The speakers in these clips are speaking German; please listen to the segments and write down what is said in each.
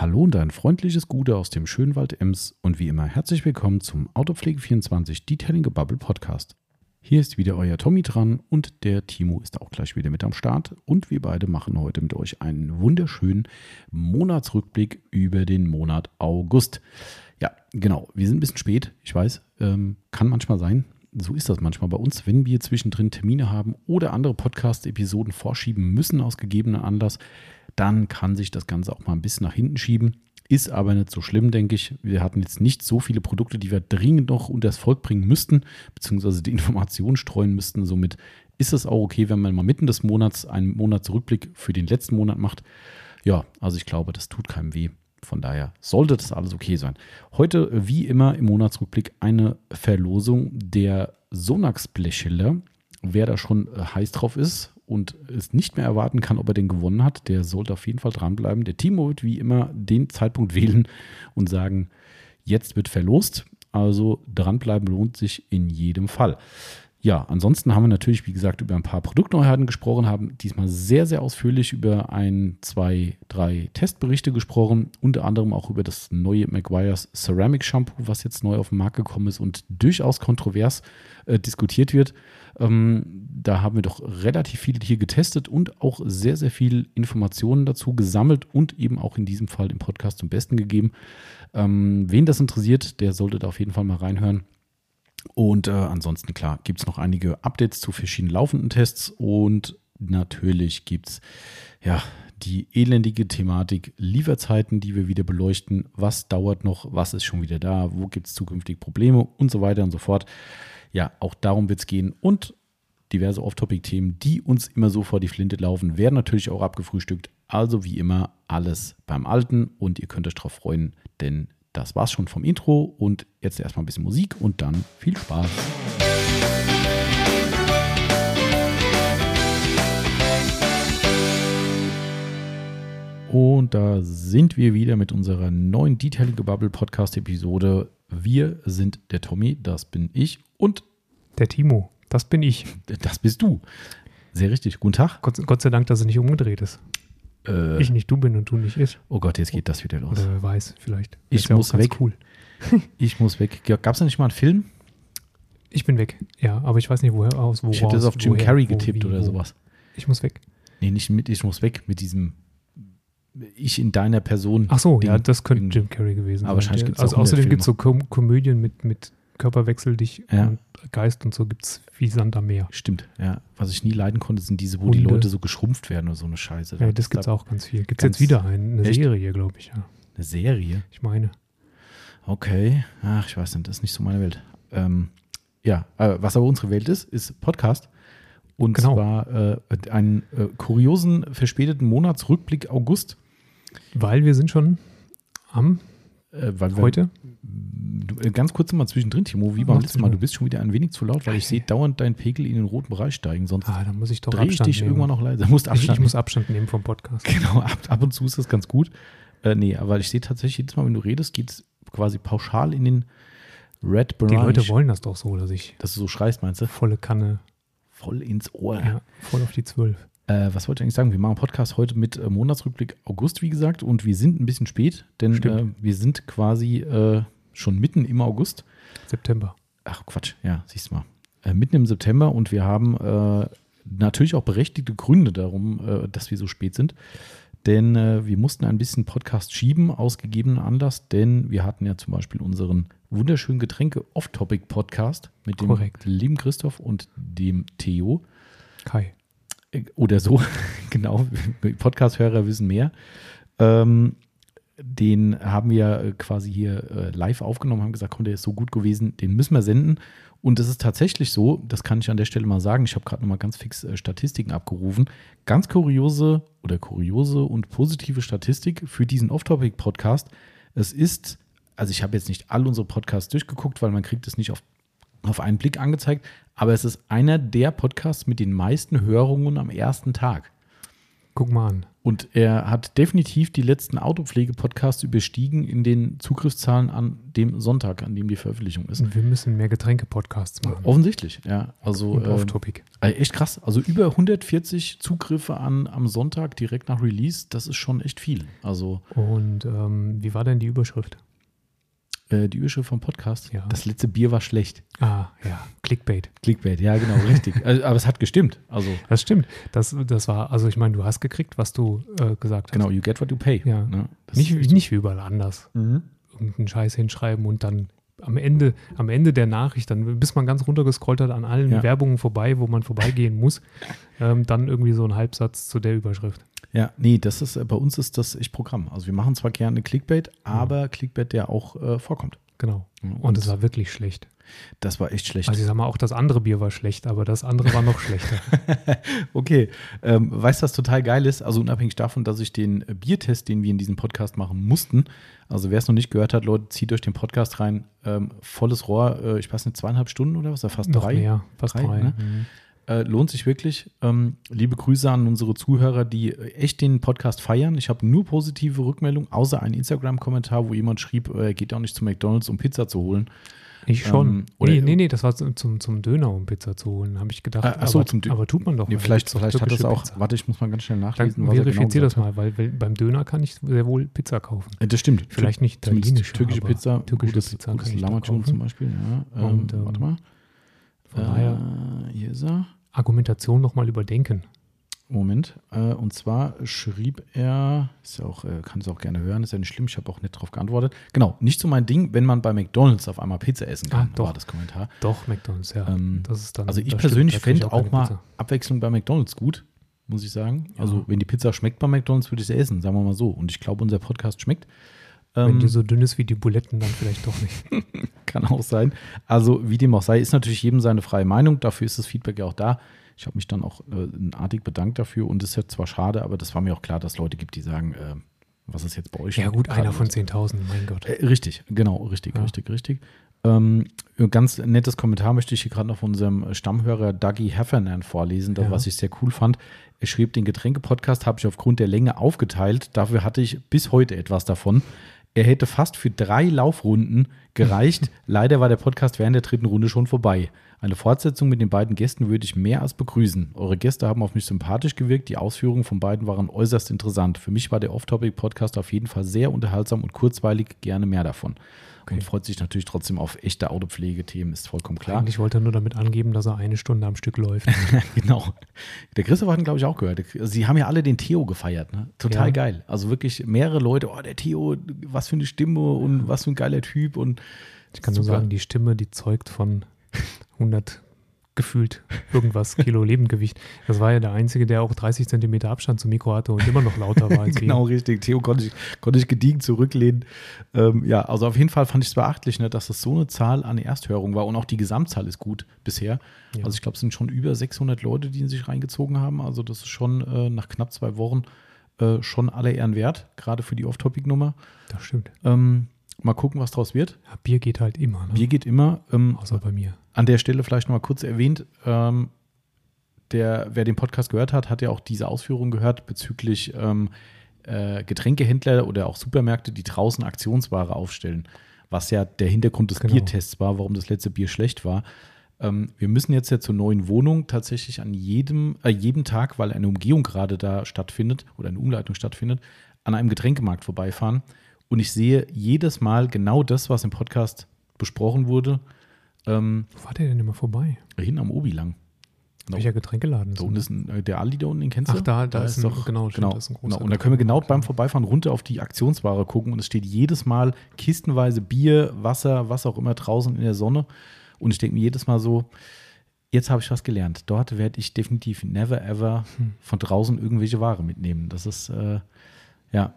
Hallo und ein freundliches Gute aus dem Schönwald Ems und wie immer herzlich willkommen zum Autopflege24 Detailing Bubble Podcast. Hier ist wieder euer Tommy dran und der Timo ist auch gleich wieder mit am Start und wir beide machen heute mit euch einen wunderschönen Monatsrückblick über den Monat August. Ja, genau, wir sind ein bisschen spät, ich weiß, ähm, kann manchmal sein. So ist das manchmal bei uns, wenn wir zwischendrin Termine haben oder andere Podcast-Episoden vorschieben müssen aus gegebenen Anlass dann kann sich das Ganze auch mal ein bisschen nach hinten schieben. Ist aber nicht so schlimm, denke ich. Wir hatten jetzt nicht so viele Produkte, die wir dringend noch unter das Volk bringen müssten, beziehungsweise die Informationen streuen müssten. Somit ist es auch okay, wenn man mal mitten des Monats einen Monatsrückblick für den letzten Monat macht. Ja, also ich glaube, das tut keinem weh. Von daher sollte das alles okay sein. Heute, wie immer, im Monatsrückblick eine Verlosung der Sonax-Blechschilder. Wer da schon äh, heiß drauf ist und es nicht mehr erwarten kann, ob er den gewonnen hat, der sollte auf jeden Fall dranbleiben. Der Timo wird wie immer den Zeitpunkt wählen und sagen, jetzt wird verlost. Also dranbleiben lohnt sich in jedem Fall. Ja, ansonsten haben wir natürlich, wie gesagt, über ein paar Produktneuheiten gesprochen, haben diesmal sehr, sehr ausführlich über ein, zwei, drei Testberichte gesprochen, unter anderem auch über das neue Maguire's Ceramic Shampoo, was jetzt neu auf den Markt gekommen ist und durchaus kontrovers äh, diskutiert wird. Ähm, da haben wir doch relativ viel hier getestet und auch sehr, sehr viel Informationen dazu gesammelt und eben auch in diesem Fall im Podcast zum Besten gegeben. Ähm, wen das interessiert, der sollte da auf jeden Fall mal reinhören. Und äh, ansonsten, klar, gibt es noch einige Updates zu verschiedenen laufenden Tests und natürlich gibt es ja die elendige Thematik Lieferzeiten, die wir wieder beleuchten. Was dauert noch? Was ist schon wieder da? Wo gibt es zukünftig Probleme und so weiter und so fort. Ja, auch darum wird es gehen und diverse Off-Topic-Themen, die uns immer so vor die Flinte laufen, werden natürlich auch abgefrühstückt. Also wie immer alles beim Alten und ihr könnt euch darauf freuen, denn das war's schon vom Intro und jetzt erstmal ein bisschen Musik und dann viel Spaß. Und da sind wir wieder mit unserer neuen Detailing Bubble Podcast Episode. Wir sind der Tommy, das bin ich und der Timo, das bin ich. Das bist du. Sehr richtig. Guten Tag. Gott, Gott sei Dank, dass es nicht umgedreht ist. Äh, ich nicht du bin und du nicht ich. Oh Gott, jetzt geht das wieder los. Oder wer weiß, vielleicht. Das ich muss weg. Cool. ich muss weg. Gab es da nicht mal einen Film? Ich bin weg, ja, aber ich weiß nicht, woher aus. Wo ich hätte das auf Jim woher, Carrey getippt wo, wie, oder sowas. Ich muss weg. Nee, nicht mit, ich muss weg mit diesem Ich in deiner Person. Ach so, ja, das könnte Jim Carrey gewesen aber sein. Aber wahrscheinlich gibt es Also außerdem gibt es so Kom Komödien mit, mit Körperwechsel dich ja. und Geist und so gibt es wie Sand am Meer. Stimmt, ja. Was ich nie leiden konnte, sind diese, wo Hunde. die Leute so geschrumpft werden oder so eine Scheiße. Ja, das gibt es auch ganz viel. Gibt es jetzt wieder einen, eine echt? Serie, glaube ich, ja. Eine Serie? Ich meine. Okay, ach, ich weiß nicht, das ist nicht so meine Welt. Ähm, ja, äh, was aber unsere Welt ist, ist Podcast. Und genau. zwar äh, einen äh, kuriosen, verspäteten Monatsrückblick August. Weil wir sind schon am äh, heute? Äh, ganz kurz mal zwischendrin, Timo, wie beim letzten Mal, du bist schon wieder ein wenig zu laut, weil ich sehe dauernd deinen Pegel in den roten Bereich steigen, sonst ah, dann muss ich doch drehe ich dich nehmen. irgendwann noch leiser. Musst Abstand ich, ich muss Abstand nehmen vom Podcast. Genau, ab, ab und zu ist das ganz gut. Äh, nee, aber ich sehe tatsächlich jedes Mal, wenn du redest, geht es quasi pauschal in den Red Bereich. Die Leute wollen das doch so, dass ich. Dass du so schreist, meinst du? Volle Kanne. Voll ins Ohr. Ja, voll auf die Zwölf. Äh, was wollte ich eigentlich sagen? Wir machen einen Podcast heute mit äh, Monatsrückblick August, wie gesagt, und wir sind ein bisschen spät, denn äh, wir sind quasi äh, schon mitten im August. September. Ach Quatsch, ja, siehst du mal. Äh, mitten im September und wir haben äh, natürlich auch berechtigte Gründe darum, dass wir so spät sind. Denn wir mussten ein bisschen Podcast schieben, aus gegebenen Anlass, denn wir hatten ja zum Beispiel unseren wunderschönen Getränke Off-Topic-Podcast mit dem Korrekt. lieben Christoph und dem Theo. Kai. Oder so, genau. Podcast-Hörer wissen mehr. Ähm, den haben wir quasi hier äh, live aufgenommen, haben gesagt, komm, der ist so gut gewesen, den müssen wir senden. Und es ist tatsächlich so, das kann ich an der Stelle mal sagen, ich habe gerade nochmal ganz fix äh, Statistiken abgerufen. Ganz kuriose oder kuriose und positive Statistik für diesen Off-Topic-Podcast. Es ist, also ich habe jetzt nicht all unsere Podcasts durchgeguckt, weil man kriegt es nicht auf auf einen Blick angezeigt, aber es ist einer der Podcasts mit den meisten Hörungen am ersten Tag. Guck mal an. Und er hat definitiv die letzten Autopflege-Podcasts überstiegen in den Zugriffszahlen an dem Sonntag, an dem die Veröffentlichung ist. Und wir müssen mehr Getränke-Podcasts machen. Offensichtlich, ja. Also, Und äh, off-topic. äh, echt krass. Also über 140 Zugriffe an, am Sonntag direkt nach Release, das ist schon echt viel. Also Und ähm, wie war denn die Überschrift? Äh, die Überschrift vom Podcast, Ja. das letzte Bier war schlecht. Ah, ja, Clickbait. Clickbait, ja genau, richtig. also, aber es hat gestimmt. Also Das stimmt. Das, das war, also ich meine, du hast gekriegt, was du äh, gesagt hast. genau, you get what you pay. Ja. Ne? Nicht, nicht wie überall anders. Mhm. Irgendeinen Scheiß hinschreiben und dann am Ende, am Ende der Nachricht, dann bis man ganz runtergescrollt hat, an allen Ja. Werbungen vorbei, wo man vorbeigehen muss, ähm, dann irgendwie so ein Halbsatz zu der Überschrift. Ja, nee, das ist, äh, bei uns ist das echt Programm. Also wir machen zwar gerne Clickbait, aber Clickbait, der auch äh, vorkommt. Genau. Ja, Und es war wirklich schlecht. das war echt schlecht. Also ich sag mal, auch das andere Bier war schlecht, aber das andere war noch schlechter. Okay, ähm, weißt du, was total geil ist? Also unabhängig davon, dass ich den äh, Biertest, den wir in diesem Podcast machen mussten, also wer es noch nicht gehört hat, Leute, zieht euch den Podcast rein, ähm, volles Rohr, äh, ich weiß nicht, zweieinhalb Stunden oder was, oder fast noch drei? mehr, fast drei, drei. ne? Mhm. Äh, lohnt sich wirklich. Ähm, liebe Grüße an unsere Zuhörer, die äh, echt den Podcast feiern. Ich habe nur positive Rückmeldungen, außer ein Instagram-Kommentar, wo jemand schrieb, äh, er geht auch nicht zu McDonalds, um Pizza zu holen. Ich schon. Ähm, oder- nee, nee, nee, das war zum, zum, Döner, um Pizza zu holen, habe ich gedacht. Ah, ach so, aber, zum Dö- aber tut man doch. Nee, vielleicht doch vielleicht hat das auch, Pizza. warte, ich muss mal ganz schnell Dann nachlesen. was er genau das mal, weil weil beim Döner kann ich sehr wohl Pizza kaufen. Äh, Das stimmt. Vielleicht nicht italienische, türkische Pizza, türkische gutes, Pizza gutes kann ich da Lamacun kaufen. zum Beispiel. Ja. Ähm, Und, ähm, warte mal. Von daher Äh, hier ist er. Argumentation nochmal überdenken. Moment. Äh, und zwar schrieb er, ist ja auch, äh, kann es auch gerne hören, ist ja nicht schlimm, ich habe auch nicht darauf geantwortet. Genau, nicht so mein Ding, wenn man bei McDonalds auf einmal Pizza essen kann, Ah, doch. war das Kommentar. Doch, McDonalds, ja. Ähm, das ist dann, Also ich persönlich fände auch auch mal Pizza. Abwechslung bei McDonalds gut, muss ich sagen. Ja. Also wenn die Pizza schmeckt bei McDonalds, würde ich sie essen, sagen wir mal so. Und ich glaube, unser Podcast schmeckt. Wenn Ähm, die so dünn ist wie die Buletten, dann vielleicht doch nicht. Kann auch sein. Also, wie dem auch sei, ist natürlich jedem seine freie Meinung. Dafür ist das Feedback ja auch da. Ich habe mich dann auch äh, artig bedankt dafür und es ist ja zwar schade, aber das war mir auch klar, dass Leute gibt, die sagen, äh, was ist jetzt bei euch? ja gut, einer von los? 10.000, mein Gott. Äh, richtig, genau, richtig, Ja. richtig, richtig. Ähm, ein ganz nettes Kommentar möchte ich hier gerade noch von unserem Stammhörer Dougie Heffernan vorlesen, das, Ja. was ich sehr cool fand. Er schrieb, den Getränke-Podcast habe ich aufgrund der Länge aufgeteilt. Dafür hatte ich bis heute etwas davon. Er hätte fast für drei Laufrunden gereicht. Leider war der Podcast während der dritten Runde schon vorbei. Eine Fortsetzung mit den beiden Gästen würde ich mehr als begrüßen. Eure Gäste haben auf mich sympathisch gewirkt. Die Ausführungen von beiden waren äußerst interessant. Für mich war der Off-Topic-Podcast auf jeden Fall sehr unterhaltsam und kurzweilig. Gerne mehr davon. Und freut sich natürlich trotzdem auf echte Autopflegethemen, ist vollkommen klar. Eigentlich wollte er nur damit angeben, dass er eine Stunde am Stück läuft. genau. Der Christoph hat ihn, glaube ich, auch gehört. Sie haben ja alle den Theo gefeiert, ne? Total Ja. geil. Also wirklich mehrere Leute, oh, der Theo, was für eine Stimme und was für ein geiler Typ und Ich kann nur Super. sagen, die Stimme, die zeugt von 100 gefühlt irgendwas Kilo Lebendgewicht. Das war ja der Einzige, der auch 30 Zentimeter Abstand zum Mikro hatte und immer noch lauter war als Genau, richtig. Theo konnte ich, konnte ich gediegen zurücklehnen. Ähm, ja, also auf jeden Fall fand ich es beachtlich, ne, dass das so eine Zahl an Ersthörung war und auch die Gesamtzahl ist gut bisher. Ja. Also ich glaube, es sind schon über 600 Leute, die sich reingezogen haben. Also das ist schon äh, nach knapp zwei Wochen äh, schon alle Ehren wert, gerade für die Off-Topic-Nummer. Das stimmt. Ähm, mal gucken, was draus wird. Ja, Bier geht halt immer, ne? Bier geht immer. Ähm, Außer bei mir. An der Stelle vielleicht noch mal kurz erwähnt, ähm, der, wer den Podcast gehört hat, hat ja auch diese Ausführungen gehört bezüglich ähm, äh, Getränkehändler oder auch Supermärkte, die draußen Aktionsware aufstellen, was ja der Hintergrund des Genau. Biertests war, warum das letzte Bier schlecht war. Ähm, wir müssen jetzt ja zur neuen Wohnung tatsächlich an jedem, äh, jedem Tag, weil eine Umgehung gerade da stattfindet oder eine Umleitung stattfindet, an einem Getränkemarkt vorbeifahren. Und ich sehe jedes Mal genau das, was im Podcast besprochen wurde, ähm, Wo war der denn immer vorbei? hin am Obi lang. Genau. Welcher Getränkeladen Da unten ist ein, äh, der Ali da unten, den kennst du? Ach, da- da ist ein- genau, stimmt, genau, ist ein großer genau. Und da können wir genau beim. Vorbeifahren runter auf die Aktionsware gucken und es steht jedes Mal kistenweise Bier, Wasser, was auch immer draußen in der Sonne. Und ich denke mir jedes Mal so, jetzt habe ich was gelernt. Dort werde ich definitiv never ever Hm. von draußen irgendwelche Ware mitnehmen. Das ist, äh, ja,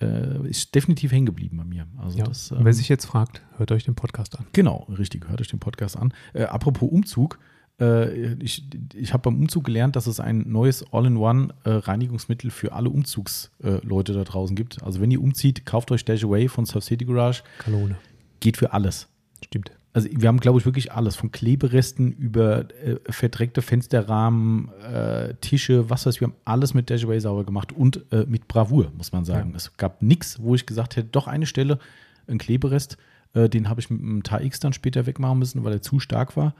äh, ist definitiv hängen geblieben bei mir. Also Ja. das, ähm, Wer sich jetzt fragt, hört euch den Podcast an. Genau, richtig. Hört euch den Podcast an. Äh, apropos Umzug. Äh, ich ich habe beim Umzug gelernt, dass es ein neues All-in-One-Reinigungsmittel für alle Umzugsleute äh, da draußen gibt. Also wenn ihr umzieht, kauft euch Dash Away von Surf City Garage. Kalone. Geht für alles. Stimmt. Also wir haben, glaube ich, wirklich alles. Von Kleberesten über äh, verdreckte Fensterrahmen, äh, Tische, was weiß ich. Wir haben alles mit Dashaway sauber gemacht und äh, mit Bravour, muss man sagen. Ja. Es gab nichts, wo ich gesagt hätte, doch eine Stelle, ein Kleberest, äh, den habe ich mit einem TX dann später wegmachen müssen, weil er zu stark war.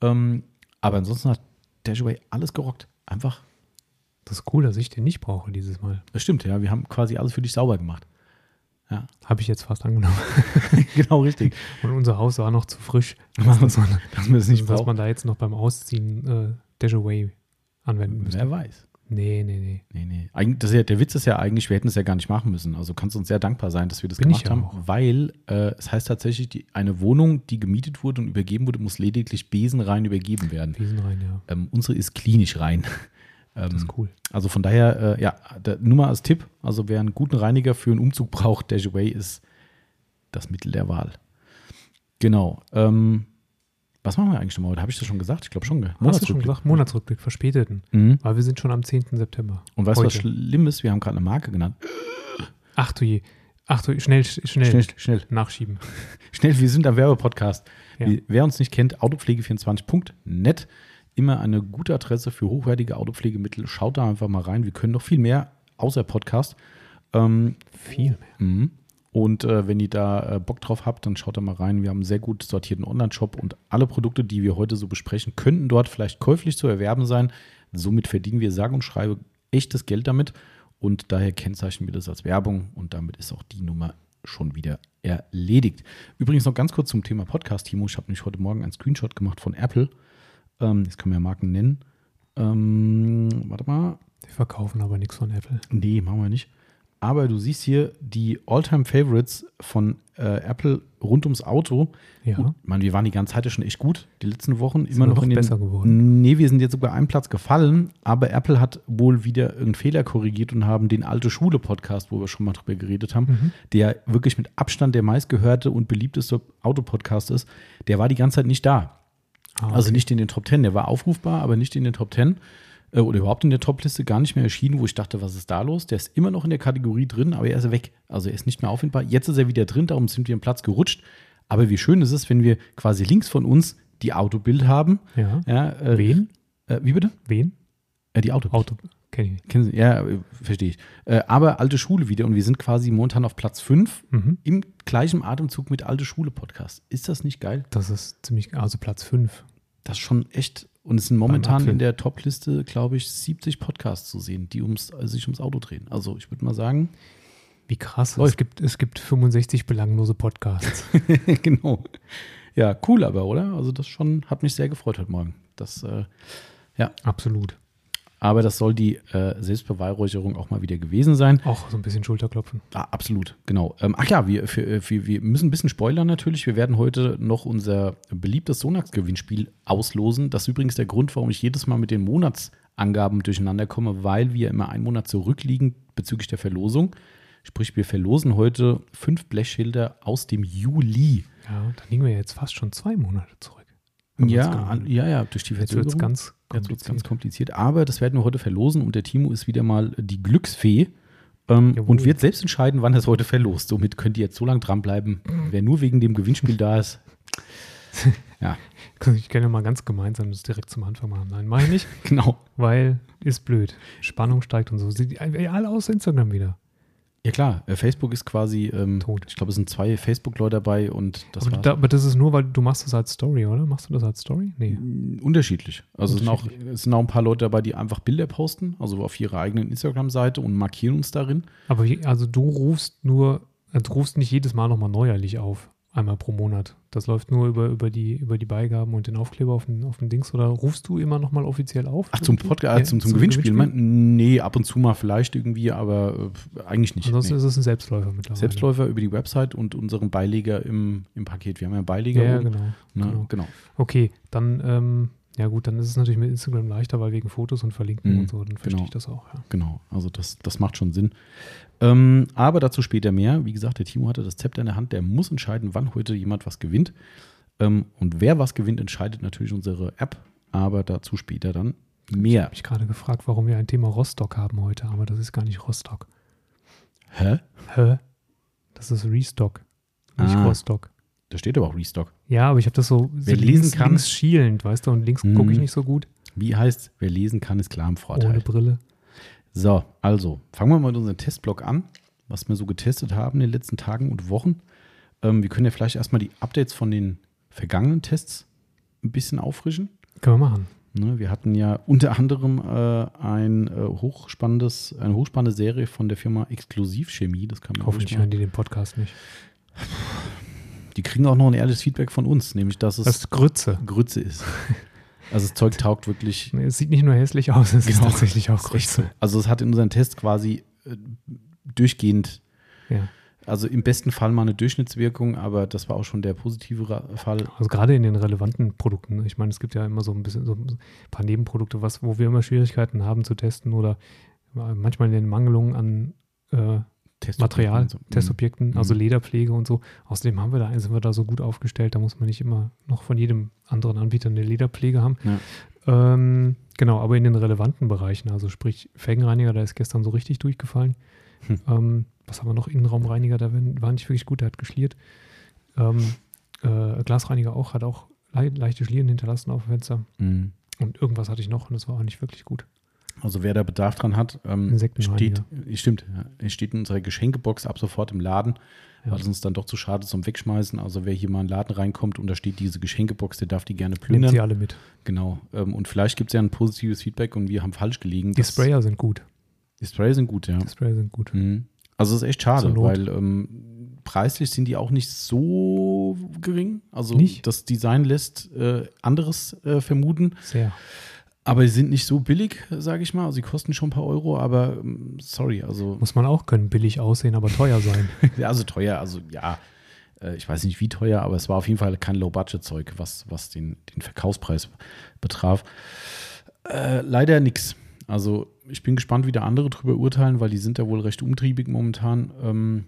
Ähm, aber ansonsten hat Dashaway alles gerockt. Einfach, Das ist cool, dass ich den nicht brauche dieses Mal. das stimmt, ja. Wir haben quasi alles für dich sauber gemacht. Ja, Habe ich jetzt fast angenommen. genau richtig. Und unser Haus war noch zu frisch, Dass dass man, wir es nicht dass man da jetzt noch beim Ausziehen äh, Dashaway anwenden müsste. Wer weiß. Nee, nee, nee. Nee, nee. Eig das ja, der Witz ist ja eigentlich, wir hätten es ja gar nicht machen müssen. Also kannst du uns sehr dankbar sein, dass wir das Bin ich gemacht haben, auch. weil äh, es heißt tatsächlich, die, eine Wohnung, die gemietet wurde und übergeben wurde, muss lediglich besenrein übergeben werden. Wiesen rein, ja. Ähm, unsere ist klinisch rein. Ähm, Das ist cool. Also von daher, äh, ja, der, nur mal als Tipp, also wer einen guten Reiniger für einen Umzug braucht, Dashaway ist das Mittel der Wahl. Genau. Ähm, was machen wir eigentlich nochmal heute? Habe ich das schon gesagt? Ich glaube schon. Hast du schon gesagt? Monatsrückblick, verspäteten. Mhm. Aber wir sind schon am 10. September. Und weißt du, was schlimm ist? Wir haben gerade eine Marke genannt. Ach du je. Ach du, schnell, schnell, Schnell, schnell. nachschieben. Schnell, wir sind am Werbepodcast. Ja. Wer uns nicht kennt, autopflege24.net. Immer eine gute Adresse für hochwertige Autopflegemittel. Schaut da einfach mal rein. Wir können noch viel mehr außer Podcast. Ähm, Viel mehr. mhm. Und äh, wenn ihr da äh, Bock drauf habt, dann schaut da mal rein. Wir haben einen sehr gut sortierten Online-Shop und alle Produkte, die wir heute so besprechen, könnten dort vielleicht käuflich zu erwerben sein. Somit verdienen wir sage und schreibe echtes Geld damit und daher kennzeichnen wir das als Werbung und damit ist auch die Nummer schon wieder erledigt. Übrigens noch ganz kurz zum Thema Podcast, Timo. Ich habe nämlich heute Morgen einen Screenshot gemacht von Apple. Ähm, jetzt können wir ja Marken nennen. Ähm, warte mal. Die verkaufen aber nichts von Apple. Nee, machen wir nicht. Aber du siehst hier die All-Time-Favorites von äh, Apple rund ums Auto. Ja. Gut, ich meine, wir waren die ganze Zeit ja schon echt gut, die letzten Wochen. Sind immer noch noch in den, besser geworden. Nee, wir sind jetzt sogar einen Platz gefallen, aber Apple hat wohl wieder irgendeinen Fehler korrigiert und haben den Alte Schule-Podcast, wo wir schon mal drüber geredet haben, Mhm. der wirklich mit Abstand der meistgehörte und beliebteste Autopodcast ist, der war die ganze Zeit nicht da. Ah, Also okay. nicht in den Top 10. Der war aufrufbar, aber nicht in den Top 10 äh, oder überhaupt in der Top-Liste gar nicht mehr erschienen, wo ich dachte, was ist da los? Der ist immer noch in der Kategorie drin, aber er ist weg. Also er ist nicht mehr auffindbar. Jetzt ist er wieder drin, darum sind wir im Platz gerutscht. Aber wie schön ist es, wenn wir quasi links von uns die Autobild haben. Ja. Ja, äh, Wen? Äh, wie bitte? Wen? Äh, die Autobild. Auto. Kenn ich. Kennen Sie? Ja, äh, verstehe ich. Äh, aber alte Schule wieder und wir sind quasi momentan auf Platz 5 Mhm. im gleichen Atemzug mit alte Schule Podcast. Ist das nicht geil? Das ist ziemlich, also Platz 5. Das ist schon echt. Und es sind momentan in der Top-Liste, glaube ich, 70 Podcasts zu sehen, die ums, äh, sich ums Auto drehen. Also ich würde mal sagen, Wie krass. Läuft. Es gibt, es gibt 65 belanglose Podcasts. genau. Ja, cool aber, oder? Also das schon hat mich sehr gefreut heute Morgen. Das, äh, Absolut. Aber das soll die äh, Selbstbeweihräucherung auch mal wieder gewesen sein. Auch so ein bisschen Schulterklopfen. Ah, absolut, genau. Ähm, ach ja, wir, für, äh, für, wir müssen ein bisschen spoilern natürlich. Wir werden heute noch unser beliebtes Sonax-Gewinnspiel auslosen. Das ist übrigens der Grund, warum ich jedes Mal mit den Monatsangaben durcheinander komme, weil wir immer einen Monat zurückliegen bezüglich der Verlosung. Sprich, wir verlosen heute fünf Blechschilder aus dem Juli. Ja, dann liegen wir jetzt fast schon zwei Monate zurück. Ja, ja, ja, durch die Jetzt wird es Verzögerung. ganz Jetzt wird es ganz kompliziert. kompliziert. Aber das werden wir heute verlosen und der Timo ist wieder mal die Glücksfee ähm, und wird selbst entscheiden, wann er es heute verlost. Somit könnt ihr jetzt so lange dranbleiben. Wer nur wegen dem Gewinnspiel da ist, Ich kann ja mal ganz gemeinsam das direkt zum Anfang machen. Nein, mache ich nicht, genau. weil ist blöd. Spannung steigt und so. Sieht alle aus Instagram wieder. Ja klar, äh, Facebook ist quasi ähm, Tot. Ich glaube, es sind zwei Facebook-Leute dabei und das aber, da, aber das ist nur, weil du machst das als Story, oder? Machst du das als Story? Nee. unterschiedlich. Also es sind, auch, Unterschiedlich. es sind auch ein paar Leute dabei, die einfach Bilder posten, also auf ihrer eigenen Instagram-Seite und markieren uns darin. Aber wie, also du rufst nur, äh, du rufst nicht jedes Mal nochmal neuerlich auf, einmal pro Monat. Das läuft nur über, über, die, über die Beigaben und den Aufkleber auf dem, auf dem Dings oder rufst du immer nochmal offiziell auf? Ach, zum? Podcast, Ja, zum, zum, Gewinnspiel? Gewinnspiel? Man, nee, ab und zu mal vielleicht irgendwie, aber äh, eigentlich nicht. Ansonsten nee. ist es ein Selbstläufer mittlerweile. Selbstläufer über die Website und unseren Beileger im, im Paket. Wir haben ja einen Beileger. Ja, genau. ne? genau. genau. Okay, dann, ähm, ja gut, dann ist es natürlich mit Instagram leichter, weil wegen Fotos und Verlinken Mhm, und so, dann verstehe genau. ich das auch, ja. Genau, also das, das macht schon Sinn. Ähm, aber dazu später mehr. Wie gesagt, der Timo hatte das Zepter in der Hand. Der muss entscheiden, wann heute jemand was gewinnt. Ähm, und wer was gewinnt, entscheidet natürlich unsere App. Aber dazu später dann mehr. habe mich gerade gefragt, warum wir ein Thema Rostock haben heute, aber das ist gar nicht Rostock. Hä? Hä? Das ist Restock, nicht Ah. Rostock. Da steht aber auch Restock. Ja, aber ich habe das so, Wer so lesen links, kann- links schielend, weißt du, und links Mhm. gucke ich nicht so gut. Wie heißt, wer lesen kann, ist klar im Vorteil. Ohne Brille. So, also fangen wir mal mit unserem Testblock an, was wir so getestet haben in den letzten Tagen und Wochen. Ähm, wir können ja vielleicht erstmal die Updates von den vergangenen Tests ein bisschen auffrischen. Können wir machen. Ne, wir hatten ja unter anderem äh, ein äh, hochspannendes, eine hochspannende Serie von der Firma Exklusivchemie. Das kann man Hoffentlich hören die den Podcast nicht. Die kriegen auch noch ein ehrliches Feedback von uns, nämlich dass es Das Grütze. Grütze ist. Also das Zeug taugt wirklich. Nee, Es sieht nicht nur hässlich aus, es ist Genau. tatsächlich auch ist echt so. Also es hat in unserem Test quasi äh, durchgehend Ja. Also im besten Fall mal eine Durchschnittswirkung, aber das war auch schon der positive Ra- Fall. Also gerade in den relevanten Produkten. ne? Ich meine, es gibt ja immer so ein bisschen so ein paar Nebenprodukte, was, wo wir immer Schwierigkeiten haben zu testen oder manchmal in den Mangelungen an äh, Testobjekte Material, so. Mhm. Testobjekten, also Mhm. Lederpflege und so. Außerdem haben wir da, sind wir da so gut aufgestellt, da muss man nicht immer noch von jedem anderen Anbieter eine Lederpflege haben. Ja. Ähm, genau, aber in den relevanten Bereichen, also sprich Felgenreiniger, da ist gestern so richtig durchgefallen. Hm. Ähm, was haben wir noch? Innenraumreiniger, da war war nicht wirklich gut, der hat geschliert. Ähm, äh, Glasreiniger auch, hat auch le leichte Schlieren hinterlassen auf dem Fenster. Mhm. Und irgendwas hatte ich noch und das war auch nicht wirklich gut. Also wer da Bedarf dran hat, ähm, steht, stimmt, ja, steht in unserer Geschenkebox ab sofort im Laden, Ja. weil es uns dann doch zu schade ist zum Wegschmeißen. Also wer hier mal in den Laden reinkommt und da steht diese Geschenkebox, der darf die gerne Nehmt plündern. sie alle mit. Genau. Ähm, und vielleicht gibt es ja ein positives Feedback und wir haben falsch gelegen. Die Sprayer sind gut. Die Sprayer sind gut, ja. Die Sprayer sind gut. Mhm. Also es ist echt schade, weil ähm, preislich sind die auch nicht so gering. Also Nicht? das Design lässt äh, anderes äh, vermuten, Sehr. Aber sie sind nicht so billig, sage ich mal. Also sie kosten schon ein paar Euro, aber ähm, sorry, also Muss man auch können. Billig aussehen, aber teuer sein. ja, also teuer, also ja, äh, ich weiß nicht wie teuer, aber es war auf jeden Fall kein Low-Budget-Zeug, was, was den, den Verkaufspreis betraf. Äh, leider nix. Also ich bin gespannt, wie da andere drüber urteilen, weil die sind da wohl recht umtriebig momentan. Ähm,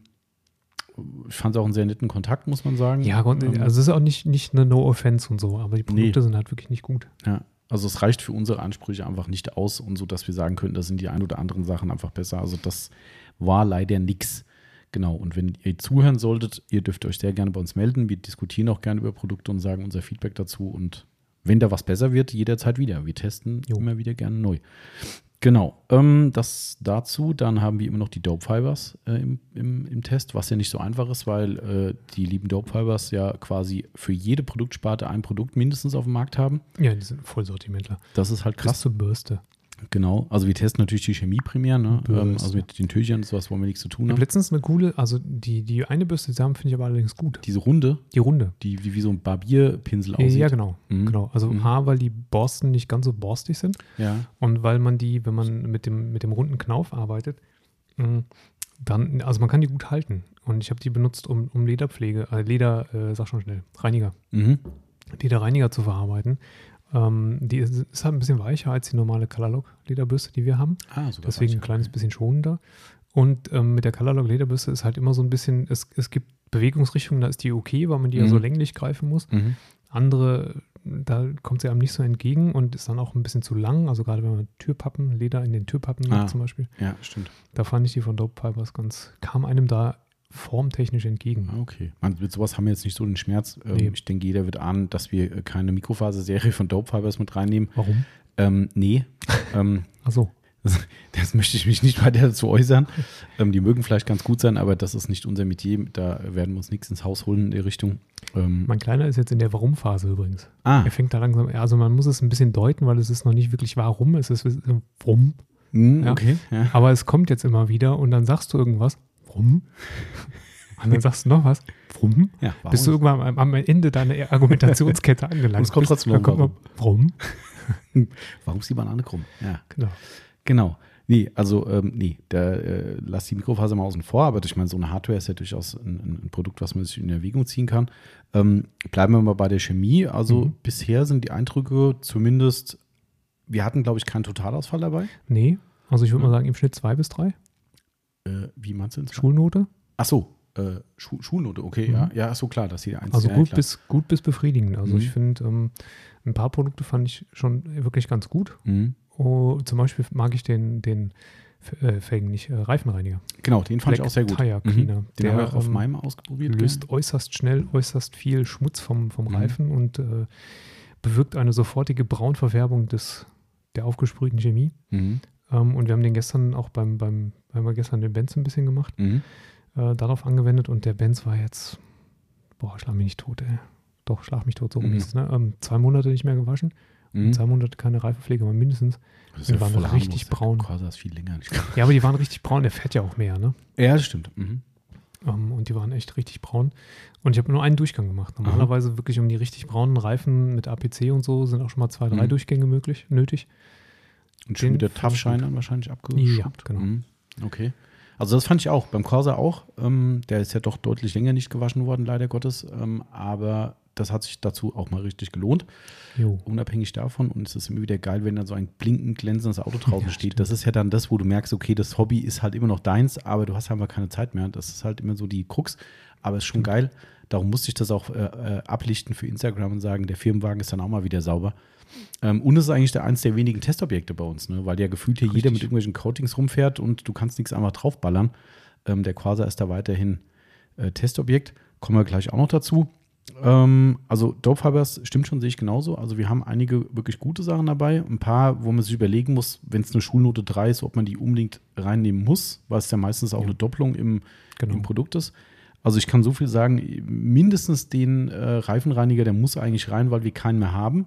ich fand es auch einen sehr netten Kontakt, muss man sagen. ja, Ähm, also es ist auch nicht, nicht eine No-Offense und so, aber die Produkte Nee. sind halt wirklich nicht gut. Ja, also es reicht für unsere Ansprüche einfach nicht aus und so, dass wir sagen könnten, da sind die ein oder anderen Sachen einfach besser. Also das war leider nix. Genau, und wenn ihr zuhören solltet, ihr dürft euch sehr gerne bei uns melden. Wir diskutieren auch gerne über Produkte und sagen unser Feedback dazu. Und wenn da was besser wird, jederzeit wieder. Wir testen Jo. immer wieder gerne neu. Genau, ähm, das dazu. Dann haben wir immer noch die Dope Fibers äh, im, im, im Test, was ja nicht so einfach ist, weil äh, die lieben Dope Fibers ja quasi für jede Produktsparte ein Produkt mindestens auf dem Markt haben. Ja, die sind Vollsortimentler. Das ist halt Krass zur Bürste. Genau. Also wir testen natürlich die Chemie primär, ne? Bürste. Ähm, also mit den Tüchern und sowas wollen wir nichts zu tun habe haben. letztens eine coole, also die, die eine Bürste, die sie haben, finde ich aber allerdings gut. Diese Runde, Die runde. die wie, wie so ein Barbierpinsel Ja, aussieht. ja, genau. Mhm. genau. Also Mhm. A, weil die Borsten nicht ganz so borstig sind Ja. und weil man die, wenn man mit dem, mit dem runden Knauf arbeitet, mh, dann, also man kann die gut halten. Und ich habe die benutzt, um, um Lederpflege, äh, Leder, äh, sag schon schnell, Reiniger, Mhm. Lederreiniger zu verarbeiten. Ähm, die ist, ist halt ein bisschen weicher als die normale Colorlock-Lederbürste, die wir haben. Ah, sogar Deswegen ein kleines okay. bisschen schonender. Und ähm, mit der Colorlock Lederbürste ist halt immer so ein bisschen, es, es gibt Bewegungsrichtungen, da ist die okay, weil man die ja so Mhm. länglich greifen muss. Mhm. Andere, da kommt sie einem nicht so entgegen und ist dann auch ein bisschen zu lang. Also gerade wenn man Türpappen, Leder in den Türpappen macht Ah. zum Beispiel, Ja, stimmt. da fand ich die von Dope Fibers ganz, kam einem da formtechnisch entgegen. Ah, okay. Man, mit sowas haben wir jetzt nicht so den Schmerz. Ähm, Nee. Ich denke, jeder wird ahnen, dass wir äh, keine Mikrofaserserie von Dope Fibers mit reinnehmen. Warum? Ähm, nee. ähm, Achso, das möchte ich mich nicht weiter dazu äußern. Ähm, die mögen vielleicht ganz gut sein, aber das ist nicht unser Metier. Da werden wir uns nichts ins Haus holen in der Richtung. Ähm, mein Kleiner ist jetzt in der Warum-Phase übrigens. ah, Er fängt da langsam, also man muss es ein bisschen deuten, weil es ist noch nicht wirklich warum, es ist warum. mh, Ja. okay. Ja. Aber es kommt jetzt immer wieder und dann sagst du irgendwas. Warum? Und dann sagst du noch was. Warum? Ja, warum? Bist du irgendwann am, am Ende deiner Argumentationskette angelangt? Und es kommt trotzdem noch kommt noch, warum? warum ist die Banane krumm? Ja. Genau. Genau. Nee, also, ähm, nee, da äh, lass die Mikrofaser mal außen vor, aber ich meine, so eine Hardware ist ja durchaus ein, ein, Produkt, was man sich in Erwägung ziehen kann. Ähm, bleiben wir mal bei der Chemie. Also, Mhm. bisher sind die Eindrücke zumindest, wir hatten, glaube ich, keinen Totalausfall dabei. Nee, also ich würde Hm. mal sagen, im Schnitt zwei bis drei. Äh, wie meinst du? Schulnote. Ach so, äh, Schu Schulnote, okay, Mhm. ja. Ja, ach so, klar, dass die eins Also ja, gut, klar. bis, gut bis befriedigend. Also Mhm. ich finde, ähm, ein paar Produkte fand ich schon wirklich ganz gut. Mhm. Oh, zum Beispiel mag ich den, den äh, Felgen, nicht äh, Reifenreiniger. Genau, den fand ich Black auch sehr gut. Tire Mhm. Cleaner. Den Der, habe ich auch auf ähm, meinem ausprobiert. löst äußerst schnell, äußerst viel Schmutz vom, vom Mhm. Reifen und äh, bewirkt eine sofortige Braunverfärbung des, der aufgesprühten Chemie. Ähm, und wir haben den gestern auch beim, beim, haben wir gestern den Benz ein bisschen gemacht, Mhm. äh, darauf angewendet und der Benz war jetzt, boah, schlag mich nicht tot, ey. Doch, schlag mich tot, so Mhm. ist ne? Ähm, zwei Monate nicht mehr gewaschen, Mhm. zwei Monate keine Reifenpflege, aber mindestens. Das die waren voll richtig harmlos. Braun. Corsa ist viel länger. nicht. Ja, aber die waren richtig braun, der fährt ja auch mehr, ne? Ja, das stimmt. Mhm. Ähm, und die waren echt richtig braun. Und ich habe nur einen Durchgang gemacht. Normalerweise wirklich um die richtig braunen Reifen mit APC und so sind auch schon mal zwei, drei Mhm. Durchgänge möglich, nötig. Und schon wieder gut. dann wahrscheinlich abgeschraubt. Ja, genau. Mhm. Okay. Also das fand ich auch. Beim Corsa auch. Ähm, der ist ja doch deutlich länger nicht gewaschen worden, leider Gottes. Ähm, aber das hat sich dazu auch mal richtig gelohnt. Jo. Unabhängig davon. Und es ist immer wieder geil, wenn dann so ein blinkend glänzendes Auto draußen Ja, steht. stimmt. Das ist ja dann das, wo du merkst, okay, das Hobby ist halt immer noch deins, aber du hast einfach keine Zeit mehr. Das ist halt immer so die Krux. Aber es ist schon geil. Darum musste ich das auch äh, äh, ablichten für Instagram und sagen, der Firmenwagen ist dann auch mal wieder sauber. Ähm, und es ist eigentlich der, eins der wenigen Testobjekte bei uns, ne? weil ja gefühlt hier jeder Richtig. mit irgendwelchen Coatings rumfährt und du kannst nichts einfach draufballern. Ähm, der Quasar ist da weiterhin äh, Testobjekt. Kommen wir gleich auch noch dazu. Ähm, also Dope Fibers stimmt schon, sehe ich genauso. Also wir haben einige wirklich gute Sachen dabei. Ein paar, wo man sich überlegen muss, wenn es eine Schulnote 3 ist, ob man die unbedingt reinnehmen muss, weil es ja meistens auch Ja. eine Doppelung im, Genau. im Produkt ist. Also ich kann so viel sagen, mindestens den äh, Reifenreiniger, der muss eigentlich rein, weil wir keinen mehr haben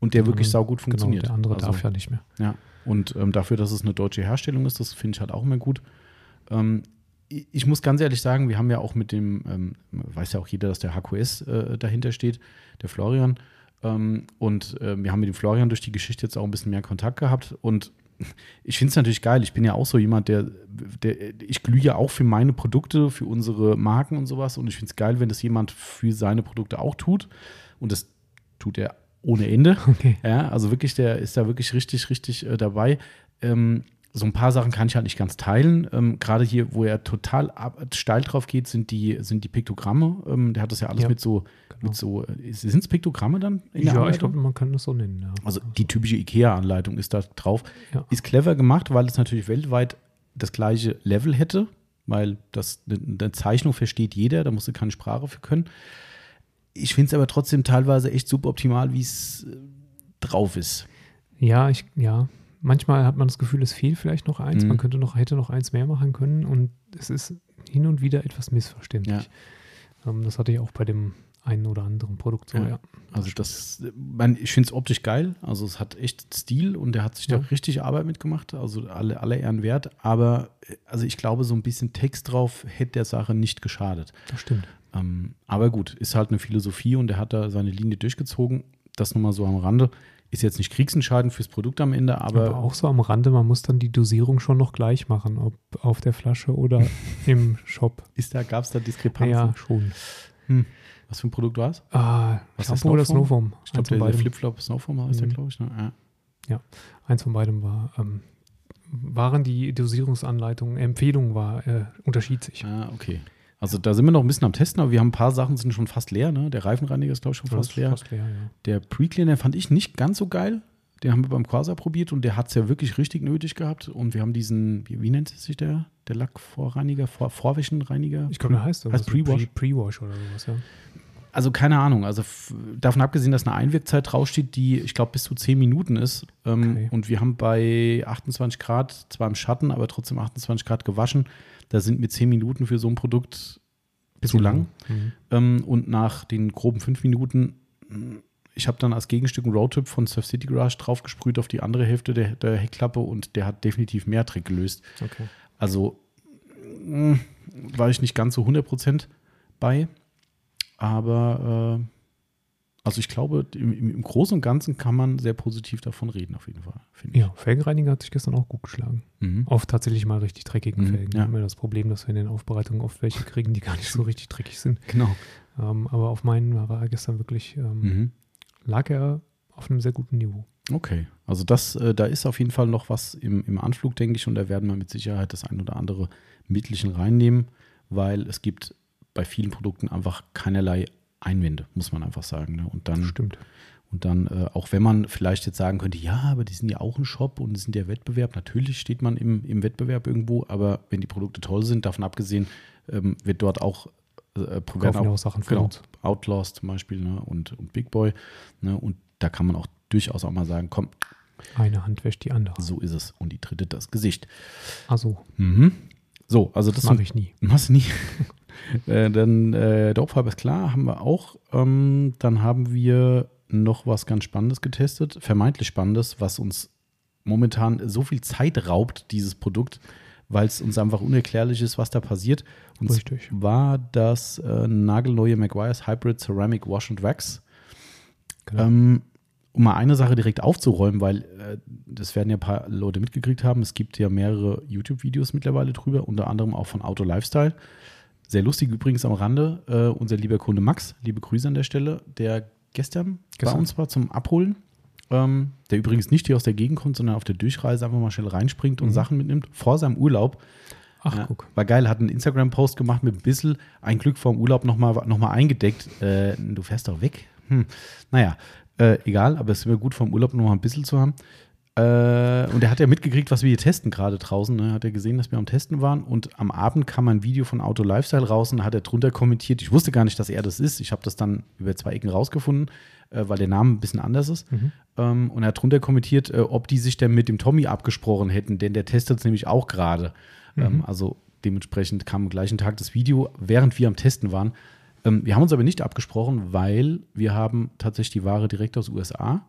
und der wirklich saugut funktioniert. Genau, der andere also, darf ja nicht mehr. ja, und ähm, dafür, dass es eine deutsche Herstellung ist, das finde ich halt auch immer gut. Ähm, ich, muss ganz ehrlich sagen, wir haben ja auch mit dem, ähm, weiß ja auch jeder, dass der HQS äh, dahinter steht, der Florian. Ähm, und äh, wir haben mit dem Florian durch die Geschichte jetzt auch ein bisschen mehr Kontakt gehabt. Und ich finde es natürlich geil. Ich bin ja auch so jemand, der, der ich glühe ja auch für meine Produkte, für unsere Marken und sowas. Und ich finde es geil, wenn das jemand für seine Produkte auch tut. Und das tut er ohne Ende. Okay. Ja, also wirklich, der ist da wirklich richtig, richtig äh, dabei. Ähm, so ein paar Sachen kann ich halt nicht ganz teilen. Ähm, Gerade hier, wo er total ab, steil drauf geht, sind die, sind die Piktogramme. Ähm, der hat das ja alles Ja, mit so, genau. mit so, sind es Piktogramme dann in der Ja, ich Anleitung? glaube, man kann das so nennen. Ja. Also die typische IKEA-Anleitung ist da drauf. Ja. Ist clever gemacht, weil es natürlich weltweit das gleiche Level hätte, weil das eine eine Zeichnung versteht jeder, da musst du keine Sprache für können. Ich finde es aber trotzdem teilweise echt suboptimal, wie es äh, drauf ist. Ja, ich, ja. Manchmal hat man das Gefühl, es fehlt vielleicht noch eins. Mhm. Man könnte noch, hätte noch eins mehr machen können und es ist hin und wieder etwas missverständlich. Ähm, das hatte ich auch bei dem einen oder anderen Produkt so, Ja. ja. Also das, man, ich finde es optisch geil. Also es hat echt Stil und der hat sich da Ja. richtig Arbeit mitgemacht. Also alle, alle Ehren wert. Aber äh, also ich glaube, so ein bisschen Text drauf hätte der Sache nicht geschadet. Das stimmt. Ähm, aber gut, ist halt eine Philosophie und er hat da seine Linie durchgezogen. Das nochmal so am Rande. Ist jetzt nicht kriegsentscheidend fürs Produkt am Ende, aber, Aber, auch so am Rande, man muss dann die Dosierung schon noch gleich machen, ob auf der Flasche oder im Shop. ist da, gab es da Diskrepanzen? Ja, schon. Was für ein Produkt war es? Ah, Was Shampoo oder? Snowfoam? Ich glaube, der, der. Flipflop Snowform der, Mhm. glaube ich. Ne? Ja. Eins von beidem war, ähm, waren die Dosierungsanleitungen, Empfehlungen war, äh, unterschied sich. Ah, okay. Also da sind wir noch ein bisschen am Testen, aber wir haben ein paar Sachen sind schon fast leer. Ne? Der Reifenreiniger ist, glaube ich, schon Das fast leer. fast leer, ja. Der Pre-Cleaner fand ich nicht ganz so geil. Den haben wir beim Quasar probiert und der hat es ja wirklich richtig nötig gehabt. Und wir haben diesen, wie, wie nennt sich der? Der Lackvorreiniger, Vor Vorwäschenreiniger? Ich glaube, der heißt so. Heißt Pre-Wash? Pre- Pre-Wash oder sowas, ja. Also keine Ahnung. Also davon abgesehen, dass eine Einwirkzeit draufsteht, die, ich glaube, bis zu 10 Minuten ist. Ähm, Okay. Und wir haben bei 28 Grad, zwar im Schatten, aber trotzdem 28 Grad gewaschen. Da sind mir 10 Minuten für so ein Produkt zu lang. Mhm. Ähm, und nach den groben fünf Minuten, mh, ich habe dann als Gegenstück einen Roadtrip von Surf City Garage draufgesprüht auf die andere Hälfte der, der Heckklappe und der hat definitiv mehr Trick gelöst. Okay. Also mh, war ich nicht ganz so 100% bei, aber äh, also ich glaube, im, im Großen und Ganzen kann man sehr positiv davon reden, auf jeden Fall. Ja, Felgenreiniger hat sich gestern auch gut geschlagen. Mhm. Auf tatsächlich mal richtig dreckigen Mhm, Felgen. ja. Wir haben ja das Problem, dass wir in den Aufbereitungen oft welche kriegen, die gar nicht so richtig dreckig sind. Genau. Ähm, aber auf meinen war er gestern wirklich, ähm, Mhm. lag er auf einem sehr guten Niveau. Okay, also das, äh, da ist auf jeden Fall noch was im, im Anflug, denke ich, und da werden wir mit Sicherheit das ein oder andere Mittelchen reinnehmen, weil es gibt bei vielen Produkten einfach keinerlei Einwände, muss man einfach sagen. Ne? Und dann Stimmt. Und dann, äh, auch wenn man vielleicht jetzt sagen könnte, ja, aber die sind ja auch ein Shop und sind ja Wettbewerb, natürlich steht man im, im Wettbewerb irgendwo, aber wenn die Produkte toll sind, davon abgesehen, ähm, wird dort auch äh, Kaufen ja auch Sachen für genau, uns. Outlaws zum Beispiel ne, und, und Big Boy. Ne, und da kann man auch durchaus auch mal sagen, komm, Eine Hand wäscht die andere. so ist es. Und die dritte das Gesicht. Also, Mhm. So, also das das mache ich nie. Machst du nie. äh, dann äh, Dorpfarbe ist klar, haben wir auch. Ähm, dann haben wir noch was ganz Spannendes getestet, vermeintlich Spannendes, was uns momentan so viel Zeit raubt, dieses Produkt, weil es uns einfach unerklärlich ist, was da passiert. Und Richtig. war das äh, nagelneue Maguire's Hybrid Ceramic Wash and Wax. Genau. Ähm, um mal eine Sache direkt aufzuräumen, weil äh, das werden ja ein paar Leute mitgekriegt haben. Es gibt ja mehrere YouTube-Videos mittlerweile drüber, unter anderem auch von Auto Lifestyle. Sehr lustig übrigens am Rande. Äh, unser lieber Kunde Max, liebe Grüße an der Stelle, der gestern, bei Gestern. uns war zum Abholen. Ähm, der übrigens nicht hier aus der Gegend kommt, sondern auf der Durchreise einfach mal schnell reinspringt und Mhm. Sachen mitnimmt vor seinem Urlaub. Ach, Ja, guck. War geil, hat einen Instagram-Post gemacht mit ein bisschen ein Glück vorm Urlaub nochmal noch mal eingedeckt. Äh, du fährst doch weg. Hm. Naja, äh, egal, aber es ist immer gut vorm Urlaub nochmal ein bisschen zu haben. Äh, und er hat ja mitgekriegt, was wir hier testen gerade draußen. Ne? Hat er gesehen, dass wir am Testen waren. Und am Abend kam ein Video von Auto Lifestyle raus und hat er drunter kommentiert. Ich wusste gar nicht, dass er das ist. Ich habe das dann über zwei Ecken rausgefunden, äh, weil der Name ein bisschen anders ist. Mhm. Ähm, und er hat drunter kommentiert, äh, ob die sich denn mit dem Tommy abgesprochen hätten, denn der testet es nämlich auch gerade. Ähm, also dementsprechend kam am gleichen Tag das Video, während wir am Testen waren. Ähm, wir haben uns aber nicht abgesprochen, weil wir haben tatsächlich die Ware direkt aus USA.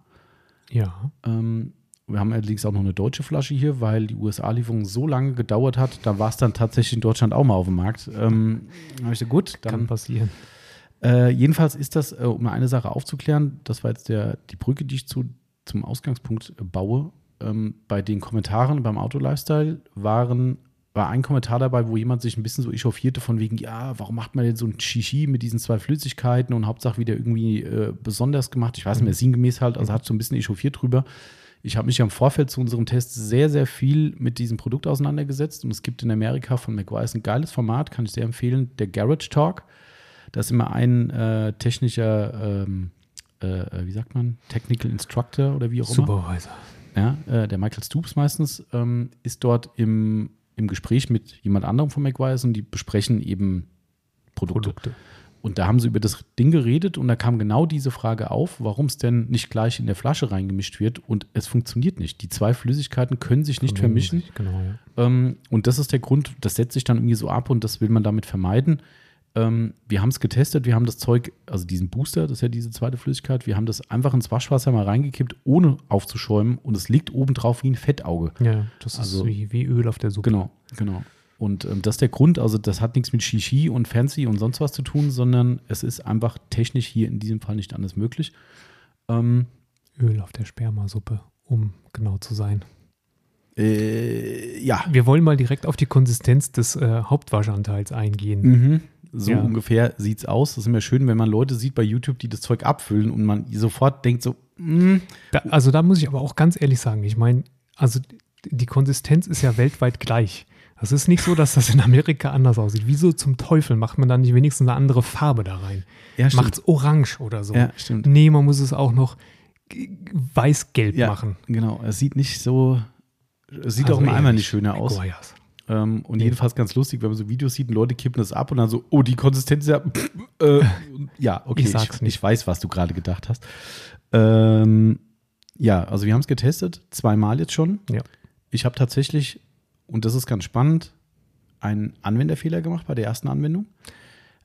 Ja. Ähm, wir haben allerdings auch noch eine deutsche Flasche hier, weil die USA-Lieferung so lange gedauert hat. Da war es dann tatsächlich in Deutschland auch mal auf dem Markt. Ähm, da hab ich gesagt, gut, Kann dann passieren. äh, jedenfalls ist das, äh, um eine Sache aufzuklären, das war jetzt der, die Brücke, die ich zu, zum Ausgangspunkt baue. Ähm, bei den Kommentaren beim Auto-Lifestyle waren, war ein Kommentar dabei, wo jemand sich ein bisschen so echauffierte von wegen, ja, warum macht man denn so ein Shishi mit diesen zwei Flüssigkeiten und Hauptsache wieder irgendwie äh, besonders gemacht. Ich weiß nicht mehr, sinngemäß halt, also hat so ein bisschen echauffiert drüber. Ich habe mich ja im Vorfeld zu unserem Test sehr, sehr viel mit diesem Produkt auseinandergesetzt und es gibt in Amerika von McGuire's ein geiles Format, kann ich sehr empfehlen, der Garage Talk. Da ist immer ein äh, technischer, ähm, äh, wie sagt man, Technical Instructor oder wie auch immer. Supervisor. Ja, äh, der Michael Stoops meistens ähm, ist dort im, im Gespräch mit jemand anderem von McGuire's und die besprechen eben Produkte. Produkte. Und da haben sie über das Ding geredet und da kam genau diese Frage auf, warum es denn nicht gleich in der Flasche reingemischt wird und es funktioniert nicht. Die zwei Flüssigkeiten können sich nicht vermischen. sich, Genau, ja. Ähm, und das ist der Grund, das setzt sich dann irgendwie so ab und das will man damit vermeiden. Ähm, wir haben es getestet, wir haben das Zeug, also diesen Booster, das ist ja diese zweite Flüssigkeit, wir haben das einfach ins Waschwasser mal reingekippt, ohne aufzuschäumen und es liegt obendrauf wie ein Fettauge. Ja, das Also- ist wie, wie Öl auf der Suppe. Genau, genau. Und ähm, das ist der Grund, also das hat nichts mit Shishi und Fancy und sonst was zu tun, sondern es ist einfach technisch hier in diesem Fall nicht anders möglich. Ähm, Öl auf der Spermasuppe, um genau zu sein. äh, ja, Wir wollen mal direkt auf die Konsistenz des äh, Hauptwaschanteils eingehen. Mhm. So Ja. ungefähr sieht's aus. Das ist immer schön, wenn man Leute sieht bei YouTube, die das Zeug abfüllen und man sofort denkt so, mm, Da, also da muss ich aber auch ganz ehrlich sagen, ich meine, also die Konsistenz ist ja weltweit gleich. Das ist nicht so, dass das in Amerika anders aussieht. Wieso zum Teufel macht man dann nicht wenigstens eine andere Farbe da rein? ja. Macht's orange oder so. Ja, stimmt. Nee, man muss es auch noch weiß-gelb Ja, machen. genau. Es sieht nicht so, es sieht Also auch im Eimer nicht schöner aus. Maguires. Ähm, und jedenfalls ganz lustig, wenn man so Videos sieht und Leute kippen das ab und dann so, oh, die Konsistenz ist ja, pff, äh, ja, okay, Ich sag's ich, nicht. ich weiß, was du gerade gedacht hast. Ähm, ja, also wir haben es getestet, zweimal jetzt schon. Ja. Ich habe tatsächlich, und das ist ganz spannend, einen Anwenderfehler gemacht bei der ersten Anwendung.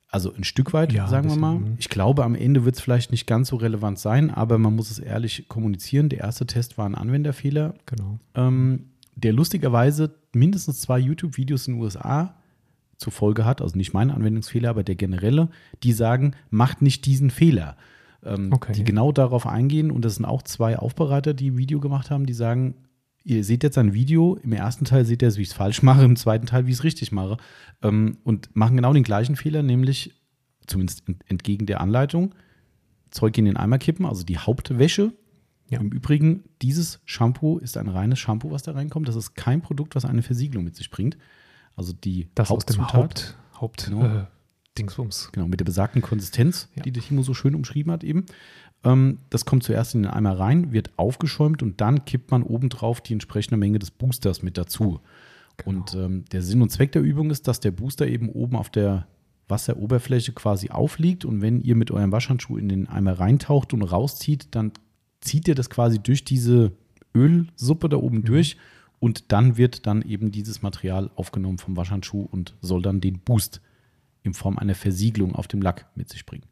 Also ein Stück weit, Ja, sagen wir ein mal. bisschen, mhm. Ich glaube, am Ende wird es vielleicht nicht ganz so relevant sein, aber man muss es ehrlich kommunizieren. Der erste Test war ein Anwenderfehler Genau. ähm, der lustigerweise mindestens zwei YouTube-Videos in den USA zur Folge hat, also nicht mein Anwendungsfehler, aber der generelle, die sagen, macht nicht diesen Fehler. Ähm, Okay. Die genau darauf eingehen und das sind auch zwei Aufbereiter, die ein Video gemacht haben, die sagen, ihr seht jetzt ein Video, im ersten Teil seht ihr es, wie ich es falsch mache, im zweiten Teil, wie ich es richtig mache ähm, und machen genau den gleichen Fehler, nämlich zumindest ent- entgegen der Anleitung, Zeug in den Eimer kippen, also die Hauptwäsche, Ja. im Übrigen, dieses Shampoo ist ein reines Shampoo, was da reinkommt. Das ist kein Produkt, was eine Versiegelung mit sich bringt. Also die Das aus dem Hauptzutat. Haupt, Haupt Genau. äh, Dingsbums. Genau, mit der besagten Konsistenz, Ja. die der Timo so schön umschrieben hat eben. Ähm, das kommt zuerst in den Eimer rein, wird aufgeschäumt und dann kippt man obendrauf die entsprechende Menge des Boosters mit dazu. Genau. Und ähm, der Sinn und Zweck der Übung ist, dass der Booster eben oben auf der Wasseroberfläche quasi aufliegt und wenn ihr mit eurem Waschhandschuh in den Eimer reintaucht und rauszieht, dann zieht ihr das quasi durch diese Ölsuppe da oben durch und dann wird dann eben dieses Material aufgenommen vom Waschhandschuh und soll dann den Boost in Form einer Versiegelung auf dem Lack mit sich bringen.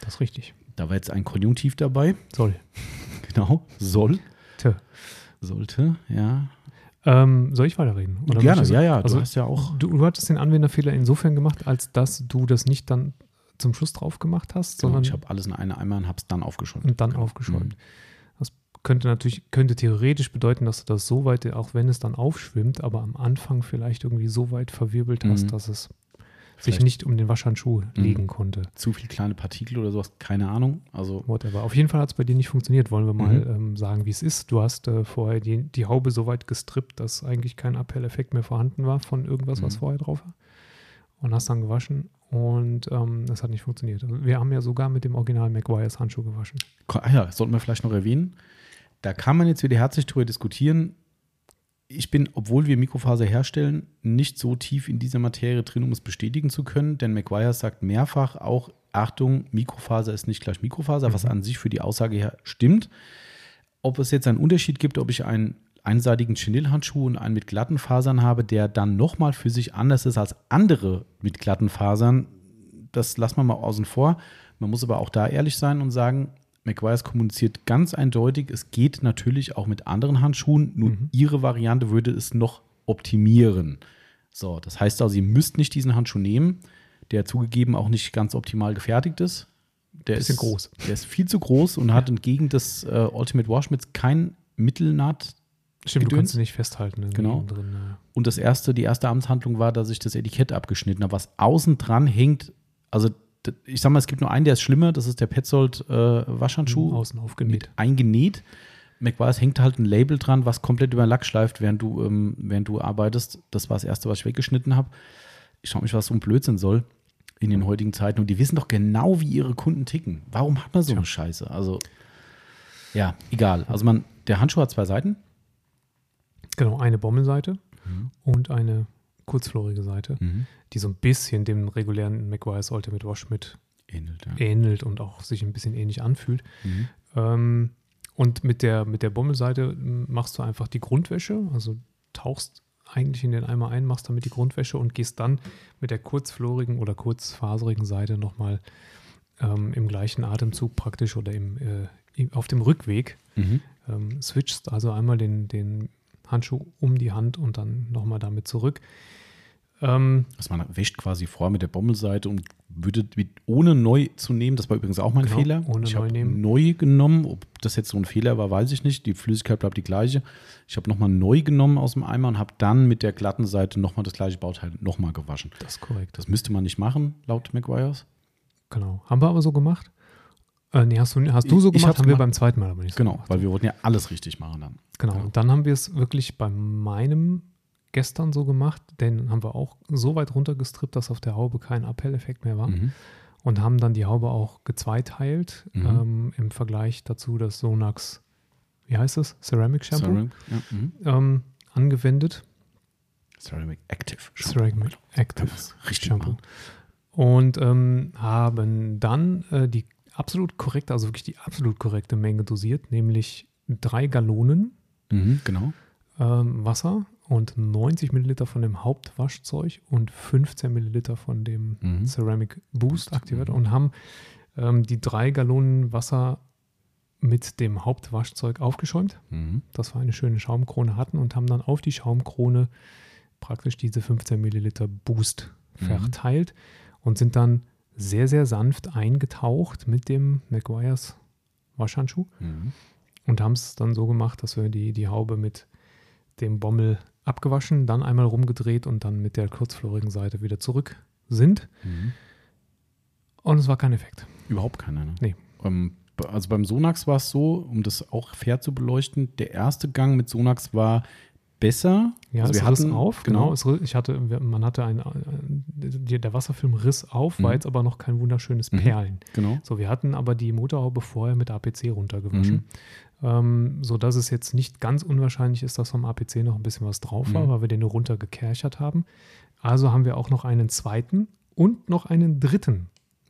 Das ist richtig. Da war jetzt ein Konjunktiv dabei. Soll. Genau, soll, Tö. sollte, ja. Ähm, soll ich weiterreden? Oder Gerne, ja, ja. Du Also, hast ja auch. du, du hattest den Anwenderfehler insofern gemacht, als dass du das nicht dann zum Schluss drauf gemacht hast, Genau, sondern ich habe alles in eine Eimer und habe es dann aufgeschäumt. und dann Genau. aufgeschäumt. Das könnte natürlich, könnte theoretisch bedeuten, dass du das so weit, auch wenn es dann aufschwimmt, aber am Anfang vielleicht irgendwie so weit verwirbelt hast, Mhm. dass es Vielleicht sich nicht um den Waschhandschuh Mhm. legen konnte. Zu viel kleine Partikel oder sowas, keine Ahnung. Also, Whatever. Auf jeden Fall hat es bei dir nicht funktioniert. Wollen wir mal Mhm. ähm, sagen, wie es ist. Du hast äh, vorher die, die Haube so weit gestrippt, dass eigentlich kein Appelleffekt mehr vorhanden war von irgendwas, was Mhm. vorher drauf war. Und hast dann gewaschen und ähm, das hat nicht funktioniert. Also wir haben ja sogar mit dem Original McGuire's Handschuh gewaschen. ah ja, sollten wir vielleicht noch erwähnen. Da kann man jetzt wieder herzlich drüber diskutieren. Ich bin, obwohl wir Mikrofaser herstellen, nicht so tief in dieser Materie drin, um es bestätigen zu können, denn McGuire sagt mehrfach auch, Achtung, Mikrofaser ist nicht gleich Mikrofaser, was Mhm. an sich für die Aussage her stimmt. Ob es jetzt einen Unterschied gibt, ob ich einen einseitigen Chenille-Handschuh und einen mit glatten Fasern habe, der dann nochmal für sich anders ist als andere mit glatten Fasern, das lassen wir mal außen vor. Man muss aber auch da ehrlich sein und sagen, McGuire's kommuniziert ganz eindeutig, es geht natürlich auch mit anderen Handschuhen, nur Mhm. ihre Variante würde es noch optimieren. So, das heißt also, ihr müsst nicht diesen Handschuh nehmen, der zugegeben auch nicht ganz optimal gefertigt ist. Der Bisschen ist groß. Der ist viel zu groß und hat entgegen des äh, Ultimate Washmits kein Mittelnaht. Stimmt, du Gedöns. kannst sie nicht festhalten. Genau. Drin, ja. Und das erste, die erste Amtshandlung war, dass ich das Etikett abgeschnitten habe, was außen dran hängt. Also, ich sag mal, es gibt nur einen, der ist schlimmer, das ist der Petzold äh, Waschhandschuh. Außen aufgenäht. eingenäht. McGuire's hängt halt ein Label dran, was komplett über den Lack schleift, während du, ähm, während du arbeitest. Das war das Erste, was ich weggeschnitten habe. Ich schaue mich, was so ein Blödsinn soll in den heutigen Zeiten. Und die wissen doch genau, wie ihre Kunden ticken. Warum hat man so eine Scheiße? Also, ja, egal. Also, man, der Handschuh hat zwei Seiten. Genau, eine Bommelseite Mhm. und eine kurzflorige Seite, die so ein bisschen dem regulären McGuire's Ultimate Wash mit Ähnelt, ja. ähnelt und auch sich ein bisschen ähnlich anfühlt. Mhm. Ähm, und mit der, mit der Bommelseite machst du einfach die Grundwäsche, also tauchst eigentlich in den Eimer ein, machst damit die Grundwäsche und gehst dann mit der kurzflorigen oder kurzfaserigen Seite nochmal ähm, im gleichen Atemzug praktisch oder im, äh, auf dem Rückweg Mhm. ähm, switchst also einmal den, den Handschuh um die Hand und dann nochmal damit zurück. Ähm, Also man wäscht quasi vor mit der Bommelseite und würde mit, ohne neu zu nehmen, das war übrigens auch mein Genau, Fehler. ohne ich neu habe nehmen. neu genommen, ob das jetzt so ein Fehler war, weiß ich nicht. Die Flüssigkeit bleibt die gleiche. Ich habe nochmal neu genommen aus dem Eimer und habe dann mit der glatten Seite nochmal das gleiche Bauteil nochmal gewaschen. das ist korrekt. Das müsste man nicht machen, laut McGuire's. Genau. Haben wir aber so gemacht? Äh, nee, hast du, hast du so Ich gemacht, hab's haben wir gemacht. beim zweiten Mal aber nicht so Genau, gemacht. weil wir wollten ja alles richtig machen dann. Genau. Ja. Und dann haben wir es wirklich bei meinem gestern so gemacht, denn haben wir auch so weit runtergestrippt, dass auf der Haube kein Appelleffekt mehr war Mhm. und haben dann die Haube auch gezweiteilt Mhm. ähm, im Vergleich dazu das Sonax, wie heißt es? Ceramic Shampoo Ceramic, ja, mhm. ähm, angewendet. Ceramic Active. Ceramic Kann Active richtig Shampoo. Und ähm, haben dann äh, die absolut korrekte, also wirklich die absolut korrekte Menge dosiert, nämlich drei Gallonen Mhm, genau. ähm, Wasser und 90 Milliliter von dem Hauptwaschzeug und 15 Milliliter von dem Mhm. Ceramic Boost aktiviert mhm. und haben ähm, die drei Gallonen Wasser mit dem Hauptwaschzeug aufgeschäumt. Mhm. dass wir eine schöne Schaumkrone hatten und haben dann auf die Schaumkrone praktisch diese 15 Milliliter Boost Mhm. verteilt und sind dann sehr, sehr sanft eingetaucht mit dem McGuire's Waschhandschuh Mhm. und haben es dann so gemacht, dass wir die, die Haube mit dem Bommel abgewaschen, dann einmal rumgedreht und dann mit der kurzflorigen Seite wieder zurück sind. Mhm. Und es war kein Effekt. Überhaupt keiner. Ne? Nee. Ähm, also beim Sonax war es so, um das auch fair zu beleuchten, der erste Gang mit Sonax war besser. Ja, also es wir riss hatten, auf, genau. Riss- ich hatte, man hatte ein, der der Wasserfilm riss auf, war Mhm. jetzt aber noch kein wunderschönes Mhm. Perlen. Genau. So, wir hatten aber die Motorhaube vorher mit APC runtergewaschen, Mhm. Ähm, sodass es jetzt nicht ganz unwahrscheinlich ist, dass vom APC noch ein bisschen was drauf war, Mhm. weil wir den nur runtergekerchert haben. Also haben wir auch noch einen zweiten und noch einen dritten,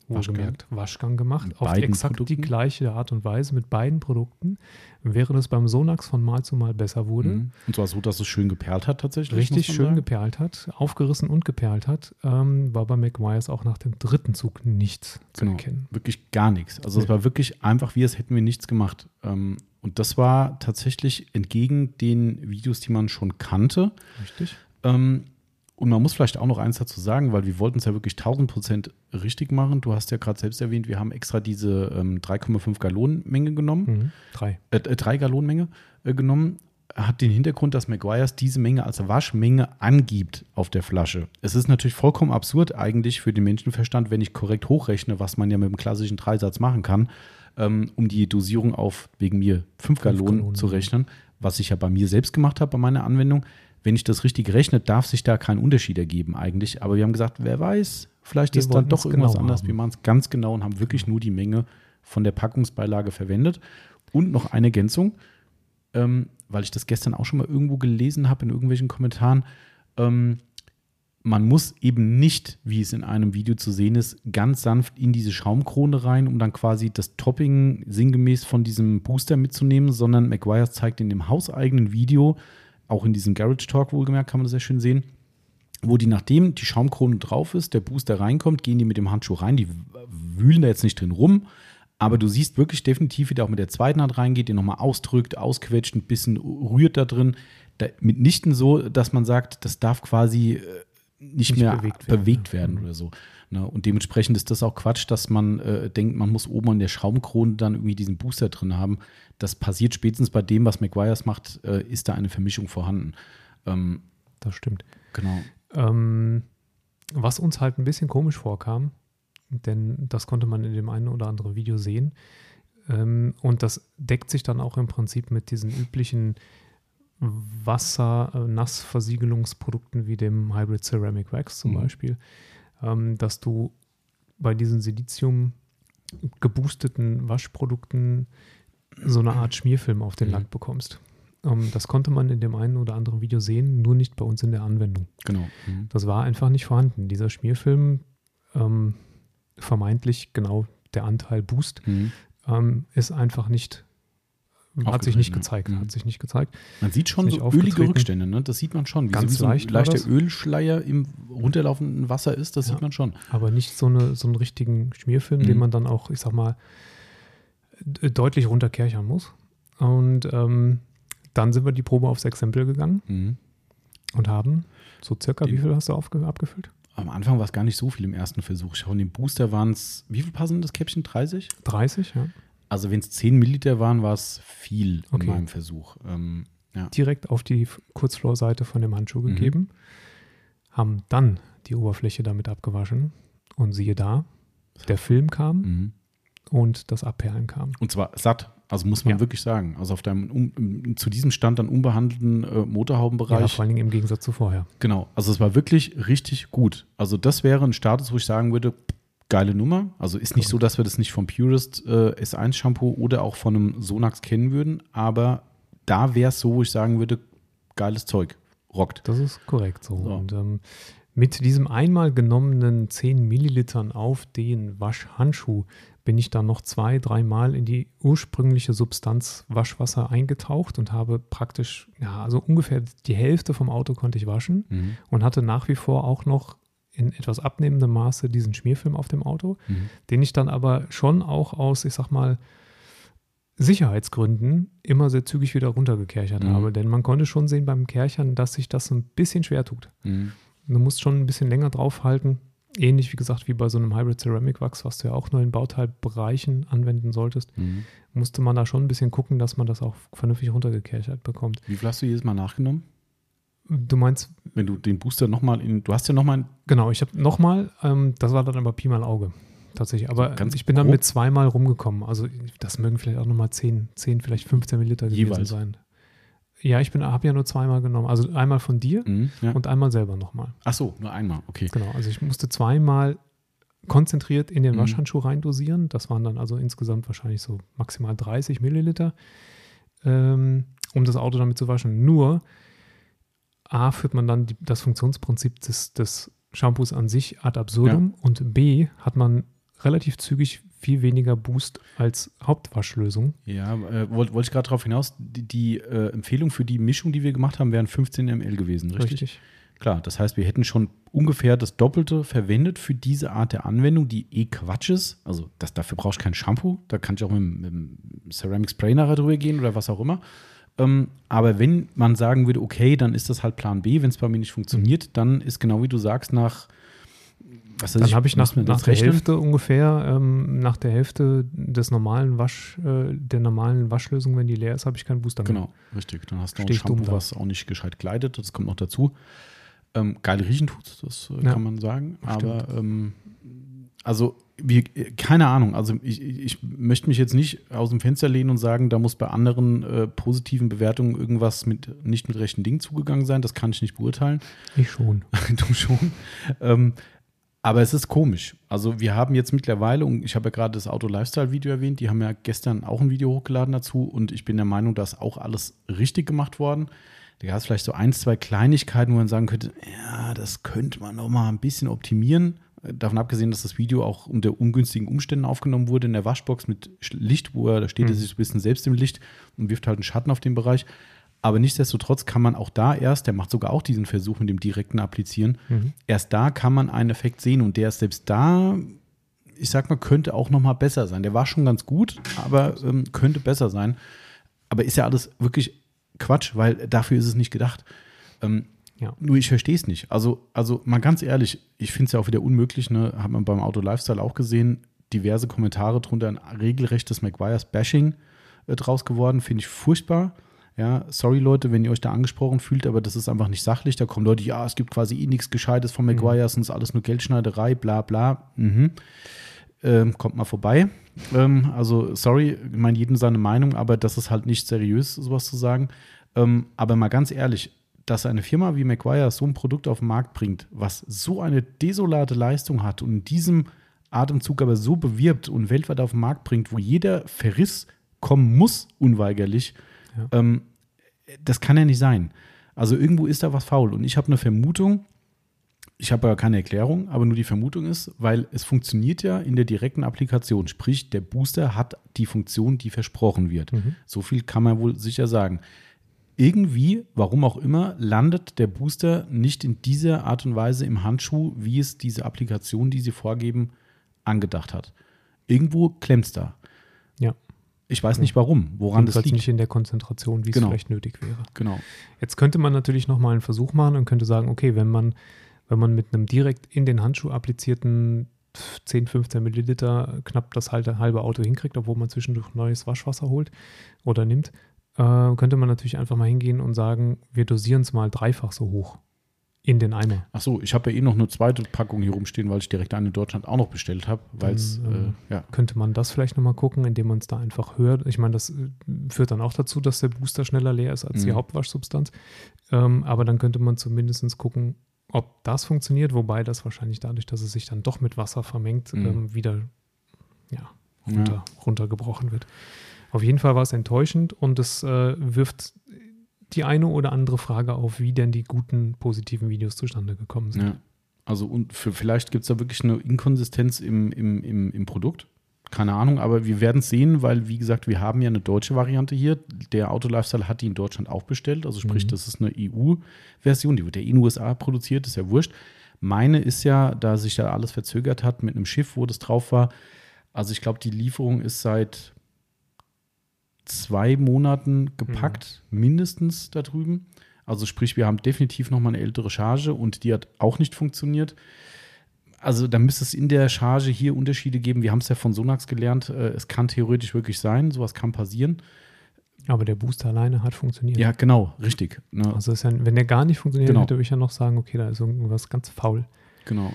wohlgemerkt, Waschgang gemacht, Mit auf die exakt die Produkten? gleiche Art und Weise mit beiden Produkten, während es beim Sonax von Mal zu Mal besser wurde Mhm. Und zwar so, dass es schön geperlt hat tatsächlich. richtig schön sagen. geperlt hat, aufgerissen und geperlt hat, ähm, war bei McGuire's auch nach dem dritten Zug nichts zu Genau. erkennen. Wirklich gar nichts. Also es war wirklich einfach, wie als hätten wir nichts gemacht. Ähm, und das war tatsächlich entgegen den Videos, die man schon kannte. Richtig? Ähm, und man muss vielleicht auch noch eins dazu sagen, weil wir wollten es ja wirklich 1000 Prozent richtig machen. Du hast ja gerade selbst erwähnt, wir haben extra diese ähm, 3,5 Gallonen Menge genommen, Mhm. Drei. äh, äh, 3 Gallonen Menge äh, genommen. Hat den Hintergrund, dass McGuire's diese Menge als Waschmenge angibt auf der Flasche. Es ist natürlich vollkommen absurd eigentlich für den Menschenverstand, wenn ich korrekt hochrechne, was man ja mit dem klassischen Dreisatz machen kann, ähm, um die Dosierung auf wegen mir 5 Gallonen, Gallonen, zu rechnen, was ich ja bei mir selbst gemacht habe bei meiner Anwendung. Wenn ich das richtig rechne, darf sich da kein Unterschied ergeben eigentlich. Aber wir haben gesagt, wer weiß, vielleicht Wir ist dann doch irgendwas genau anders. Wir machen es ganz genau und haben wirklich nur die Menge von der Packungsbeilage verwendet. Und noch eine Ergänzung, ähm, weil ich das gestern auch schon mal irgendwo gelesen habe in irgendwelchen Kommentaren. Ähm, man muss eben nicht, wie es in einem Video zu sehen ist, ganz sanft in diese Schaumkrone rein, um dann quasi das Topping sinngemäß von diesem Booster mitzunehmen, sondern McGuire zeigt in dem hauseigenen Video, auch in diesem Garage Talk wohlgemerkt, kann man das sehr schön sehen, wo die, nachdem die Schaumkrone drauf ist, der Booster reinkommt, gehen die mit dem Handschuh rein, die wühlen da jetzt nicht drin rum, aber du siehst wirklich definitiv, wie der auch mit der zweiten Hand reingeht, den nochmal ausdrückt, ausquetscht, ein bisschen rührt da drin. Da, mitnichten so, dass man sagt, das darf quasi äh, nicht, Nicht mehr bewegt bewegt werden, werden, ja. Mhm. oder so. Ne? Und dementsprechend ist das auch Quatsch, dass man äh, denkt, man muss oben an der Schaumkrone dann irgendwie diesen Booster drin haben. Das passiert spätestens bei dem, was McGuire's macht, äh, ist da eine Vermischung vorhanden. Ähm, Das stimmt. genau. Ähm, was uns halt ein bisschen komisch vorkam, denn das konnte man in dem einen oder anderen Video sehen. Ähm, und das deckt sich dann auch im Prinzip mit diesen üblichen Wasser-Nassversiegelungsprodukten wie dem Hybrid Ceramic Wax zum Mhm. Beispiel, ähm, dass du bei diesen Silizium geboosteten Waschprodukten so eine Art Schmierfilm auf den Mhm. Lack bekommst. Ähm, das konnte man in dem einen oder anderen Video sehen, nur nicht bei uns in der Anwendung. Genau. Mhm. Das war einfach nicht vorhanden. Dieser Schmierfilm, ähm, vermeintlich genau der Anteil Boost, Mhm. ähm, ist einfach nicht, hat sich nicht ja. gezeigt, Mhm. hat sich nicht gezeigt. Man sieht schon so ölige. Rückstände, ne? Das sieht man schon. Wie Ganz so, wie so ein leicht war leichter. Ölschleier im runterlaufenden Wasser ist, das Ja. sieht man schon. Aber nicht so, eine, so einen richtigen Schmierfilm, Mhm. den man dann auch, ich sag mal, deutlich runterkerchern muss. Und ähm, dann sind wir die Probe aufs Exempel gegangen Mhm. und haben so circa, Die- wie viel hast du abgefüllt? Am Anfang war es gar nicht so viel im ersten Versuch. In dem Booster waren es, wie viel passen das Käppchen? 30? 30, ja. Also wenn es 10 Milliliter waren, war es viel Okay. in meinem Versuch. Ähm, ja. direkt auf die Kurzflorseite von dem Handschuh Mhm. gegeben, haben dann die Oberfläche damit abgewaschen und siehe da, der Film kam Mhm. und das Abperlen kam. Und zwar satt. Also muss man Ja. wirklich sagen. Also auf deinem um, zu diesem Stand dann unbehandelten äh, Ja, Motorhaubenbereich. vor allen Dingen im Gegensatz zu vorher. Genau, also es war wirklich richtig gut. Also das wäre ein Status, wo ich sagen würde, geile Nummer. Also ist nicht so, dass wir das nicht vom Purist äh, S1 Shampoo oder auch von einem Sonax kennen würden, aber da wäre es so, wo ich sagen würde, geiles Zeug, rockt. Das ist korrekt so. So. Und ähm, mit diesem einmal genommenen 10 Millilitern auf den Waschhandschuh bin ich dann noch zwei, dreimal in die ursprüngliche Substanz Waschwasser eingetaucht und habe praktisch, ja, also ungefähr die Hälfte vom Auto konnte ich waschen. Mhm. und hatte nach wie vor auch noch in etwas abnehmendem Maße diesen Schmierfilm auf dem Auto, Mhm. den ich dann aber schon auch aus, ich sag mal, Sicherheitsgründen immer sehr zügig wieder runtergekerchert Mhm. habe. Denn man konnte schon sehen beim Kerchern, dass sich das ein bisschen schwer tut. Mhm. Du musst schon ein bisschen länger draufhalten. Ähnlich wie gesagt wie bei so einem Hybrid Ceramic Wachs, was du ja auch nur in Bauteilbereichen anwenden solltest, Mhm. musste man da schon ein bisschen gucken, dass man das auch vernünftig runtergekerchert bekommt. Wie viel hast du jedes Mal nachgenommen? Du meinst, Wenn du den Booster nochmal in, du hast ja nochmal, Genau, ich habe nochmal, ähm, das war dann aber Pi mal Auge. Tatsächlich. Aber ganz ich bin dann grob? mit zweimal rumgekommen. Also das mögen vielleicht auch nochmal 10, 10, vielleicht 15 Milliliter gewesen Jeweils? sein. Ja, ich habe ja nur zweimal genommen. Also einmal von dir Mhm, ja. und einmal selber nochmal. Ach so, nur einmal, okay. Genau, also ich musste zweimal konzentriert in den Mhm. Waschhandschuh reindosieren. Das waren dann also insgesamt wahrscheinlich so maximal 30 Milliliter, ähm, um das Auto damit zu waschen. Nur A führt man dann die, das Funktionsprinzip des, des Shampoos an sich ad absurdum und B hat man relativ zügig viel weniger Boost als Hauptwaschlösung. Ja, äh, wollte wollt ich gerade darauf hinaus, die, die äh, Empfehlung für die Mischung, die wir gemacht haben, wären 15 ml gewesen, richtig? Klar, das heißt, wir hätten schon ungefähr das Doppelte verwendet für diese Art der Anwendung, die eh Quatsch ist. Also das, dafür brauchst du kein Shampoo, da kann ich auch mit, mit dem Ceramic Spray nachher drüber gehen oder was auch immer. Ähm, aber wenn man sagen würde, okay, dann ist das halt Plan B, wenn es bei mir nicht funktioniert, dann ist genau wie du sagst, nach was Dann habe ich nach, nach der rechnen? Hälfte ungefähr, ähm, nach der Hälfte des normalen Wasch, äh, der normalen Waschlösung, wenn die leer ist, habe ich keinen Booster mehr. Genau, richtig. Dann hast du noch ein Shampoo, da. was auch nicht gescheit gleitet. Das kommt noch dazu. Ähm, geil riechen tut's, das äh, Ja, kann man sagen. stimmt. Aber ähm, also wir, keine Ahnung. Also ich, ich möchte mich jetzt nicht aus dem Fenster lehnen und sagen, da muss bei anderen äh, positiven Bewertungen irgendwas mit nicht mit rechten Dingen zugegangen sein. Das kann ich nicht beurteilen. Ich schon. du schon. Ähm, aber es ist komisch. Also wir haben jetzt mittlerweile, und ich habe ja gerade das Auto-Lifestyle-Video erwähnt, die haben ja gestern auch ein Video hochgeladen dazu und ich bin der Meinung, da ist auch alles richtig gemacht worden. Da gab es vielleicht so ein, zwei Kleinigkeiten, wo man sagen könnte, ja, das könnte man noch mal ein bisschen optimieren. Davon abgesehen, dass das Video auch unter ungünstigen Umständen aufgenommen wurde in der Waschbox mit Licht, wo er, da steht er Mhm. sich so ein bisschen selbst im Licht und wirft halt einen Schatten auf den Bereich. Aber nichtsdestotrotz kann man auch da erst, der macht sogar auch diesen Versuch mit dem direkten Applizieren, Mhm. erst da kann man einen Effekt sehen und der ist selbst da, ich sag mal, könnte auch noch mal besser sein. Der war schon ganz gut, aber ähm, könnte besser sein. Aber ist ja alles wirklich Quatsch, weil dafür ist es nicht gedacht. Ähm, Ja. Nur ich verstehe es nicht. Also, also mal ganz ehrlich, ich finde es ja auch wieder unmöglich, ne? hat man beim Auto Lifestyle auch gesehen, diverse Kommentare drunter, ein regelrechtes McGuire's Bashing äh, draus geworden, finde ich furchtbar. Ja, sorry Leute, wenn ihr euch da angesprochen fühlt, aber das ist einfach nicht sachlich. Da kommen Leute, ja, es gibt quasi eh nichts Gescheites von McGuire's und es ist alles nur Geldschneiderei, bla bla. Mhm. Ähm, kommt mal vorbei. Ähm, also, sorry, ich meine jedem seine Meinung, aber das ist halt nicht seriös, sowas zu sagen. Ähm, aber mal ganz ehrlich, dass eine Firma wie McGuire so ein Produkt auf den Markt bringt, was so eine desolate Leistung hat und in diesem Atemzug aber so bewirbt und weltweit auf den Markt bringt, wo jeder Verriss kommen muss, unweigerlich, Ja. ähm, das kann ja nicht sein. Also irgendwo ist da was faul. Und ich habe eine Vermutung, ich habe aber keine Erklärung, aber nur die Vermutung ist, weil es funktioniert ja in der direkten Applikation. Sprich, der Booster hat die Funktion, die versprochen wird. Mhm. So viel kann man wohl sicher sagen. Irgendwie, warum auch immer, landet der Booster nicht in dieser Art und Weise im Handschuh, wie es diese Applikation, die sie vorgeben, angedacht hat. Irgendwo klemmt es da. Ja. Ich weiß nicht warum, woran das liegt. nicht in der Konzentration, wie es Genau. vielleicht nötig wäre. Genau. Jetzt könnte man natürlich nochmal einen Versuch machen und könnte sagen, okay, wenn man, wenn man mit einem direkt in den Handschuh applizierten 10, 15 Milliliter knapp das halbe Auto hinkriegt, obwohl man zwischendurch neues Waschwasser holt oder nimmt, äh, könnte man natürlich einfach mal hingehen und sagen, wir dosieren es mal dreifach so hoch in den Eimer. Ach so, ich habe ja eh noch eine zweite Packung hier rumstehen, weil ich direkt eine in Deutschland auch noch bestellt habe, weil es, Dann, ähm, äh, ja. Könnte man das vielleicht nochmal gucken, indem man es da einfach hört. Ich meine, das äh, führt dann auch dazu, dass der Booster schneller leer ist als die Mhm. Hauptwaschsubstanz. Ähm, aber dann könnte man zumindest gucken, ob das funktioniert, wobei das wahrscheinlich dadurch, dass es sich dann doch mit Wasser vermengt, Mhm. ähm, wieder ja, Ja. runter, runtergebrochen wird. Auf jeden Fall war es enttäuschend und es äh, wirft die eine oder andere Frage auf, wie denn die guten, positiven Videos zustande gekommen sind. Ja. Also und für, vielleicht gibt es da wirklich eine Inkonsistenz im, im, im, im Produkt. Keine Ahnung, aber wir werden es sehen, weil, wie gesagt, wir haben ja eine deutsche Variante hier. Der Auto Lifestyle hat die in Deutschland auch bestellt. Also sprich, Mhm. das ist eine EU-Version, die wird ja in den USA produziert, ist ja wurscht. Meine ist ja, da sich ja alles verzögert hat mit einem Schiff, wo das drauf war. Also ich glaube, die Lieferung ist seit zwei Monaten gepackt, mindestens da drüben. Also sprich, wir haben definitiv noch mal eine ältere Charge und die hat auch nicht funktioniert. Also da müsste es in der Charge hier Unterschiede geben. Wir haben es ja von Sonax gelernt. äh, Es kann theoretisch wirklich sein, sowas kann passieren. Aber der Booster alleine hat funktioniert. Ja, genau, richtig. Ne? Also ist ja, wenn der gar nicht funktioniert, Genau. würde ich ja noch sagen, okay, da ist irgendwas ganz faul. Genau.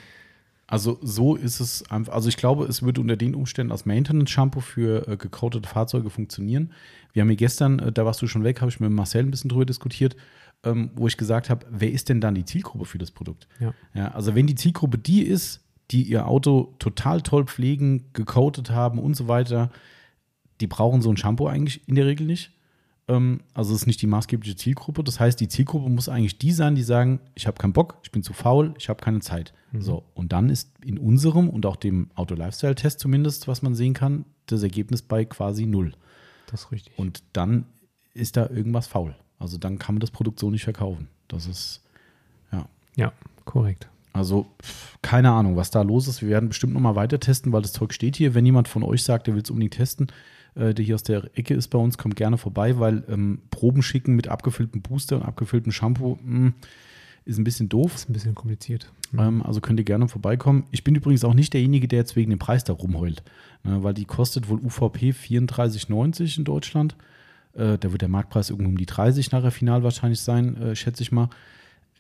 Also so ist es einfach, also ich glaube, es würde unter den Umständen als Maintenance-Shampoo für äh, gecoatete Fahrzeuge funktionieren. Wir haben hier gestern, äh, da warst du schon weg, habe ich mit Marcel ein bisschen drüber diskutiert, ähm, wo ich gesagt habe, wer ist denn dann die Zielgruppe für das Produkt? Ja. Ja, also wenn die Zielgruppe die ist, die ihr Auto total toll pflegen, gecoatet haben und so weiter, die brauchen so ein Shampoo eigentlich in der Regel nicht. Ähm, also es ist nicht die maßgebliche Zielgruppe. Das heißt, die Zielgruppe muss eigentlich die sein, die sagen, ich habe keinen Bock, ich bin zu faul, ich habe keine Zeit. So, und dann ist in unserem und auch dem Auto-Lifestyle-Test zumindest, was man sehen kann, das Ergebnis bei quasi null. Das ist richtig. Und dann ist da irgendwas faul. Also dann kann man das Produkt so nicht verkaufen. Das ist, ja. ja, korrekt. Also keine Ahnung, was da los ist. Wir werden bestimmt noch mal weiter testen, weil das Zeug steht hier. Wenn jemand von euch sagt, der will es unbedingt testen, äh, der hier aus der Ecke ist bei uns, kommt gerne vorbei, weil ähm, Proben schicken mit abgefülltem Booster und abgefülltem Shampoo mh, ist ein bisschen doof. Ist ein bisschen kompliziert. Ähm, also könnt ihr gerne vorbeikommen. Ich bin übrigens auch nicht derjenige, der jetzt wegen dem Preis da rumheult, ne, weil die kostet wohl UVP 34,90 in Deutschland. Äh, da wird der Marktpreis irgendwo um die 30 nachher final wahrscheinlich sein, äh, schätze ich mal.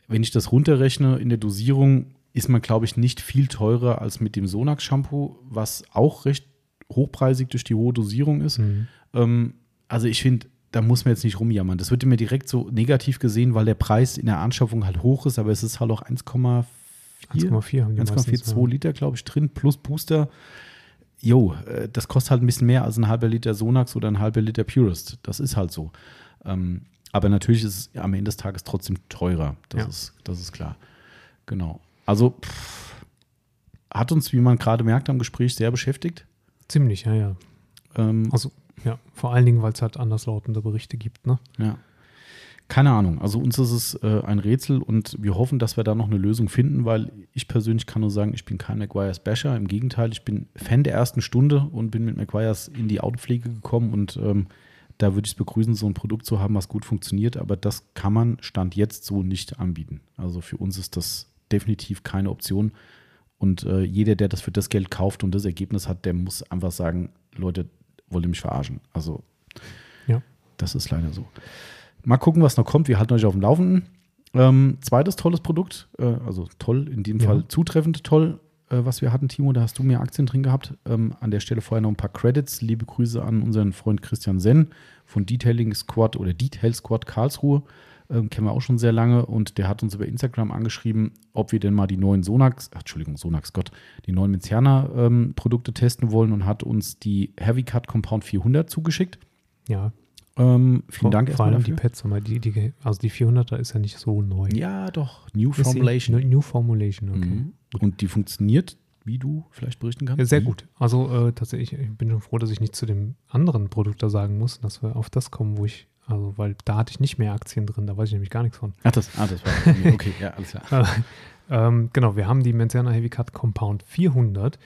Wenn ich das runterrechne in der Dosierung, ist man, glaube ich, nicht viel teurer als mit dem Sonax-Shampoo, was auch recht hochpreisig durch die hohe Dosierung ist. Mhm. Ähm, also ich finde, da muss man jetzt nicht rumjammern. Das wird mir direkt so negativ gesehen, weil der Preis in der Anschaffung halt hoch ist, aber es ist halt auch 1,4 1,4 haben die meistens, 1,42 ja. Liter, glaube ich, drin, plus Booster. Jo, äh, das kostet halt ein bisschen mehr als ein halber Liter Sonax oder ein halber Liter Purist. Das ist halt so. Ähm, aber natürlich ist es am Ende des Tages trotzdem teurer. Das, Ja. ist, das ist klar. Genau. Also pff, hat uns, wie man gerade merkt, am Gespräch sehr beschäftigt. Ziemlich, ja, ja. Ähm, Also, ja, vor allen Dingen, weil es halt anderslautende Berichte gibt, ne? Ja. Keine Ahnung. Also uns ist es äh, ein Rätsel und wir hoffen, dass wir da noch eine Lösung finden, weil ich persönlich kann nur sagen, ich bin kein McGuire's Basher. Im Gegenteil, ich bin Fan der ersten Stunde und bin mit McGuire's in die Autopflege gekommen und ähm, da würde ich es begrüßen, so ein Produkt zu haben, was gut funktioniert, aber das kann man Stand jetzt so nicht anbieten. Also für uns ist das definitiv keine Option. Und äh, jeder, der das für das Geld kauft und das Ergebnis hat, der muss einfach sagen, Leute, wollt ihr mich verarschen? Also Ja. das ist leider so. Mal gucken, was noch kommt. Wir halten euch auf dem Laufenden. Ähm, zweites tolles Produkt, äh, also toll, in dem Ja. Fall zutreffend toll, äh, was wir hatten, Timo. Da hast du mehr Aktien drin gehabt. Ähm, an der Stelle vorher noch ein paar Credits. Liebe Grüße an unseren Freund Christian Senn von Detailing Squad oder Detail Squad Karlsruhe. Ähm, kennen wir auch schon sehr lange und der hat uns über Instagram angeschrieben, ob wir denn mal die neuen Sonax, ach, Entschuldigung, Sonax Gott, die neuen Menzerner ähm, Produkte testen wollen und hat uns die Heavy Cut Compound 400 zugeschickt. Ja. Ähm, vielen vor, Dank Vor allem dafür. die Pads, die, die, also die 400er ist ja nicht so neu. Ja, doch. New Ist Formulation. New, New Formulation, okay. Mhm. Und die funktioniert, wie du vielleicht berichten kannst. Ja, sehr gut. Also äh, tatsächlich, ich bin schon froh, dass ich nicht zu dem anderen Produkt da sagen muss, dass wir auf das kommen, wo ich, also weil da hatte ich nicht mehr Aktien drin, da weiß ich nämlich gar nichts von. Ach, das, ah, das war. Okay, ja, alles klar. Ähm, genau, wir haben die Menzerner Heavy Cut Compound 400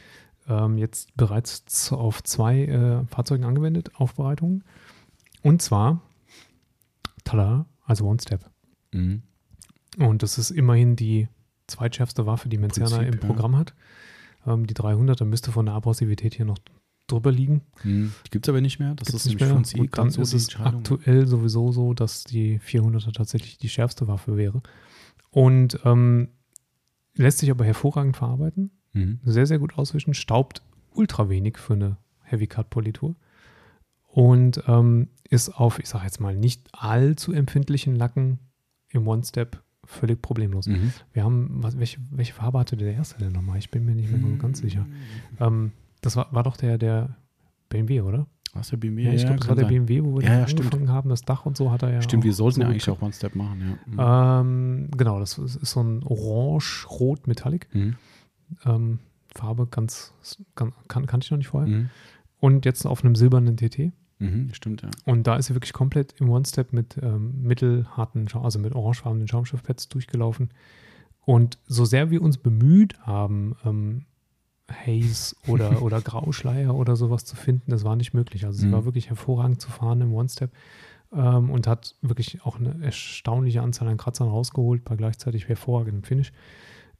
ähm, jetzt bereits auf zwei äh, Fahrzeugen angewendet, Aufbereitungen. Und zwar, tada, also One Step. Mhm. Und das ist immerhin die zweitschärfste Waffe, die Menzerner Prinzip, im ja. Programm hat. Ähm, die 300er müsste von der Abrasivität hier noch drüber liegen. Mhm. Die gibt es aber nicht mehr. Das Gibt's ist für uns eh Und dann so ist es aktuell sowieso so, dass die 400er tatsächlich die schärfste Waffe wäre. Und ähm, lässt sich aber hervorragend verarbeiten. Mhm. Sehr, sehr gut auswischen. Staubt ultra wenig für eine Heavy Cut Politur. Und ähm, ist auf, ich sage jetzt mal, nicht allzu empfindlichen Lacken im One-Step völlig problemlos. Mhm. Wir haben, was, welche, welche Farbe hatte der erste denn nochmal? Ich bin mir nicht mehr so ganz sicher. Ähm, das war, war doch der, der BMW, oder? Was der BMW? Ja, ich glaube, das war der sein. BMW, wo wir Ja, ja, stimmt. angefangen haben. Das Dach und so hat er ja. Stimmt, wir sollten so ja eigentlich auch One-Step machen, ja. Mhm. Ähm, genau, das ist, ist so ein orange-rot-metallic. Mhm. Ähm, Farbe ganz, ganz kann, kannte ich noch nicht vorher. Mhm. Und jetzt auf einem silbernen TT. Mhm. Stimmt, ja. Und da ist sie wirklich komplett im One-Step mit ähm, mittelharten, also mit orangefarbenen Schaumstoffpads durchgelaufen. Und so sehr wir uns bemüht haben, ähm, Haze oder, oder Grauschleier oder sowas zu finden, das war nicht möglich. Also sie Mhm. war wirklich hervorragend zu fahren im One-Step ähm, und hat wirklich auch eine erstaunliche Anzahl an Kratzern rausgeholt bei gleichzeitig hervorragendem Finish.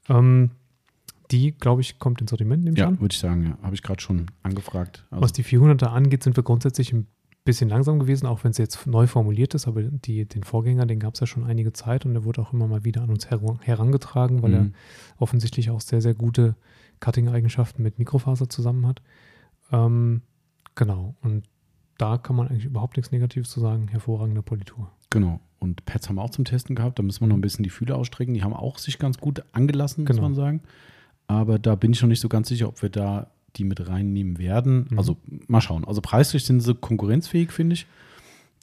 Ähm, die, glaube ich, kommt ins Sortiment, nehme ich Ja, an. würde ich sagen, ja. Habe ich gerade schon angefragt. Also, Was die 400er angeht, sind wir grundsätzlich ein bisschen langsam gewesen, auch wenn es jetzt neu formuliert ist, aber die, den Vorgänger, den gab es ja schon einige Zeit und der wurde auch immer mal wieder an uns her herangetragen, weil er Mhm. offensichtlich auch sehr, sehr gute Cutting-Eigenschaften mit Mikrofaser zusammen hat. Ähm, genau. Und da kann man eigentlich überhaupt nichts Negatives zu sagen. Hervorragende Politur. Genau. Und Pads haben wir auch zum Testen gehabt. Da müssen wir noch ein bisschen die Fühler ausstrecken. Die haben auch sich ganz gut angelassen, muss Genau. man sagen. Aber da bin ich noch nicht so ganz sicher, ob wir da die mit reinnehmen werden. Mhm. Also mal schauen. Also preislich sind sie konkurrenzfähig, finde ich.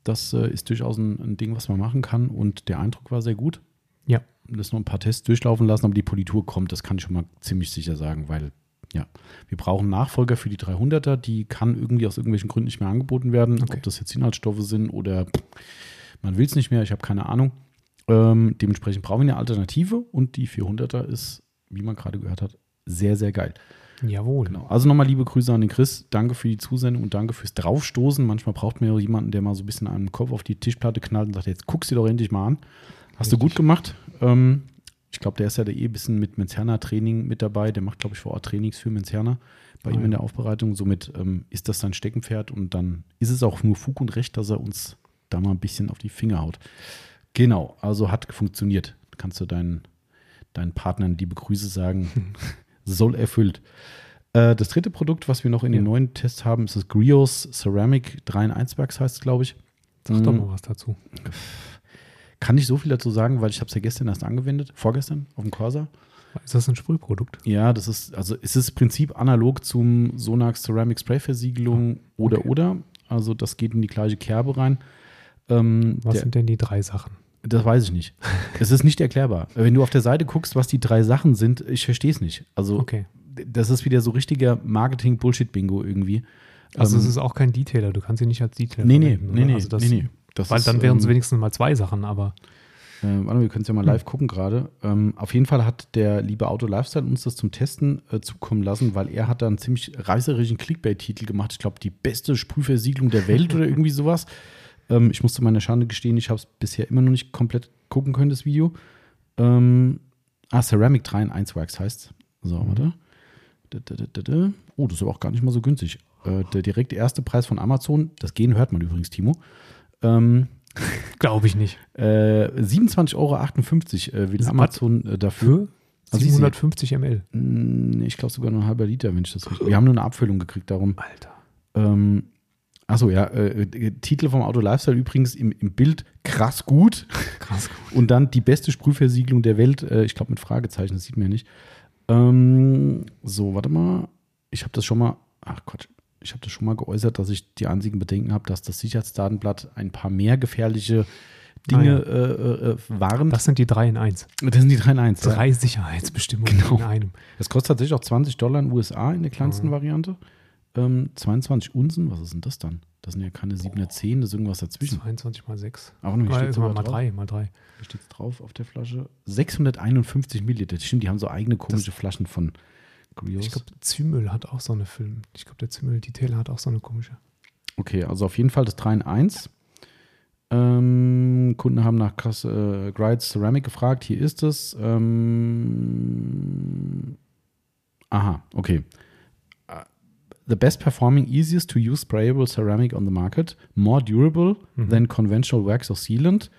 Das äh, ist durchaus ein, ein Ding, was man machen kann. Und der Eindruck war sehr gut. Lass noch ein paar Tests durchlaufen lassen, aber die Politur kommt, das kann ich schon mal ziemlich sicher sagen, weil ja, wir brauchen Nachfolger für die 300er, die kann irgendwie aus irgendwelchen Gründen nicht mehr angeboten werden, Okay. ob das jetzt Inhaltsstoffe sind oder man will es nicht mehr, ich habe keine Ahnung. Ähm, dementsprechend brauchen wir eine Alternative und die 400er ist, wie man gerade gehört hat, sehr, sehr geil. Jawohl. Genau. Also nochmal liebe Grüße an den Chris. Danke für die Zusendung und danke fürs Draufstoßen. Manchmal braucht man ja jemanden, der mal so ein bisschen einen Kopf auf die Tischplatte knallt und sagt, jetzt guckst du doch endlich mal an. Hast du gut gemacht. Ähm, ich glaube, der ist ja da eh ein bisschen mit Menzerner-Training mit dabei. Der macht, glaube ich, vor Ort Trainings für Menzerner bei Ah, ihm in ja. der Aufbereitung. Somit ähm, ist das sein Steckenpferd und dann ist es auch nur Fug und Recht, dass er uns da mal ein bisschen auf die Finger haut. Genau, also hat funktioniert. Kannst du deinen, deinen Partnern liebe Grüße sagen. Soll erfüllt. Äh, das dritte Produkt, was wir noch in den Ja. neuen Tests haben, ist das Grios Ceramic 3 in 1 Werks, heißt es, glaube ich. Sag doch Mhm. mal was dazu. Kann nicht so viel dazu sagen, weil ich habe es ja gestern erst angewendet, vorgestern auf dem Corsa. Ist das ein Sprühprodukt? Ja, das ist, also es ist im Prinzip analog zum Sonax Ceramic Spray Versiegelung oder okay. oder. Also das geht in die gleiche Kerbe rein. Ähm, Was der, sind denn die drei Sachen? das weiß ich nicht. es ist nicht erklärbar. Wenn du auf der Seite guckst, was die drei Sachen sind, ich verstehe es nicht. Also Okay. das ist wieder so richtiger Marketing-Bullshit-Bingo irgendwie. Also Ähm, es ist auch kein Detailer. Du kannst sie nicht als Detailer Nee, nee, nee, nee, Also das, nee, nee. Das Weil ist, dann wären es ähm, wenigstens mal zwei Sachen, aber Äh, warte, wir können es ja mal live gucken gerade. Ähm, auf jeden Fall hat der liebe Auto Lifestyle uns das zum Testen äh, zukommen lassen, weil er hat da einen ziemlich reißerischen Clickbait-Titel gemacht. Ich glaube, die beste Sprühversiegelung der Welt oder irgendwie sowas. Ähm, ich musste meiner Schande gestehen, ich habe es bisher immer noch nicht komplett gucken können, das Video. Ähm, ah, Ceramic 3 in 1 Wax heißt So, Mhm. warte. Da, da, da. Oh, das ist aber auch gar nicht mal so günstig. Äh, der direkte erste Preis von Amazon, das Gehen hört man übrigens, Timo. Ähm, glaube ich nicht. äh, 27,58 Euro äh, will? Amazon äh, dafür. Für Also ich 750 ml. Mm, Ich glaube sogar nur ein halber Liter, wenn ich das richtig. Wir haben nur eine Abfüllung gekriegt, darum. Alter. Ähm, achso, ja, äh, äh, Titel vom Auto Lifestyle übrigens im, im Bild krass gut. Krass. Und dann die beste Sprühversiegelung der Welt, äh, ich glaube mit Fragezeichen, das sieht man ja nicht. Ähm, so, warte mal. Ich habe das schon mal, ach Quatsch, ich habe das schon mal geäußert, dass ich die einzigen Bedenken habe, dass das Sicherheitsdatenblatt ein paar mehr gefährliche Dinge Ah, äh, äh, warnt. Das sind die 3 in 1. Das sind die 3 in 1. Ja. Drei Sicherheitsbestimmungen Genau. in einem. Das kostet tatsächlich auch 20 Dollar in den USA in der kleinsten Mhm. Variante. Ähm, 22 Unsen, was ist denn das dann? Das sind ja keine 710, das ist irgendwas dazwischen. 22 mal 6. Aber noch Mal, mal, mal drauf. 3, mal 3. Hier steht drauf auf der Flasche. 651 Milliliter. Das Stimmt, die haben so eigene komische Flaschen von Grios. Ich glaube, Zymel hat auch so eine Film. Ich glaube, der Zymel Detailer hat auch so eine komische. Okay, also auf jeden Fall das 3 in 1. Ähm, Kunden haben nach Kas- äh, Grides Ceramic gefragt. Hier ist es. Ähm, aha, okay. The best performing, easiest to use sprayable ceramic on the market. More durable Mhm. than conventional wax or sealant.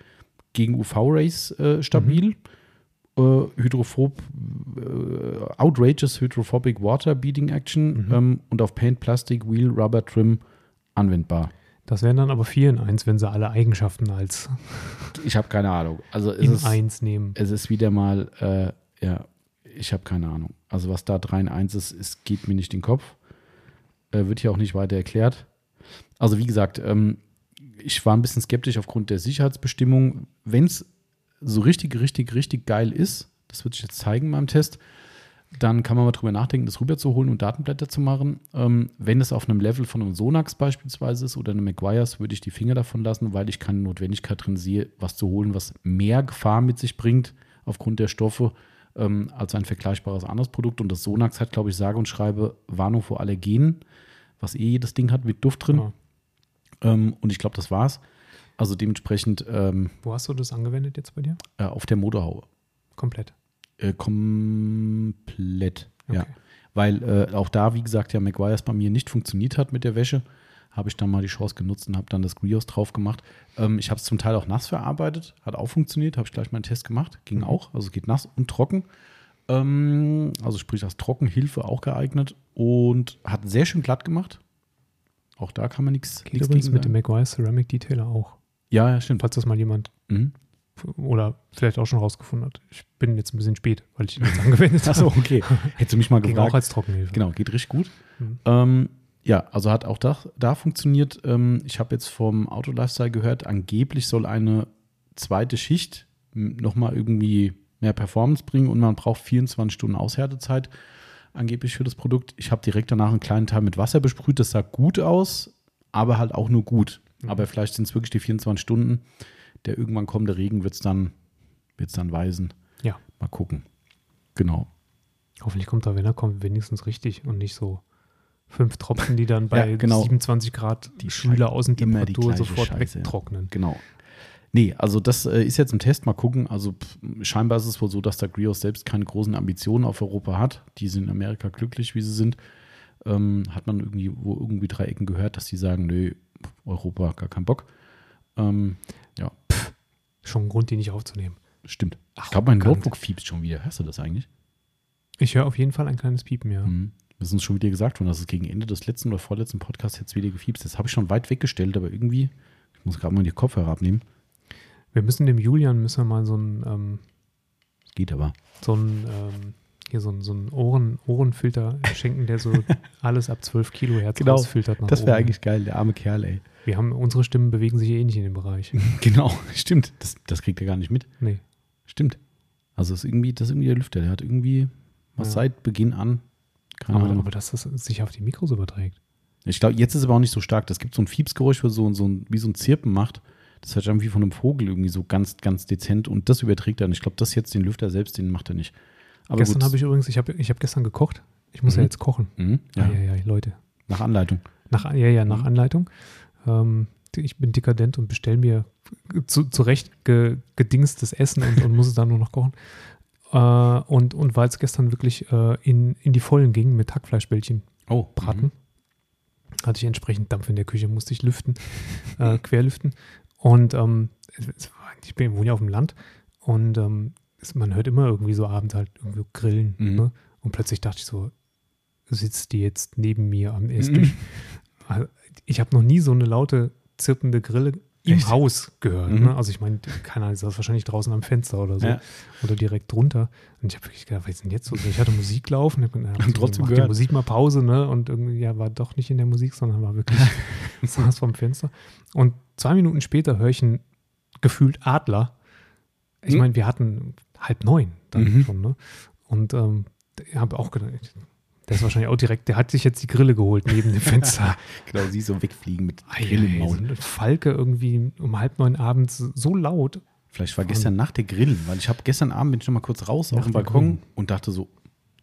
Gegen UV-Rays äh, stabil. Äh, hydrophob, äh, outrageous hydrophobic water beading action Mhm. ähm, und auf Paint, Plastic, Wheel, Rubber, Trim anwendbar. Das wären dann aber 4 in 1, wenn sie alle Eigenschaften als Ich habe keine Ahnung. Also es in ist, 1 nehmen. es ist wieder mal, äh, ja, ich habe keine Ahnung. Also was da 3 in 1 ist, es geht mir nicht in den Kopf. Äh, wird hier auch nicht weiter erklärt. Also wie gesagt, ähm, ich war ein bisschen skeptisch aufgrund der Sicherheitsbestimmung. Wenn es so richtig, richtig, richtig geil ist, das wird sich jetzt zeigen meinem Test, dann kann man mal drüber nachdenken, das rüberzuholen und Datenblätter zu machen. Ähm, wenn es auf einem Level von einem Sonax beispielsweise ist oder einem Meguiars, würde ich die Finger davon lassen, weil ich keine Notwendigkeit drin sehe, was zu holen, was mehr Gefahr mit sich bringt aufgrund der Stoffe ähm, als ein vergleichbares anderes Produkt. Und das Sonax hat, glaube ich, sage und schreibe Warnung vor Allergenen, was eh jedes Ding hat mit Duft drin. Ja. Ähm, und ich glaube, das war's. Also dementsprechend ähm, Wo hast du das angewendet jetzt bei dir? äh, auf der Motorhaube. Komplett. Äh, komplett. Ja. Okay. Weil äh, auch da, wie gesagt, ja Maguires bei mir nicht funktioniert hat mit der Wäsche, habe ich dann mal die Chance genutzt und habe dann das Grios drauf gemacht. Ähm, ich habe es zum Teil auch nass verarbeitet, hat auch funktioniert, habe ich gleich mal einen Test gemacht, ging Mhm. auch, also geht nass und trocken. Ähm, also sprich als Trockenhilfe auch geeignet und hat sehr schön glatt gemacht. Auch da kann man nichts Geht übrigens mit dem Maguire Ceramic Detailer auch. Ja, ja, stimmt. Falls das mal jemand Mhm. oder vielleicht auch schon rausgefunden hat. Ich bin jetzt ein bisschen spät, weil ich ihn jetzt angewendet habe. Achso, okay. Hättest du mich mal Ging gefragt. auch als Trockenhilfe. Genau, geht richtig gut. Mhm. Ähm, ja, also hat auch da, da funktioniert. Ähm, ich habe jetzt vom Auto Lifestyle gehört, angeblich soll eine zweite Schicht nochmal irgendwie mehr Performance bringen und man braucht 24 Stunden Aushärtezeit angeblich für das Produkt. Ich habe direkt danach einen kleinen Teil mit Wasser besprüht. Das sah gut aus, aber halt auch nur gut. Mhm. Aber vielleicht sind es wirklich die 24 Stunden. Der irgendwann kommende Regen wird es dann, wird's dann weisen. Ja. Mal gucken. Genau. Hoffentlich kommt da, wenn er kommt, wenigstens richtig und nicht so fünf Tropfen, die dann bei Ja, genau. 27 Grad Die die Außentemperatur sofort Scheiße. wegtrocknen. Genau. Nee, also das äh, ist jetzt im Test. Mal gucken. Also pff, scheinbar ist es wohl so, dass der Grios selbst keine großen Ambitionen auf Europa hat. Die sind in Amerika glücklich, wie sie sind. Ähm, hat man irgendwie, wo irgendwie drei Ecken gehört, dass die sagen, nö, Europa, gar keinen Bock. Ähm, Schon ein Grund, die nicht aufzunehmen. stimmt. Ach, ich glaube, mein Kant. Notebook fiebst schon wieder. Hörst du das eigentlich? Ich höre auf jeden Fall ein kleines Piepen, ja. Mhm. Das ist uns schon wieder gesagt worden, dass es gegen Ende des letzten oder vorletzten Podcasts jetzt wieder gefiebst. Das habe ich schon weit weggestellt, aber irgendwie, ich muss gerade mal die Kopfhörer abnehmen. Wir müssen dem Julian müssen wir mal so ein, ähm, Geht aber. so ein, ähm, hier so so ein Ohren, Ohrenfilter schenken, der so alles ab 12 Kilohertz Genau, rausfiltert. Das wäre eigentlich geil, der arme Kerl, ey. Wir haben, unsere Stimmen bewegen sich eh nicht in dem Bereich. Genau, stimmt. Das, das kriegt er gar nicht mit. Nee. Stimmt. Also ist irgendwie, das ist irgendwie der Lüfter. Der hat irgendwie was Ja. seit Beginn an. Keine Aber, Ahnung. aber dass das sich auf die Mikros überträgt. Ich glaube, jetzt ist es aber auch nicht so stark. Das gibt so ein Fiepsgeräusch, so, so ein, wie so ein Zirpen macht. Das hört sich an wie von einem Vogel irgendwie so ganz, ganz dezent und das überträgt er. Und ich glaube, das jetzt den Lüfter selbst, den macht er nicht. Aber gestern habe ich übrigens, ich habe ich hab gestern gekocht. Ich muss Mhm. ja jetzt kochen. Mhm, Ja, ja, ja, ja, Leute. nach Anleitung. Nach, ja, ja, nach Mhm. Anleitung. Ähm, ich bin dekadent und bestelle mir zu, zurecht ge, gedingstes Essen und, und muss es dann nur noch kochen. Äh, und, und weil es gestern wirklich äh, in, in die Vollen ging mit Hackfleischbällchen Oh, braten, hatte ich entsprechend Dampf in der Küche, musste ich lüften, äh, querlüften. Und ähm, ich bin, wohne ja auf dem Land und ähm, es, man hört immer irgendwie so abends halt irgendwie grillen. Mhm. Ne? Und plötzlich dachte ich so, sitzt die jetzt neben mir am Esstisch? Also, Ich habe noch nie so eine laute, zirpende Grille im Echt? Haus gehört. Mhm. Ne? Also ich meine, keine Ahnung, das wahrscheinlich draußen am Fenster oder so. Ja. Oder direkt drunter. Und ich habe wirklich gedacht, was ist denn jetzt so? Ich hatte Musik laufen. Ich hab, gedacht, Und trotzdem mach die gehört. Musik mal Pause, ne? Und irgendwie, ja, war doch nicht in der Musik, sondern war wirklich, saß vom Fenster. Und zwei Minuten später höre ich einen gefühlt Adler. Ich Mhm. meine, wir hatten halb neun dann Mhm. schon, ne? Und ähm, ich habe auch gedacht, der ist wahrscheinlich auch direkt, der hat sich jetzt die Grille geholt neben dem Fenster. Genau, sie so wegfliegen mit Ei, Grill im Maul. so Falke irgendwie um halb neun abends so laut. Vielleicht war gestern Nacht der Grillen, weil ich habe gestern Abend bin ich noch mal kurz raus auf dem Balkon Grillen. und dachte so,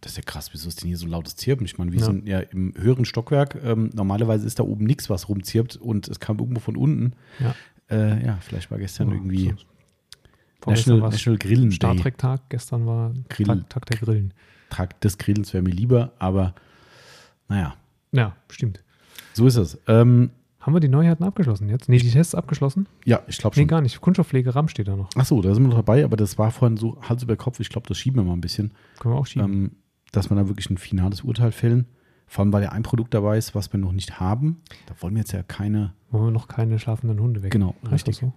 das ist ja krass, wieso ist denn hier so lautes Zirpen? Ich meine, wir Ja. sind ja im höheren Stockwerk. Ähm, normalerweise ist da oben nichts, was rumzirpt und es kam irgendwo von unten. Ja. Äh, ja, vielleicht war gestern Ja, irgendwie so. National, National Grillen Star. Trek Tag, gestern war Grill. Tag, Tag der Grillen. Tag des Grillens wäre mir lieber, aber naja, Ja, stimmt. so ist es. Ähm, Haben wir die Neuheiten abgeschlossen jetzt? Nee, die Tests abgeschlossen? ja, ich glaube Nee, schon. gar nicht. Kunststoffpflege RAM steht da noch. Achso, da sind wir noch dabei, aber das war vorhin so Hals über Kopf. Ich glaube, das schieben wir mal ein bisschen. Können wir auch schieben. ähm, dass wir da wirklich ein finales Urteil fällen. Vor allem, weil ja ein Produkt dabei ist, was wir noch nicht haben. Da wollen wir jetzt ja keine, Wollen wir noch keine schlafenden Hunde weg? Genau, richtig. So?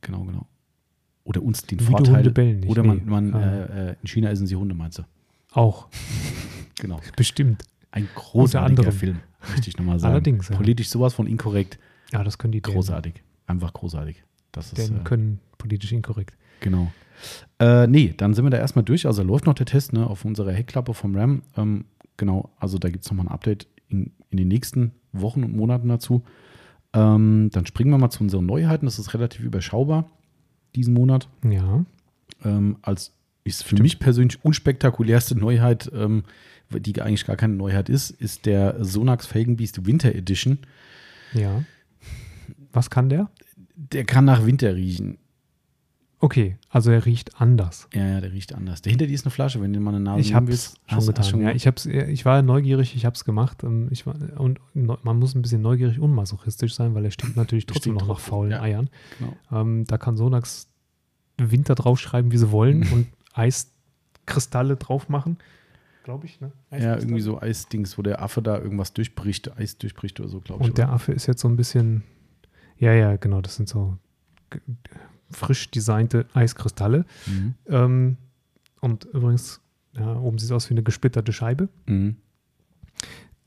genau, genau. Oder uns den Wie Vorteil. Hunde bellen nicht. oder man, Nee. man Ah. äh, äh, in China essen sie Hunde, meinst du? Auch, Genau. bestimmt. Ein großartiger. Film, möchte ich nochmal sagen. Allerdings, ja. Politisch sowas von inkorrekt. Ja, das können die Dänen. Großartig. Einfach großartig. Das ist, Dänen äh, können politisch inkorrekt. Genau. Äh, nee, dann sind wir da erstmal durch. Also läuft noch der Test ne, auf unserer Heckklappe vom RAM. Ähm, genau, also da gibt es nochmal ein Update in, in den nächsten Wochen und Monaten dazu. Ähm, dann springen wir mal zu unseren Neuheiten. Das ist relativ überschaubar diesen Monat. Ja. Ähm, als ist für mich persönlich unspektakulärste Neuheit, ähm, die eigentlich gar keine Neuheit ist, ist der Sonax Felgenbeast Winter Edition. Ja. Was kann der? Der kann nach Winter riechen. Okay, also er riecht anders. Ja, ja, der riecht anders. Dahinter die ist eine Flasche, wenn du mal eine Nase Ich habe es schon Hast- getan. schon ja, ich, hab's, ich war neugierig, ich habe es gemacht. ähm, Ich war, und man muss ein bisschen neugierig und masochistisch sein, weil er stinkt natürlich trotzdem Stinkt noch nach faulen ja. Eiern. Genau. Ähm, da kann Sonax Winter draufschreiben, wie sie wollen und Eis Eiskristalle drauf machen. Glaube ich, ne? Ja, irgendwie so Eisdings, wo der Affe da irgendwas durchbricht, Eis durchbricht oder so, glaube ich. Und der oder? Affe ist jetzt so ein bisschen, ja, ja, genau, das sind so frisch designte Eiskristalle. Mhm. Ähm, und übrigens, ja, oben sieht es aus wie eine gesplitterte Scheibe. Mhm.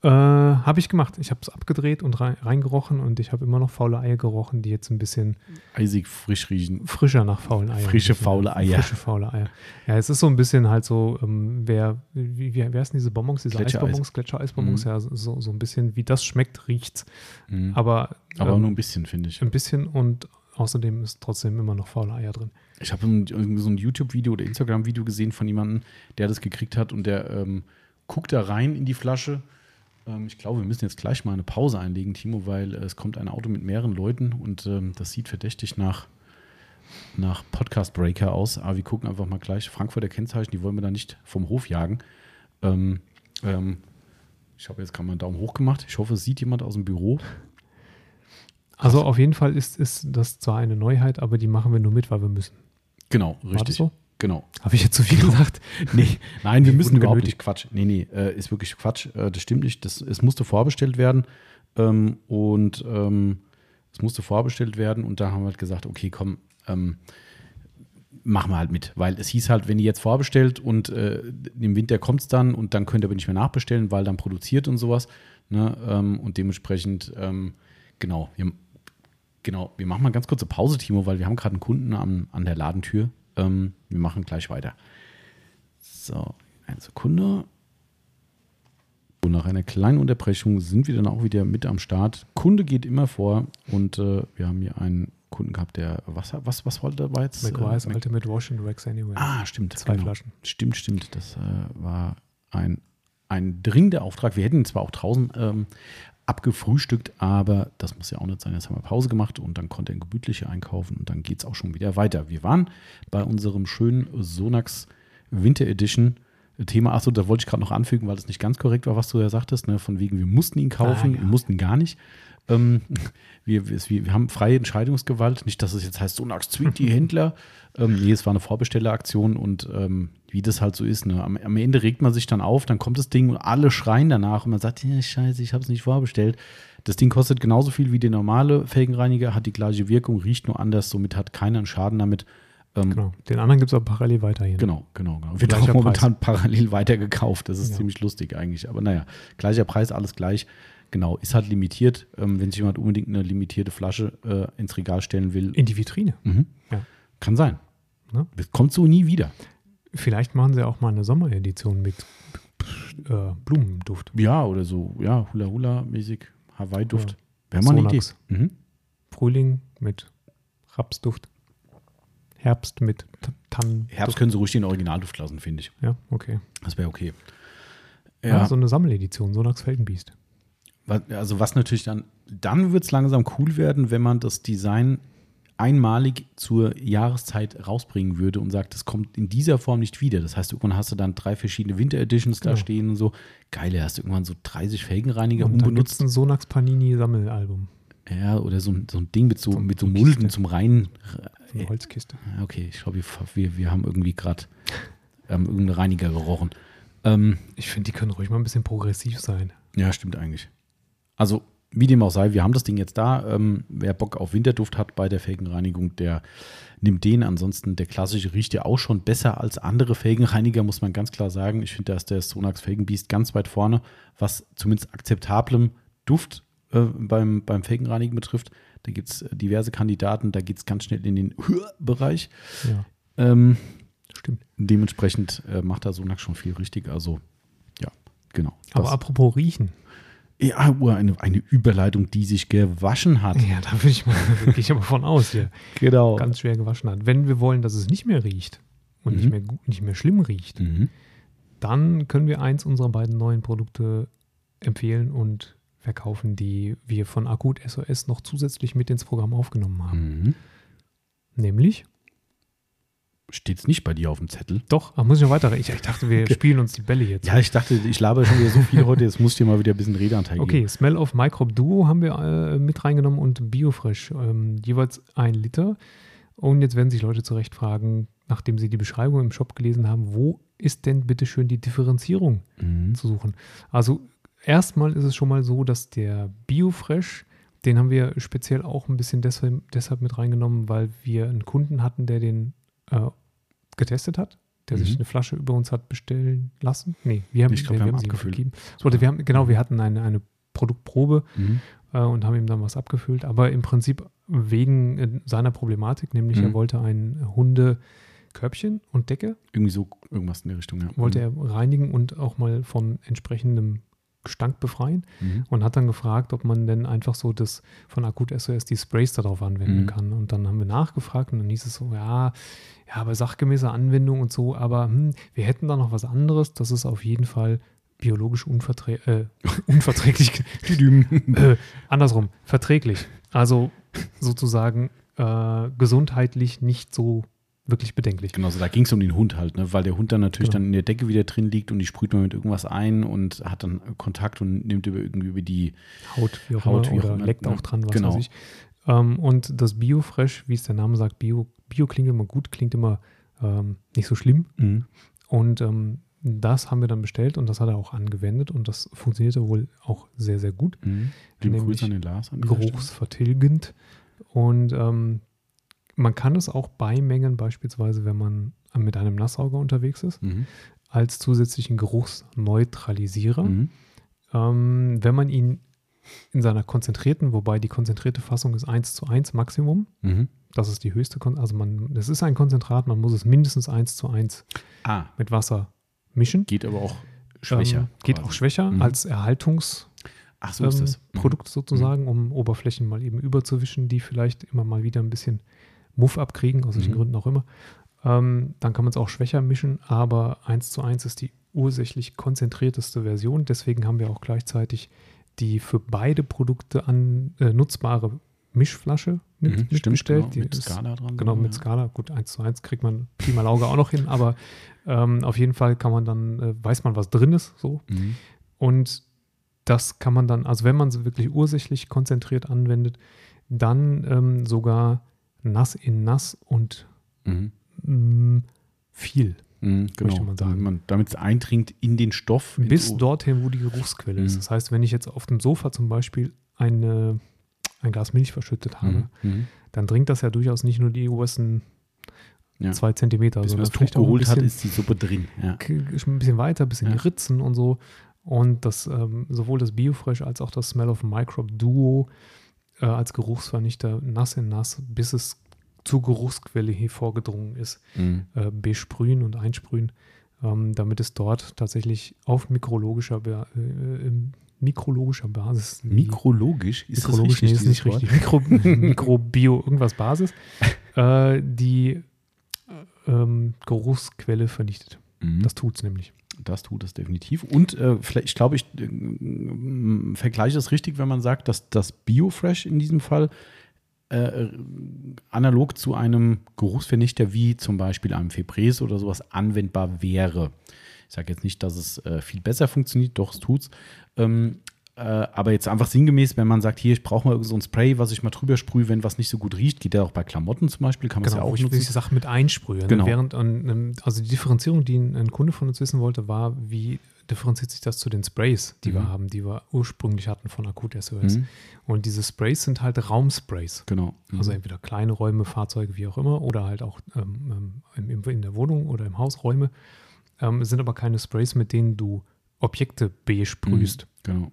Äh, habe ich gemacht. Ich habe es abgedreht und rein, reingerochen und ich habe immer noch faule Eier gerochen, die jetzt ein bisschen Eisig frisch riechen. frischer nach faulen Eiern. Frische, riechen. faule Eier. Frische, faule Eier. Ja, es ist so ein bisschen halt so, ähm, wer, wie, wie, wer ist denn diese Bonbons, diese Gletschereis. Eisbonbons, Gletschereisbonbons? Mhm. Ja, so, so ein bisschen, wie das schmeckt, riecht's. Mhm. Aber, Aber ähm, nur ein bisschen, finde ich. ein bisschen und außerdem ist trotzdem immer noch faule Eier drin. Ich habe irgendwie so ein YouTube-Video oder Instagram-Video gesehen von jemandem, der das gekriegt hat und der ähm, guckt da rein in die Flasche. Ähm, ich glaube, wir müssen jetzt gleich mal eine Pause einlegen, Timo, weil äh, es kommt ein Auto mit mehreren Leuten und ähm, das sieht verdächtig nach, nach Podcast-Breaker aus. Aber wir gucken einfach mal gleich. Frankfurter Kennzeichen, die wollen wir da nicht vom Hof jagen. Ähm, ähm, ich habe jetzt gerade mal einen Daumen hoch gemacht. Ich hoffe, es sieht jemand aus dem Büro. Also auf jeden Fall ist, ist das zwar eine Neuheit, aber die machen wir nur mit, weil wir müssen. Genau, War richtig. das so? Genau. Habe ich jetzt zu viel gesagt? Nee, nein, wir müssen überhaupt genötigt. nicht Quatsch. Nee, nee, äh, ist wirklich Quatsch. Äh, das stimmt nicht. Das, es musste vorbestellt werden. Ähm, und ähm, es musste vorbestellt werden. Und da haben wir halt gesagt, okay, komm, ähm, machen wir halt mit. Weil es hieß halt, wenn ihr jetzt vorbestellt und äh, im Winter kommt es dann und dann könnt ihr aber nicht mehr nachbestellen, weil dann produziert und sowas. Ne? Ähm, und dementsprechend, ähm, genau, wir, genau, wir machen mal ganz kurze Pause, Timo, weil wir haben gerade einen Kunden an, an der Ladentür. Ähm, wir machen gleich weiter. So, eine Sekunde. Und nach einer kleinen Unterbrechung sind wir dann auch wieder mit am Start. Kunde geht immer vor und äh, wir haben hier einen Kunden gehabt, der was was was wollte dabei jetzt? McWise Äh, Mac- Ultimate Wash and Wax Anywhere. Ah, stimmt. Zwei Flaschen. Stimmt, stimmt. Das äh, war ein, ein dringender Auftrag. Wir hätten ihn zwar auch draußen ähm, abgefrühstückt, aber das muss ja auch nicht sein. Jetzt haben wir Pause gemacht und dann konnte er gemütlicher einkaufen und dann geht es auch schon wieder weiter. Wir waren bei unserem schönen Sonax Winter Edition. Thema, achso, da wollte ich gerade noch anfügen, weil es nicht ganz korrekt war, was du ja sagtest, ne? von wegen, wir mussten ihn kaufen, Ah, ja. wir mussten gar nicht. Ähm, wir, wir, wir haben freie Entscheidungsgewalt, nicht, dass es jetzt heißt, Sonax zwingt die Händler. Ähm, nee, es war eine Vorbestelleraktion und ähm, wie das halt so ist, ne? am, am Ende regt man sich dann auf, dann kommt das Ding und alle schreien danach und man sagt, ja, scheiße, ich habe es nicht vorbestellt. Das Ding kostet genauso viel wie der normale Felgenreiniger, hat die gleiche Wirkung, riecht nur anders, somit hat keiner einen Schaden damit. Ähm, Genau. Den anderen gibt es auch parallel weiterhin. Genau, genau, genau. Wird auch momentan parallel weitergekauft. Das ist Ja. ziemlich lustig eigentlich. Aber naja, gleicher Preis, alles gleich. Genau, ist halt limitiert. Ähm, wenn sich jemand unbedingt eine limitierte Flasche äh, ins Regal stellen will, In die Vitrine. mhm. Ja. kann sein. Ne? Das kommt so nie wieder. Vielleicht machen sie auch mal eine Sommeredition mit äh, Blumenduft. Ja, oder so, ja, Hula-Hula-mäßig, Hawaii-Duft. Wäre mal eine Idee. Mhm. Frühling mit Rapsduft. Herbst mit Tannen. Herbst können sie ruhig den Originalduft lassen, finde ich. Ja, okay. Das wäre okay. Ja. Ja, so eine Sammeledition, Sonax Felgenbiest. Also was natürlich dann, dann wird es langsam cool werden, wenn man das Design einmalig zur Jahreszeit rausbringen würde und sagt, das kommt in dieser Form nicht wieder. Das heißt, irgendwann hast du dann drei verschiedene Winter Editions da Genau. stehen und so. Geil, hast du irgendwann so 30 Felgenreiniger Und dann unbenutzt. es ein Sonax Panini Sammelalbum. Ja, oder so, ein- so ein Ding mit so, So- mit so Mulden Kiste. zum Rein. So eine Holzkiste. Ja, Okay, ich glaube, wir, wir, wir haben irgendwie gerade ähm, irgendeinen Reiniger gerochen. Ähm, Ich finde, die können ruhig mal ein bisschen progressiv sein. Ja, stimmt eigentlich. Also, wie dem auch sei, wir haben das Ding jetzt da. Ähm, wer Bock auf Winterduft hat bei der Felgenreinigung, der nimmt den. Ansonsten, der klassische riecht ja auch schon besser als andere Felgenreiniger, muss man ganz klar sagen. Ich finde, da ist der Sonax Felgenbeast ganz weit vorne, was zumindest akzeptablem Duft äh, beim, beim Felgenreinigen betrifft. Da gibt es diverse Kandidaten, da geht es ganz schnell in den Bereich. Ja, Ähm, stimmt. dementsprechend äh, macht da Sonax schon viel richtig. Also, ja, genau. Aber Das- apropos Riechen. Ja, eine, eine Überleitung, die sich gewaschen hat. Ja, da würde ich mal, gehe ich aber von aus hier. Genau. Ganz schwer gewaschen hat. Wenn wir wollen, dass es nicht mehr riecht und Mhm. nicht, mehr, nicht mehr schlimm riecht, Mhm. dann können wir eins unserer beiden neuen Produkte empfehlen und verkaufen, die wir von Akut SOS noch zusätzlich mit ins Programm aufgenommen haben. Mhm. Nämlich, Steht es nicht bei dir auf dem Zettel? doch, ach, muss ich noch weiter. Ich, ich dachte, wir spielen uns die Bälle jetzt. Ja, ich dachte, ich laber schon wieder so viel heute, jetzt muss ich dir mal wieder ein bisschen Redeanteil Okay, geben. Smell of Microbe Duo haben wir äh, mit reingenommen und Biofresh, ähm, jeweils ein Liter. Und jetzt werden sich Leute zurecht fragen, nachdem sie die Beschreibung im Shop gelesen haben, wo ist denn bitte schön die Differenzierung Mhm. zu suchen? Also erstmal ist es schon mal so, dass der Biofresh, den haben wir speziell auch ein bisschen deshalb, deshalb mit reingenommen, weil wir einen Kunden hatten, der den äh, getestet hat, der sich Mhm. eine Flasche über uns hat bestellen lassen. Nee, wir haben, Ich glaub, nee, wir haben sie ihm abgefüllt. gegeben. Oder wir haben, genau, wir hatten eine, eine Produktprobe Mhm. äh, und haben ihm dann was abgefüllt. Aber im Prinzip wegen äh, seiner Problematik, nämlich Mhm. er wollte ein Hundekörbchen und Decke, Irgendwie so irgendwas in der Richtung, ja. wollte er reinigen und auch mal von entsprechendem Gestank befreien Mhm. und hat dann gefragt, ob man denn einfach so das von Akut SOS die Sprays darauf anwenden Mhm. kann. Und dann haben wir nachgefragt und dann hieß es so, ja, ja, bei sachgemäßer Anwendung und so, aber hm, wir hätten da noch was anderes, das ist auf jeden Fall biologisch unverträ äh, unverträglich, äh, andersrum, verträglich. Also sozusagen äh, gesundheitlich nicht so wirklich bedenklich. Genau, so da ging es um den Hund halt, ne? weil der Hund dann natürlich Genau. dann in der Decke wieder drin liegt und die sprüht man mit irgendwas ein und hat dann Kontakt und nimmt über irgendwie über die Haut, wie auch Haut, immer, wie auch oder leckt ne? auch dran, was Genau. weiß ich. Ähm, und das Biofresh, wie es der Name sagt, Bio, Bio klingt immer gut, klingt immer ähm, nicht so schlimm. Und ähm, das haben wir dann bestellt und das hat er auch angewendet und das funktionierte wohl auch sehr, sehr gut. Mhm. Grüße an den Lars. An. Geruchsvertilgend. Und ähm, man kann es auch beimengen, beispielsweise, wenn man mit einem Nasssauger unterwegs ist, Mhm. als zusätzlichen Geruchsneutralisierer. Mhm. Ähm, wenn man ihn in seiner konzentrierten, wobei die konzentrierte Fassung ist 1 zu 1 Maximum, Mhm. das ist die höchste, Kon also man, das ist ein Konzentrat, man muss es mindestens 1 zu 1 Ah, mit Wasser mischen. geht aber auch schwächer. Ähm, geht quasi. auch schwächer Mhm. als Erhaltungsprodukt so das. Mhm. sozusagen, um Oberflächen mal eben überzuwischen, die vielleicht immer mal wieder ein bisschen Muff abkriegen, aus welchen Mhm. Gründen auch immer. Ähm, dann kann man es auch schwächer mischen, aber 1 zu 1 ist die ursächlich konzentrierteste Version. Deswegen haben wir auch gleichzeitig die für beide Produkte an, äh, nutzbare Mischflasche mit, Mhm, mit stimmt, bestellt. genau, Die mit ist- Skala dran. Genau, mit ja. Skala. Gut, 1 zu 1 kriegt man Pi mal Auge auch noch hin, aber ähm, auf jeden Fall kann man dann, äh, weiß man, was drin ist, so. Mhm. Und das kann man dann, also wenn man es wirklich ursächlich konzentriert anwendet, dann ähm, sogar nass in nass und Mhm. mm, viel. Mhm, genau. Möchte man sagen. Damit es eindringt in den Stoff. Bis dorthin, wo die Geruchsquelle ist. Mhm. Das heißt, wenn ich jetzt auf dem Sofa zum Beispiel eine, ein Glas Milch verschüttet habe, Mhm. Mhm. dann dringt das ja durchaus nicht nur die obersten Ja. zwei Zentimeter, Bis man sondern das Tuch ein geholt hat, bisschen, ist die Suppe drin. Ja. ein bisschen weiter, bis in Ja. Ritzen und so. Und das, ähm, sowohl das Biofresh als auch das Smell of Microbe Duo äh, als Geruchsvernichter nass in nass, bis es zur Geruchsquelle hier vorgedrungen ist, Mhm. äh, besprühen und einsprühen, ähm, damit es dort tatsächlich auf mikrologischer, äh, ähm, mikrologischer Basis. die- Mikrologisch ist mikrologisch, nee, das ist nicht richtig. Mikro, Mikrobio, irgendwas Basis, äh, die ähm, Geruchsquelle vernichtet. Mhm. Das tut es nämlich. Das tut es definitiv. Und äh, ich glaube, ich äh, vergleiche es richtig, wenn man sagt, dass das Biofresh in diesem Fall äh, analog zu einem Geruchsvernichter wie zum Beispiel einem Febreze oder sowas anwendbar wäre. Ich sage jetzt nicht, dass es äh, viel besser funktioniert, doch es tut's. Ähm, äh, aber jetzt einfach sinngemäß, wenn man sagt, hier, ich brauche mal so ein Spray, was ich mal drüber sprühe, wenn was nicht so gut riecht, geht ja auch bei Klamotten zum Beispiel, kann man Genau, ja auch ich nutzen. diese Sachen mit einsprühe. ne? Genau. Während, also die Differenzierung, die ein, Kunde von uns wissen wollte, war, wie differenziert sich das zu den Sprays, die wir Mhm. haben, die wir ursprünglich hatten von Akut SOS. Mhm. Und diese Sprays sind halt Raumsprays. Genau. Mhm. Also entweder kleine Räume, Fahrzeuge, wie auch immer, oder halt auch ähm, ähm, in der Wohnung oder im Haus Räume. Ähm, es sind aber keine Sprays, mit denen du Objekte besprühst. Genau.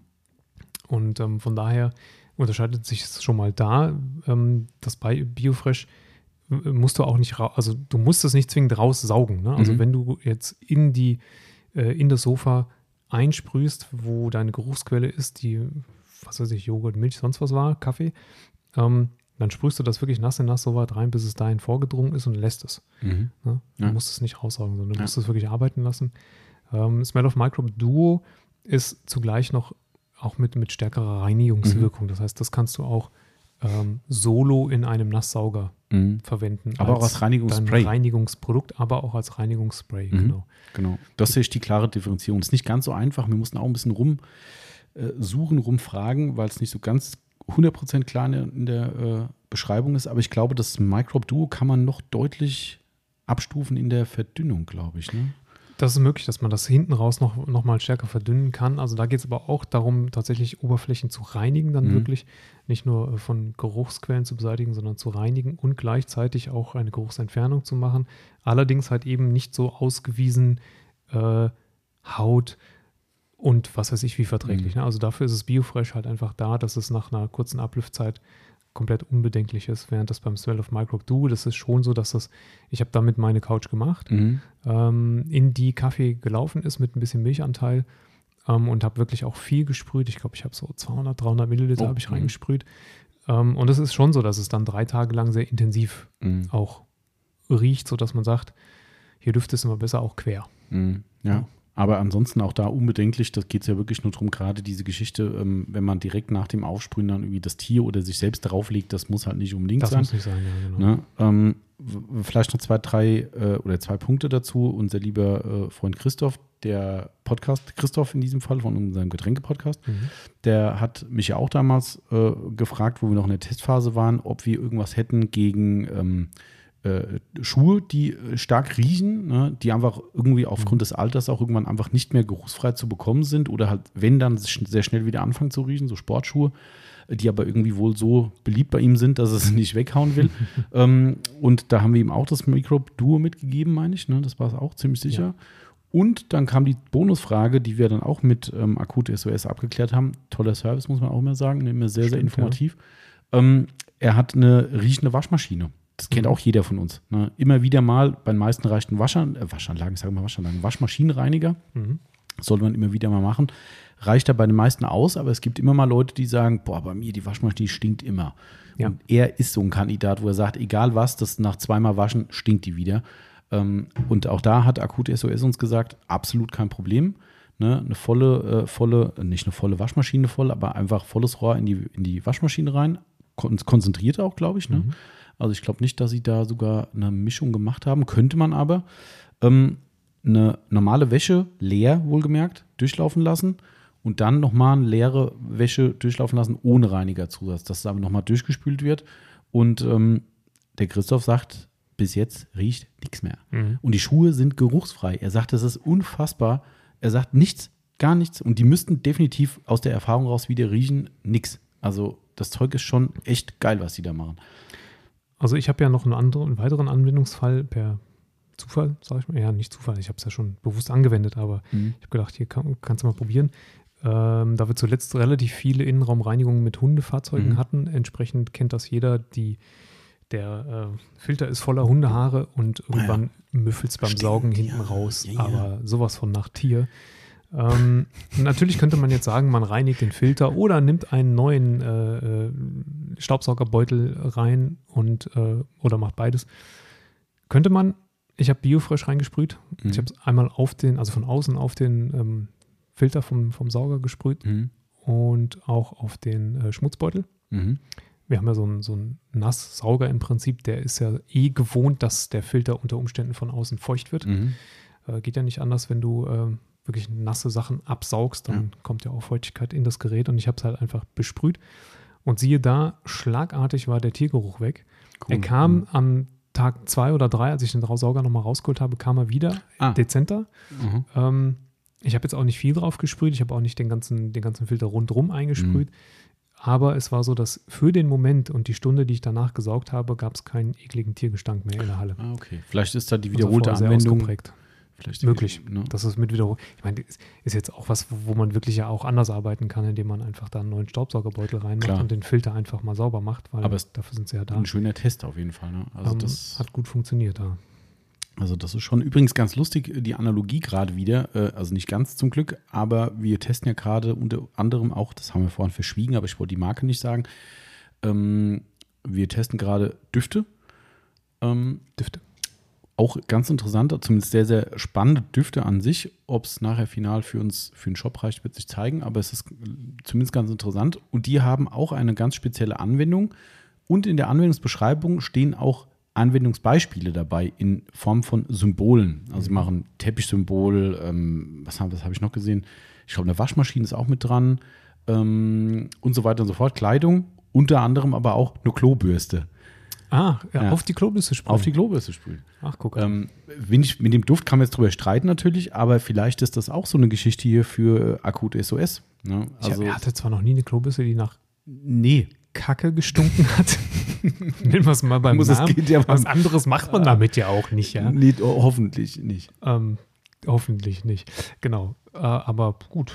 Und ähm, von daher unterscheidet sich es schon mal da. Ähm, das bei Biofresh äh, musst du auch nicht, also du musst es nicht zwingend raussaugen. Ne? Also Mhm. wenn du jetzt in die, äh, in das Sofa einsprühst, wo deine Geruchsquelle ist, die, was weiß ich, Joghurt, Milch, sonst was war, Kaffee, ähm, dann sprühst du das wirklich nass in nass so weit rein, bis es dahin vorgedrungen ist und lässt es. Mhm. Ne? Du Ja. musst es nicht raussaugen, sondern du Ja. musst es wirklich arbeiten lassen. Ähm, Smell of Microbe Duo ist zugleich noch auch mit, mit stärkerer Reinigungswirkung. Das heißt, das kannst du auch ähm, solo in einem Nasssauger Mhm. verwenden. Aber auch als Reinigungsspray. Reinigungsprodukt, aber auch als Reinigungsspray, Mhm. genau. Genau. Das sehe ich die klare Differenzierung. Das ist nicht ganz so einfach. Wir mussten auch ein bisschen rum äh, rumfragen, weil es nicht so ganz 100% klar in der, in der äh, Beschreibung ist. Aber ich glaube, das Microbe Duo kann man noch deutlich abstufen in der Verdünnung, glaube ich. Ne? Das ist möglich, dass man das hinten raus noch, noch mal stärker verdünnen kann. Also da geht es aber auch darum, tatsächlich Oberflächen zu reinigen, dann Mhm. wirklich nicht nur äh, von Geruchsquellen zu beseitigen, sondern zu reinigen und gleichzeitig auch eine Geruchsentfernung zu machen. Allerdings halt eben nicht so ausgewiesen äh, Haut und was weiß ich wie verträglich. Mhm. Ne? Also dafür ist es Biofresh halt einfach da, dass es nach einer kurzen Ablüftzeit komplett unbedenklich ist, während das beim Smell of Microbe Duo, das ist schon so, dass das, ich habe damit meine Couch gemacht, Mhm. ähm, in die Kaffee gelaufen ist mit ein bisschen Milchanteil ähm, und habe wirklich auch viel gesprüht. Ich glaube, ich habe so 200, 300 Milliliter Oh, habe ich mhm. reingesprüht. Ähm, und es ist schon so, dass es dann drei Tage lang sehr intensiv Mhm. auch riecht, sodass man sagt, hier dürfte es immer besser auch quer. Mhm. Ja. Ja. Aber ansonsten auch da unbedenklich, das geht es ja wirklich nur darum, gerade diese Geschichte, ähm, wenn man direkt nach dem Aufsprühen dann irgendwie das Tier oder sich selbst drauflegt, das muss halt nicht unbedingt Das sein. muss nicht sein, ja, genau. Ne? Ähm, vielleicht noch zwei, drei äh, oder zwei Punkte dazu. Unser lieber äh, Freund Christoph, der Podcast, Christoph in diesem Fall von unserem Getränke-Podcast, Mhm. der hat mich ja auch damals äh, gefragt, wo wir noch in der Testphase waren, ob wir irgendwas hätten gegen ähm, äh, Schuhe, die äh, stark riechen, ne? die einfach irgendwie aufgrund des Alters auch irgendwann einfach nicht mehr geruchsfrei zu bekommen sind oder halt, wenn dann sehr schnell wieder anfangen zu riechen, so Sportschuhe, die aber irgendwie wohl so beliebt bei ihm sind, dass er sie nicht weghauen will. ähm, und da haben wir ihm auch das Microbe Duo mitgegeben, meine ich, ne? das war es auch ziemlich sicher. Ja. Und dann kam die Bonusfrage, die wir dann auch mit ähm, Akut SOS abgeklärt haben. Toller Service, muss man auch mal sagen, immer sehr, sehr Stimmt, informativ. Ähm, er hat eine riechende Waschmaschine. Das kennt auch jeder von uns. Ne? Immer wieder mal, bei den meisten reicht ein Waschan äh, Waschanlagen, sagen wir mal Waschanlagen, Waschmaschinenreiniger, Mhm. sollte man immer wieder mal machen. Reicht da bei den meisten aus, aber es gibt immer mal Leute, die sagen, boah, bei mir die Waschmaschine stinkt immer. Ja. Und er ist so ein Kandidat, wo er sagt, egal was, das nach zweimal waschen stinkt die wieder. Ähm, und auch da hat Akut SOS uns gesagt, absolut kein Problem. Ne, eine volle, äh, volle, nicht eine volle Waschmaschine voll, aber einfach volles Rohr in die, in die Waschmaschine rein. Kon konzentriert auch, glaube ich. Ne? Mhm. Also ich glaube nicht, dass sie da sogar eine Mischung gemacht haben. Könnte man aber. Ähm, eine normale Wäsche leer, wohlgemerkt, durchlaufen lassen und dann nochmal eine leere Wäsche durchlaufen lassen ohne Reinigerzusatz, dass es aber nochmal durchgespült wird. Und ähm, der Christoph sagt, bis jetzt riecht nichts mehr. Mhm. Und die Schuhe sind geruchsfrei. Er sagt, das ist unfassbar. Er sagt nichts, gar nichts. Und die müssten definitiv aus der Erfahrung raus wieder riechen, nix. Also das Zeug ist schon echt geil, was die da machen. Also ich habe ja noch einen, anderen, einen weiteren Anwendungsfall per Zufall, sage ich mal. Ja, nicht Zufall, ich habe es ja schon bewusst angewendet, aber Mhm. ich habe gedacht, hier kann, kannst du mal probieren. Ähm, da wir zuletzt relativ viele Innenraumreinigungen mit Hundefahrzeugen Mhm. hatten, entsprechend kennt das jeder, die, der äh, Filter ist voller Hundehaare und irgendwann müffelt es beim Stimmt, Saugen ja. hinten raus, Ja, ja. aber sowas von nach Tier. Ähm, natürlich könnte man jetzt sagen, man reinigt den Filter oder nimmt einen neuen äh, äh, Staubsaugerbeutel rein und äh, oder macht beides. Könnte man, ich habe Biofresh reingesprüht. Mhm. Ich habe es einmal auf den, also von außen auf den ähm, Filter vom, vom Sauger gesprüht Mhm. und auch auf den äh, Schmutzbeutel. Mhm. Wir haben ja so einen, so einen Nasssauger im Prinzip, der ist ja eh gewohnt, dass der Filter unter Umständen von außen feucht wird. Mhm. Äh, geht ja nicht anders, wenn du ähm, wirklich nasse Sachen absaugst, dann kommt ja auch Feuchtigkeit in das Gerät und ich habe es halt einfach besprüht. Und siehe da, schlagartig war der Tiergeruch weg. Cool. Er kam Mhm. am Tag zwei oder drei, als ich den Sauger nochmal rausgeholt habe, kam er wieder Ah. dezenter. Mhm. Ähm, ich habe jetzt auch nicht viel drauf gesprüht, ich habe auch nicht den ganzen, den ganzen Filter rundrum eingesprüht. Mhm. Aber es war so, dass für den Moment und die Stunde, die ich danach gesaugt habe, gab es keinen ekligen Tiergestank mehr in der Halle. Ah, okay. Vielleicht ist da die Also wiederholte sehr Anwendung. Vielleicht Möglich. Ne? Das ist mit Wiederholung. Ich meine, ist, ist jetzt auch was, wo man wirklich ja auch anders arbeiten kann, indem man einfach da einen neuen Staubsaugerbeutel reinmacht Klar. und den Filter einfach mal sauber macht, weil Aber dafür sind sie ja da. Ein schöner Test auf jeden Fall. Ne? Also, Ähm, das, hat gut funktioniert da. also das ist schon übrigens ganz lustig, die Analogie gerade wieder. Äh, also nicht ganz zum Glück, aber wir testen ja gerade unter anderem auch, das haben wir vorhin verschwiegen, aber ich wollte die Marke nicht sagen. Ähm, wir testen gerade Düfte. Ähm, Düfte. Auch ganz interessant, zumindest sehr, sehr spannende Düfte an sich. Ob es nachher final für uns für den Shop reicht, wird sich zeigen, aber es ist zumindest ganz interessant. Und die haben auch eine ganz spezielle Anwendung. Und in der Anwendungsbeschreibung stehen auch Anwendungsbeispiele dabei in Form von Symbolen. Also sie machen Teppichsymbol, ähm, was habe hab ich noch gesehen? Ich glaube, eine Waschmaschine ist auch mit dran ähm, und so weiter und so fort. Kleidung, unter anderem aber auch eine Klobürste. Ah, ja, Ja. auf die Klobürste sprühen. Auf die Klobürste sprühen. Ach, guck. Ähm, ich, mit dem Duft kann man jetzt drüber streiten natürlich, aber vielleicht ist das auch so eine Geschichte hier für äh, akute SOS. Ne? ich Also, hatte zwar noch nie eine Klobürste, die nach nee. Kacke gestunken hat. Nennen wir es mal beim Muss es Namen. geht ja Was anderes macht man damit ja auch nicht, ja. Nee, oh, hoffentlich nicht. Ähm, hoffentlich nicht. Genau. Äh, aber gut.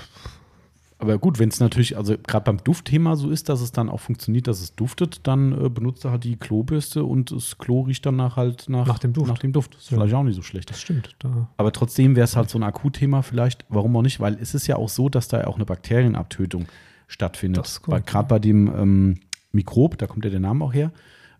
Aber gut, wenn es natürlich, also gerade beim Duftthema so ist, dass es dann auch funktioniert, dass es duftet, dann äh, benutzt er halt die Klobürste und das Klo riecht dann nach halt nach, Nach dem Duft. Nach dem Duft. Das ist Ja. vielleicht auch nicht so schlecht. Das stimmt. Da. Aber trotzdem wäre es halt so ein Akutthema vielleicht. Warum auch nicht? Weil es ist ja auch so, dass da ja auch eine Bakterienabtötung stattfindet. Gerade bei dem ähm, Mikrob, da kommt ja der Name auch her,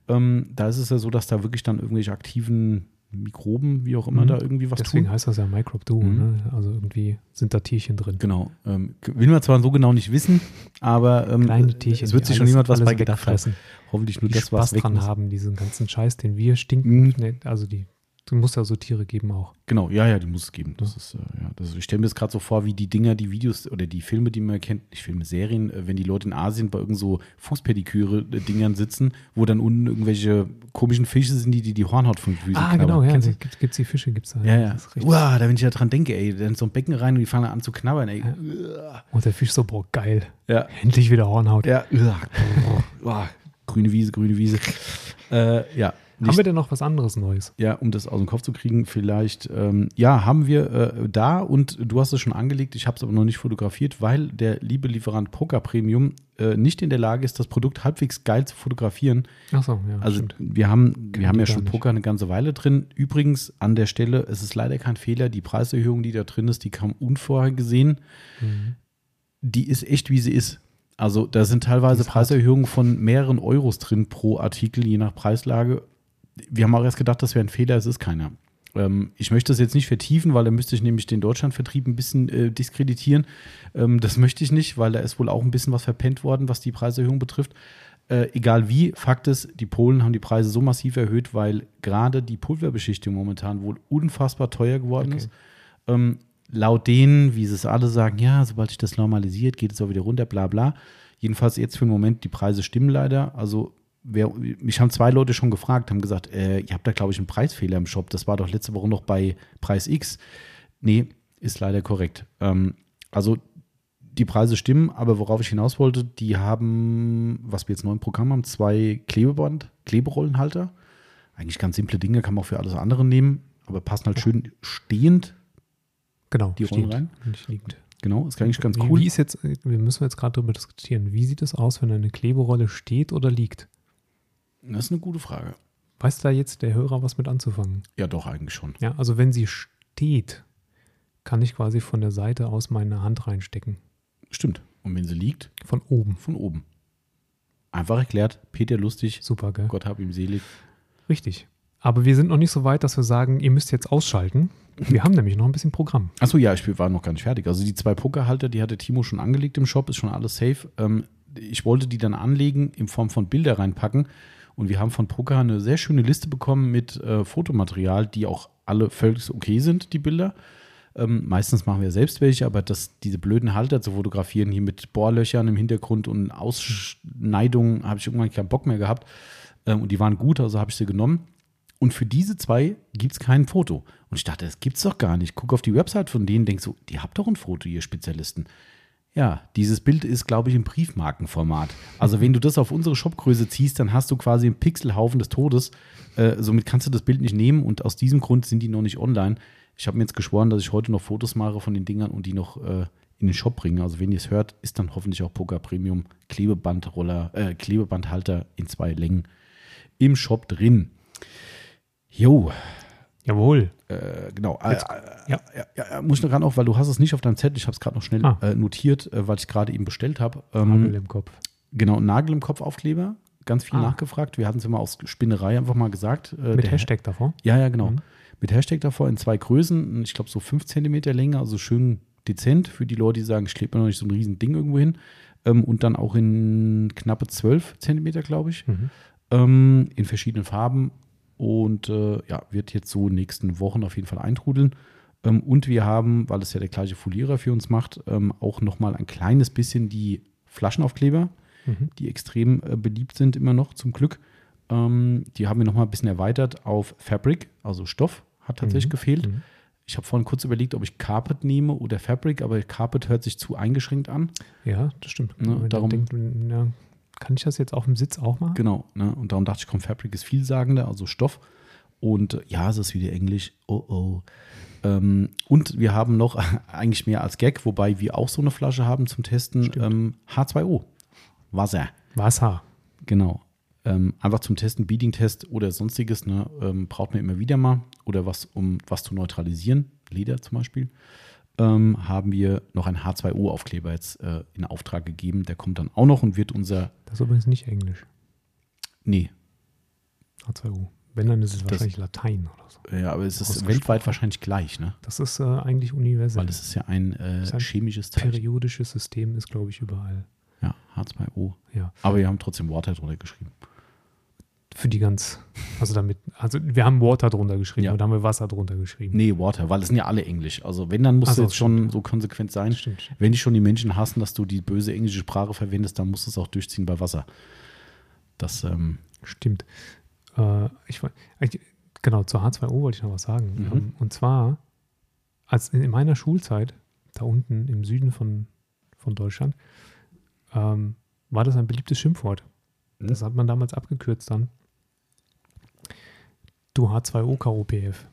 ähm, da ist es ja so, dass da wirklich dann irgendwelche aktiven Mikroben, wie auch immer, Mhm. da irgendwie was Deswegen tun. heißt das ja Microbe Duo. Mhm. Ne? Also irgendwie sind da Tierchen drin. Genau. Ähm, will man zwar so genau nicht wissen, aber ähm, Kleine Tierchen. es wird sich schon niemand was bei gedacht haben. Hoffentlich nur Die das, was Spaß weg dran haben, diesen ganzen Scheiß, den wir stinken. Mhm. Also die, du musst ja so Tiere geben auch. Genau, ja, ja, die muss es geben. Das ist, äh, ja, das, ich stelle mir das gerade so vor, wie die Dinger, die Videos oder die Filme, die man kennt, nicht Filme, Serien, äh, wenn die Leute in Asien bei irgend so Fußpediküre-Dingern sitzen, wo dann unten irgendwelche komischen Fische sind, die die, die Hornhaut von Füßen Ah, genau, ja. Gibt es die Fische, gibt es da. Ja, ja. Uah, da wenn ich da dran denke, ey, dann so ein Becken rein und die fangen an zu knabbern, ey. Und der Fisch so, boah, geil. Ja, Endlich wieder Hornhaut. ja, uah. Uah. grüne Wiese, grüne Wiese. Äh, ja. Haben nicht- wir denn noch was anderes Neues? Ja, um das aus dem Kopf zu kriegen, vielleicht, ähm, ja, haben wir äh, da und du hast es schon angelegt, ich habe es aber noch nicht fotografiert, weil der liebe Lieferant Poker Premium äh, nicht in der Lage ist, das Produkt halbwegs geil zu fotografieren. Achso, ja, Also stimmt. wir haben, wir haben ja schon. Poker eine ganze Weile drin. Übrigens an der Stelle, es ist leider kein Fehler, die Preiserhöhung, die da drin ist, die kam unvorhergesehen. Mhm. Die ist echt, wie sie ist. Also da sind teilweise. Preiserhöhungen von mehreren Euros drin pro Artikel, je nach Preislage. Wir haben auch erst gedacht, das wäre ein Fehler, es ist keiner. Ähm, ich möchte das jetzt nicht vertiefen, weil da müsste ich nämlich den Deutschlandvertrieb ein bisschen äh, diskreditieren. Ähm, das möchte ich nicht, weil da ist wohl auch ein bisschen was verpennt worden, was die Preiserhöhung betrifft. Äh, egal wie, Fakt ist, die Polen haben die Preise so massiv erhöht, weil gerade die Pulverbeschichtung momentan wohl unfassbar teuer geworden Okay. ist. Ähm, laut denen, wie sie es alle sagen, ja, sobald sich das normalisiert, geht es auch wieder runter, bla bla. Jedenfalls jetzt für den Moment, die Preise stimmen leider. Also wer, mich haben zwei Leute schon gefragt, haben gesagt, äh, ihr habt da, glaube ich, einen Preisfehler im Shop. Das war doch letzte Woche noch bei Preis X. Nee, ist leider korrekt. Ähm, also die Preise stimmen, aber worauf ich hinaus wollte, die haben, was wir jetzt neu im Programm haben, zwei Klebeband, Kleberollenhalter. Eigentlich ganz simple Dinge, kann man auch für alles andere nehmen, aber passen halt schön stehend. Genau, die Rollen rein? Nicht liegend. Genau, ist eigentlich ganz cool. Wie ist jetzt, wir müssen jetzt gerade darüber diskutieren, wie sieht es aus, wenn eine Kleberolle steht oder liegt? Das ist eine gute Frage. Weiß da jetzt der Hörer was mit anzufangen? Ja, doch, eigentlich schon. Ja, also wenn sie steht, kann ich quasi von der Seite aus meine Hand reinstecken. Stimmt. Und wenn sie liegt, Von oben. von oben. Einfach erklärt, Peter Lustig, Super, gell? Gott hab ihm selig. Richtig. Aber wir sind noch nicht so weit, dass wir sagen, ihr müsst jetzt ausschalten. Wir haben nämlich noch ein bisschen Programm. Achso, ja, ich war noch gar nicht fertig. Also die zwei Pokerhalter, die hatte Timo schon angelegt im Shop, ist schon alles safe. Ähm, ich wollte die dann anlegen, in Form von Bilder reinpacken. Und wir haben von Poker eine sehr schöne Liste bekommen mit äh, Fotomaterial, die auch alle völlig okay sind, die Bilder. Ähm, meistens machen wir selbst welche, aber das, diese blöden Halter zu fotografieren, hier mit Bohrlöchern im Hintergrund und Ausschneidungen, habe ich irgendwann keinen Bock mehr gehabt. Ähm, und die waren gut, also habe ich sie genommen. Und für diese zwei gibt es kein Foto. Und ich dachte, das gibt's doch gar nicht. Guck auf die Website von denen, denk so, die habt doch ein Foto, ihr Spezialisten. Ja, dieses Bild ist, glaube ich, im Briefmarkenformat. Also, wenn du das auf unsere Shopgröße ziehst, dann hast du quasi einen Pixelhaufen des Todes. Äh, somit kannst du das Bild nicht nehmen und aus diesem Grund sind die noch nicht online. Ich habe mir jetzt geschworen, dass ich heute noch Fotos mache von den Dingern und die noch äh, in den Shop bringe. Also, wenn ihr es hört, ist dann hoffentlich auch Poker Premium Klebebandroller, äh, Klebebandhalter in zwei Längen im Shop drin. Jo, Jawohl. äh, genau. Äh, Jetzt- ja. Ja, ja, muss ich noch gerade auch, weil du hast es nicht auf deinem Zettel. Ich habe es gerade noch schnell Ah. äh, notiert, äh, weil ich gerade eben bestellt habe. Nagel Ähm, im Kopf. genau, Nagel im Kopf Aufkleber. Ganz viel Ah. nachgefragt. Wir hatten es immer aus Spinnerei einfach mal gesagt. Äh, Mit Hashtag davor. Ja, ja, genau. Mhm. Mit Hashtag davor in zwei Größen. Ich glaube, so 5 cm Länge, also schön dezent für die Leute, die sagen, ich klebe mir noch nicht so ein riesen Ding irgendwo hin. Ähm, und dann auch in knappe 12 Zentimeter, glaube ich Mhm. ähm, in verschiedenen Farben und äh, ja, wird jetzt so in den nächsten Wochen auf jeden Fall eintrudeln. Ähm, und wir haben, weil es ja der gleiche Folierer für uns macht, ähm, auch nochmal ein kleines bisschen die Flaschenaufkleber, Mhm. die extrem äh, beliebt sind immer noch, zum Glück. Ähm, die haben wir nochmal ein bisschen erweitert auf Fabric, also Stoff, hat tatsächlich Mhm. gefehlt. Mhm. Ich habe vorhin kurz überlegt, ob ich Carpet nehme oder Fabric, aber Carpet hört sich zu eingeschränkt an. Ja, das stimmt. Ne, darum- denkt, ja, kann ich das jetzt auf dem Sitz auch machen? Genau. Ne? Und darum dachte ich, komm, Fabric ist vielsagender, also Stoff. Und äh, ja, es ist wieder Englisch. Oh oh. Ähm, und wir haben noch eigentlich mehr als Gag, wobei wir auch so eine Flasche haben zum Testen. Ähm, H2O. Wasser. Wasser. Genau. Ähm, einfach zum Testen, Beading-Test oder sonstiges, ne, ähm, braucht man immer wieder mal. Oder was, um was zu neutralisieren, Leder zum Beispiel, ähm, haben wir noch einen H2O-Aufkleber jetzt äh, in Auftrag gegeben. Der kommt dann auch noch und wird unser, Das ist übrigens nicht Englisch. nee, H2O. Wenn, dann ist es Das- wahrscheinlich Latein oder so. ja, aber es ist weltweit wahrscheinlich gleich, ne? Das ist äh, eigentlich universell. Weil das ist ja ein, äh, ist ein chemisches Zeichen. Periodisches System ist, glaube ich, überall. Ja, H2O. Ja. Aber wir haben trotzdem Water drunter geschrieben. Für die ganz, also damit, also wir haben Water drunter geschrieben Ja. da haben wir Wasser drunter geschrieben. Nee, Water, weil es sind ja alle Englisch. Also wenn, dann muss Ach es jetzt schon so konsequent sein. Stimmt. Wenn die schon die Menschen hassen, dass du die böse englische Sprache verwendest, dann musst du es auch durchziehen bei Wasser. Das, ähm, Stimmt. Äh, ich, ich, genau, zur H2O wollte ich noch was sagen. Mhm. Ähm, und zwar, als in, in meiner Schulzeit, da unten im Süden von, von Deutschland, ähm, war das ein beliebtes Schimpfwort. Das hat man damals abgekürzt dann. Du H2O KOPF.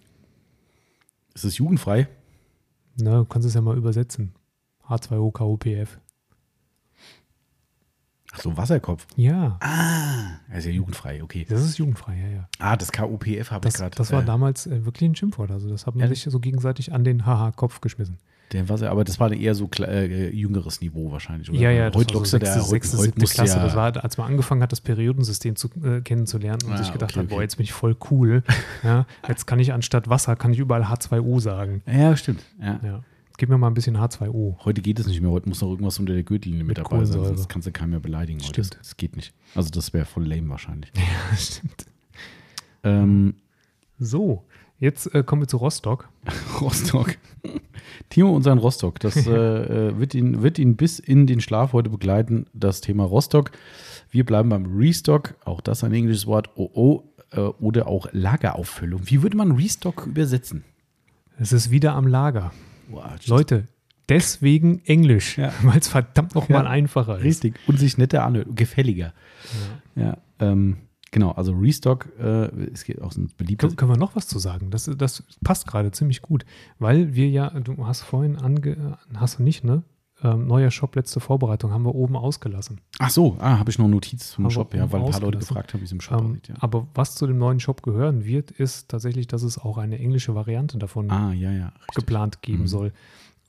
ist es jugendfrei? Na, du kannst es ja mal übersetzen. H2O KOPF. Ach so, Wasserkopf. Ja, Ah, er ist ja jugendfrei, okay. das ist jugendfrei, ja, ja. Ah, das KUPF habe ich gerade. das war äh, damals äh, wirklich ein Schimpfwort. Also das hat man Ehrlich? sich so gegenseitig an den Haha-Kopf geschmissen. Der Wasser, aber das war eher so äh, jüngeres Niveau wahrscheinlich. Oder? Ja, ja, das heute war lockst so sechste, sechste, siebte Klasse. ja, Das war, als man angefangen hat, das Periodensystem zu, äh, kennenzulernen und Ah, sich gedacht okay, hat, boah, okay. jetzt bin ich voll cool. ja, jetzt kann ich anstatt Wasser, kann ich überall H2O sagen. ja, stimmt. Ja. Ja. Gib mir mal ein bisschen H2O. Heute geht es nicht mehr. Heute muss noch irgendwas unter der Gürtellinie mit, Mit dabei sein, sonst kannst du keinen mehr beleidigen. Heute. Stimmt. Das, das geht nicht. Also das wäre voll lame wahrscheinlich. Ja, stimmt. Ähm, So, jetzt äh, kommen wir zu Rostock. Rostock. Timo und sein Rostock. Das äh, äh, wird, ihn, wird ihn bis in den Schlaf heute begleiten, das Thema Rostock. Wir bleiben beim Restock, auch das ein englisches Wort, OO, äh, oder auch Lagerauffüllung. Wie würde man Restock übersetzen? Es ist wieder am Lager. Boah, Leute, deswegen Englisch, Ja. weil es verdammt nochmal Ja, einfacher ist. Richtig. Und sich netter anhört, gefälliger. Ja, ähm, genau. Also Restock, äh, es geht auch so ein beliebtes. Können, können wir noch was zu sagen? Das, das passt gerade ziemlich gut, weil wir ja, du hast vorhin ange, hast du nicht, ne? Ähm, neuer Shop, letzte Vorbereitung, haben wir oben ausgelassen. Ach so, ah, habe ich noch eine Notiz zum Aber Shop, ja, weil ein paar Leute gefragt haben, wie es im Shop Ähm, aussieht. Ja. Aber was zu dem neuen Shop gehören wird, ist tatsächlich, dass es auch eine englische Variante davon Ah, ja, ja. Geplant geben Mhm. soll.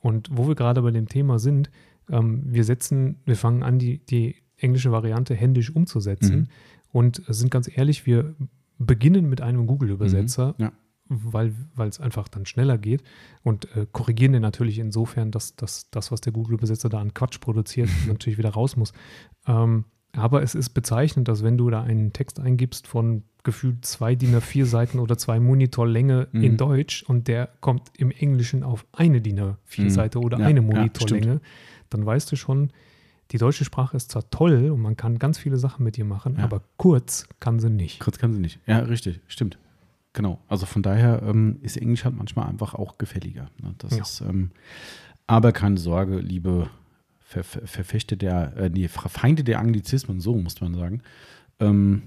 Und wo wir gerade bei dem Thema sind, ähm, wir setzen, wir fangen an, die, die englische Variante händisch umzusetzen Mhm. Und sind ganz ehrlich, wir beginnen mit einem Google-Übersetzer, Mhm. Ja. weil es einfach dann schneller geht und äh, korrigieren den natürlich insofern, dass, dass das, was der Google-Übersetzer da an Quatsch produziert, natürlich wieder raus muss. Ähm, aber es ist bezeichnend, dass wenn du da einen Text eingibst von gefühlt zwei DIN A4 Seiten oder zwei Monitorlänge Mhm. in Deutsch und der kommt im Englischen auf eine DIN A4 Mhm. Seite oder Ja, eine ja, Monitorlänge, dann weißt du schon, die deutsche Sprache ist zwar toll und man kann ganz viele Sachen mit ihr machen, Ja. aber kurz kann sie nicht. Kurz kann sie nicht. Ja, richtig, stimmt. Genau. Also von daher ähm, ist Englisch halt manchmal einfach auch gefälliger. Ne? Das Ja. ist, ähm, aber keine Sorge, liebe Ver Ver Verfechter der, äh, nee, Feinde der Anglizismen, so muss man sagen. Ähm,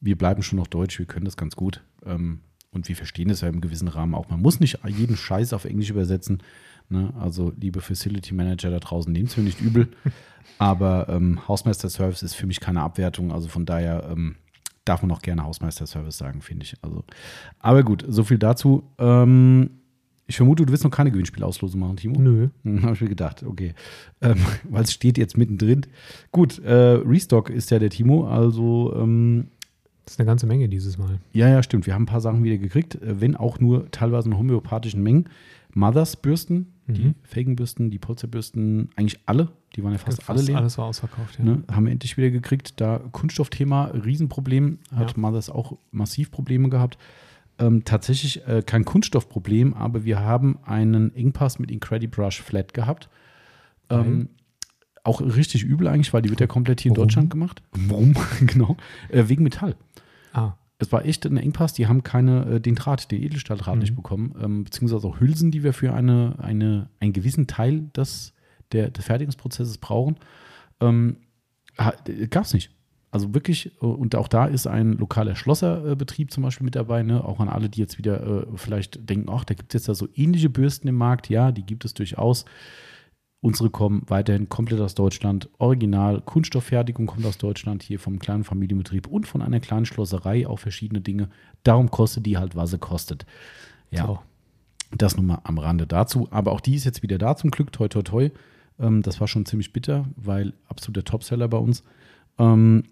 wir bleiben schon noch deutsch, wir können das ganz gut. Ähm, und wir verstehen es ja im gewissen Rahmen auch. Man muss nicht jeden Scheiß auf Englisch übersetzen. Ne? Also, liebe Facility Manager da draußen, nehmt es mir nicht übel. Aber ähm, Hausmeister Service ist für mich keine Abwertung. Also von daher ähm, darf man auch gerne Hausmeister Service sagen, finde ich. Also, aber gut, so viel dazu. Ähm, ich vermute, du wirst noch keine Gewinnspielauslosung machen, Timo. Nö. Hm, Habe ich mir gedacht, okay. Ähm, Weil es steht jetzt mittendrin. Gut, äh, Restock ist ja der Timo, also ähm, Das ist eine ganze Menge dieses Mal. ja, ja, stimmt. Wir haben ein paar Sachen wieder gekriegt, äh, wenn auch nur teilweise in homöopathischen Mengen. Mothers Bürsten, die Mhm. Felgenbürsten, die Polsterbürsten, eigentlich alle, die waren ja fast, alle leer. alles war ausverkauft, ja. Ne, haben wir endlich wieder gekriegt. Da Kunststoffthema, Riesenproblem, hat Ja. Mothers auch massiv Probleme gehabt. Ähm, tatsächlich äh, kein Kunststoffproblem, aber wir haben einen Engpass mit Incredibrush Flat gehabt. Ähm, auch richtig übel eigentlich, weil die wird ja komplett hier in Warum? Deutschland gemacht. Warum? genau. Äh, wegen Metall. Es war echt ein Engpass, die haben keine, äh, den Draht, den Edelstahldraht Mhm. nicht bekommen, ähm, beziehungsweise auch Hülsen, die wir für eine, eine, einen gewissen Teil des, der, des Fertigungsprozesses brauchen. Ähm, Gab es nicht. Also wirklich, äh, und auch da ist ein lokaler Schlosserbetrieb zum Beispiel mit dabei, ne? auch an alle, die jetzt wieder äh, vielleicht denken, ach, da gibt es jetzt da so ähnliche Bürsten im Markt. Ja, die gibt es durchaus. Unsere kommen weiterhin komplett aus Deutschland. Original, Kunststofffertigung kommt aus Deutschland, hier vom kleinen Familienbetrieb und von einer kleinen Schlosserei auch verschiedene Dinge. Darum kostet die halt, was sie kostet. Ja, so. das nur mal am Rande dazu. Aber auch die ist jetzt wieder da zum Glück. Toi, toi, toi. Ähm, das war schon ziemlich bitter, weil absoluter Topseller bei uns. Ähm,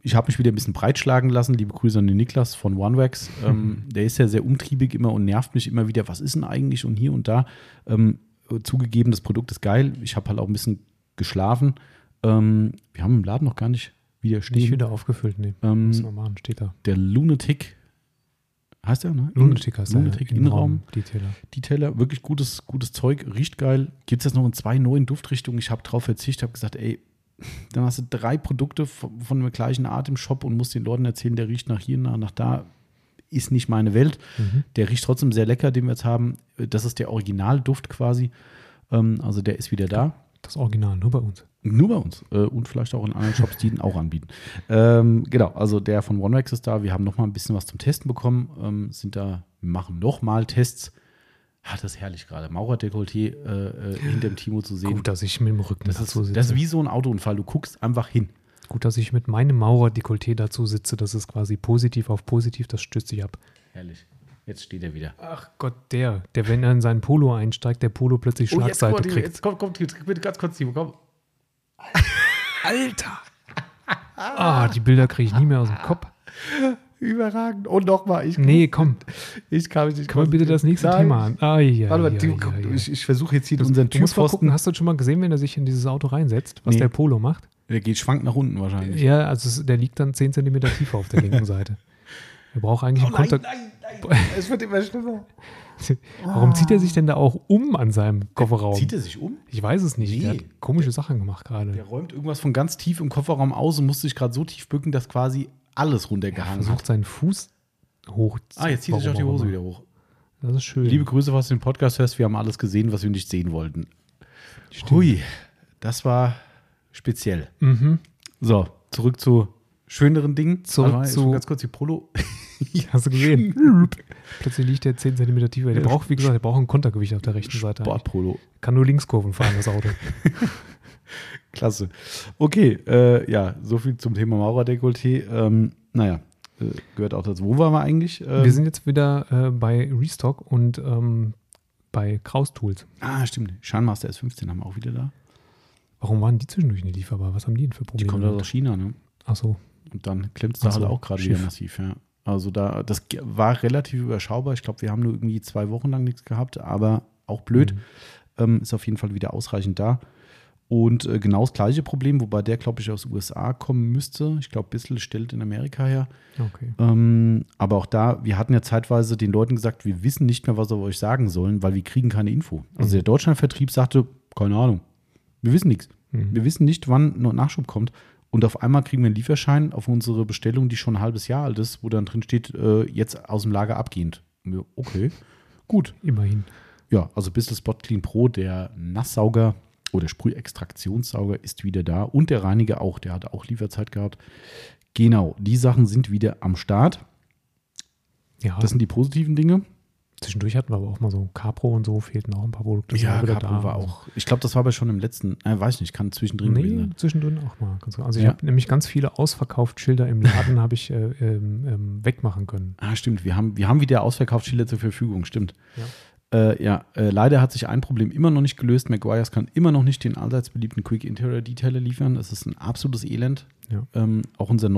ich habe mich wieder ein bisschen breitschlagen lassen. Liebe Grüße an den Niklas von OneWax. Ähm, der ist ja sehr umtriebig immer und nervt mich immer wieder. Was ist denn eigentlich und hier und da? Ähm, zugegeben, das Produkt ist geil. Ich habe halt auch ein bisschen geschlafen. Ähm, wir haben im Laden noch gar nicht wieder stehen. Nicht wieder aufgefüllt, nee. Ähm, Müssen wir machen, steht da. der Lunatic, heißt der, ne? Lunatic heißt der, Lunatic ja, Innenraum. Detailer. Detailer, wirklich gutes, gutes Zeug, riecht geil. Gibt es jetzt noch in zwei neuen Duftrichtungen. Ich habe drauf verzichtet, habe gesagt, ey, dann hast du drei Produkte von, von der gleichen Art im Shop und musst den Leuten erzählen, der riecht nach hier, nach, nach da. Ist nicht meine Welt. Mhm. Der riecht trotzdem sehr lecker, den wir jetzt haben. Das ist der Originalduft quasi. Ähm, also der ist wieder da. Das Original, nur bei uns. Nur bei uns äh, und vielleicht auch in anderen Shops, die ihn auch anbieten. Ähm, genau, also der von OneWax ist da. Wir haben noch mal ein bisschen was zum Testen bekommen. Ähm, sind da, wir machen noch mal Tests. Ah, das ist herrlich gerade. Maurerdekolleté äh, äh, hinter dem Timo zu sehen. Gut, dass ich mit dem Rücken das, dazu ist, sitze. das ist wie so ein Autounfall. Du guckst einfach hin. Gut, dass ich mit meinem Maurer-Dekolleté dazu sitze. Das ist quasi positiv auf positiv, das stützt sich ab. Herrlich. Jetzt steht er wieder. Ach Gott, der, der, wenn er in seinen Polo einsteigt, der Polo plötzlich Schlagseite jetzt, kriegt. jetzt komm, komm, Timo, bitte ganz kurz, Timo, komm. Alter! ah, die Bilder kriege ich nie mehr aus dem Kopf. Überragend. Und nochmal, ich, Nee, komm, ich kann mich nicht wir bitte das nächste Nein. Thema an. Ah, ja, Warte mal, ja, Timo, ja, ja. ich, ich versuche jetzt hier Du, unseren mal Türpfosten. gucken, hast du schon mal gesehen, wenn er sich in dieses Auto reinsetzt, was Nee. der Polo macht? Der geht schwank nach unten wahrscheinlich. Ja, also der liegt dann 10 cm tiefer auf der linken Seite. Er braucht eigentlich einen Kontakt. Oh nein, nein. Es wird immer schlimmer. Warum zieht er sich denn da auch um an seinem Kofferraum? Zieht er sich um? Ich weiß es nicht. Der Nee. hat komische Sachen gemacht gerade. Der räumt irgendwas von ganz tief im Kofferraum aus und muss sich gerade so tief bücken, dass quasi alles Er runtergehangen hat. versucht seinen Fuß hoch Ah, jetzt zieht er sich auch die Hose wieder hoch. Das ist schön. Liebe Grüße, was du den Podcast hörst. Wir haben alles gesehen, was wir nicht sehen wollten. Stimmt. Hui, das war speziell. Mhm. So, zurück zu schöneren Dingen. Zurück mal, zu- ganz kurz die Polo. Hast du gesehen? Plötzlich liegt der 10 cm tiefer. Der braucht, wie gesagt, der braucht ein Kontergewicht auf der rechten Seite. Sportpolo. Kann nur Linkskurven fahren, das Auto. Klasse. Okay, äh, ja, so viel zum Thema Maurerdekolleté. Ähm, naja, äh, gehört auch dazu. Wo waren wir eigentlich? Ähm, Wir sind jetzt wieder äh, bei Restock und ähm, bei Kraus Tools. ah, stimmt. Shanmaster S15 haben wir auch wieder da. Warum waren die zwischendurch nicht lieferbar? Was haben die denn für Die Probleme? kommt aus China, ne? Ach so. Und dann klemmt es da so, halt auch gerade wieder massiv, ja. Also da, das war relativ überschaubar. Ich glaube, wir haben nur irgendwie zwei Wochen lang nichts gehabt, aber auch blöd. Mhm. Ähm, ist auf jeden Fall wieder ausreichend da. Und äh, genau das gleiche Problem, wobei der, glaube ich, aus USA kommen müsste. Ich glaube, Bissell stellt in Amerika her. Okay. Ähm, aber auch da, wir hatten ja zeitweise den Leuten gesagt, wir wissen nicht mehr, was wir euch sagen sollen, weil wir kriegen keine Info. Also Mhm. der Deutschlandvertrieb sagte, keine Ahnung, wir wissen nichts. Mhm. Wir wissen nicht, wann noch Nachschub kommt. Und auf einmal kriegen wir einen Lieferschein auf unsere Bestellung, die schon ein halbes Jahr alt ist, wo dann drin steht, äh, jetzt aus dem Lager abgehend. Okay, gut. Immerhin. Ja, also Bissell Spot Clean Pro, der Nasssauger oder Sprühextraktionssauger ist wieder da und der Reiniger auch, der hat auch Lieferzeit gehabt. Genau, die Sachen sind wieder am Start. Ja, Das sind die positiven Dinge. Zwischendurch hatten wir aber auch mal so Capro und so, fehlten auch ein paar Produkte. ja, Capro da. war auch. Ich glaube, das war aber schon im letzten, äh, weiß nicht, kann zwischendrin gewesen Nee, sein. zwischendrin auch mal. Also ich Ja. habe nämlich ganz viele ausverkauft Schilder im Laden habe ich äh, ähm, ähm, wegmachen können. Ah, stimmt. Wir haben, wir haben wieder Ausverkaufsschilder zur Verfügung, stimmt. Ja. Äh, ja, äh, leider hat sich ein Problem immer noch nicht gelöst. McGuire's kann immer noch nicht den allseits beliebten Quick Interior Detailer liefern. Das ist ein absolutes Elend. Ja. Ähm, auch unser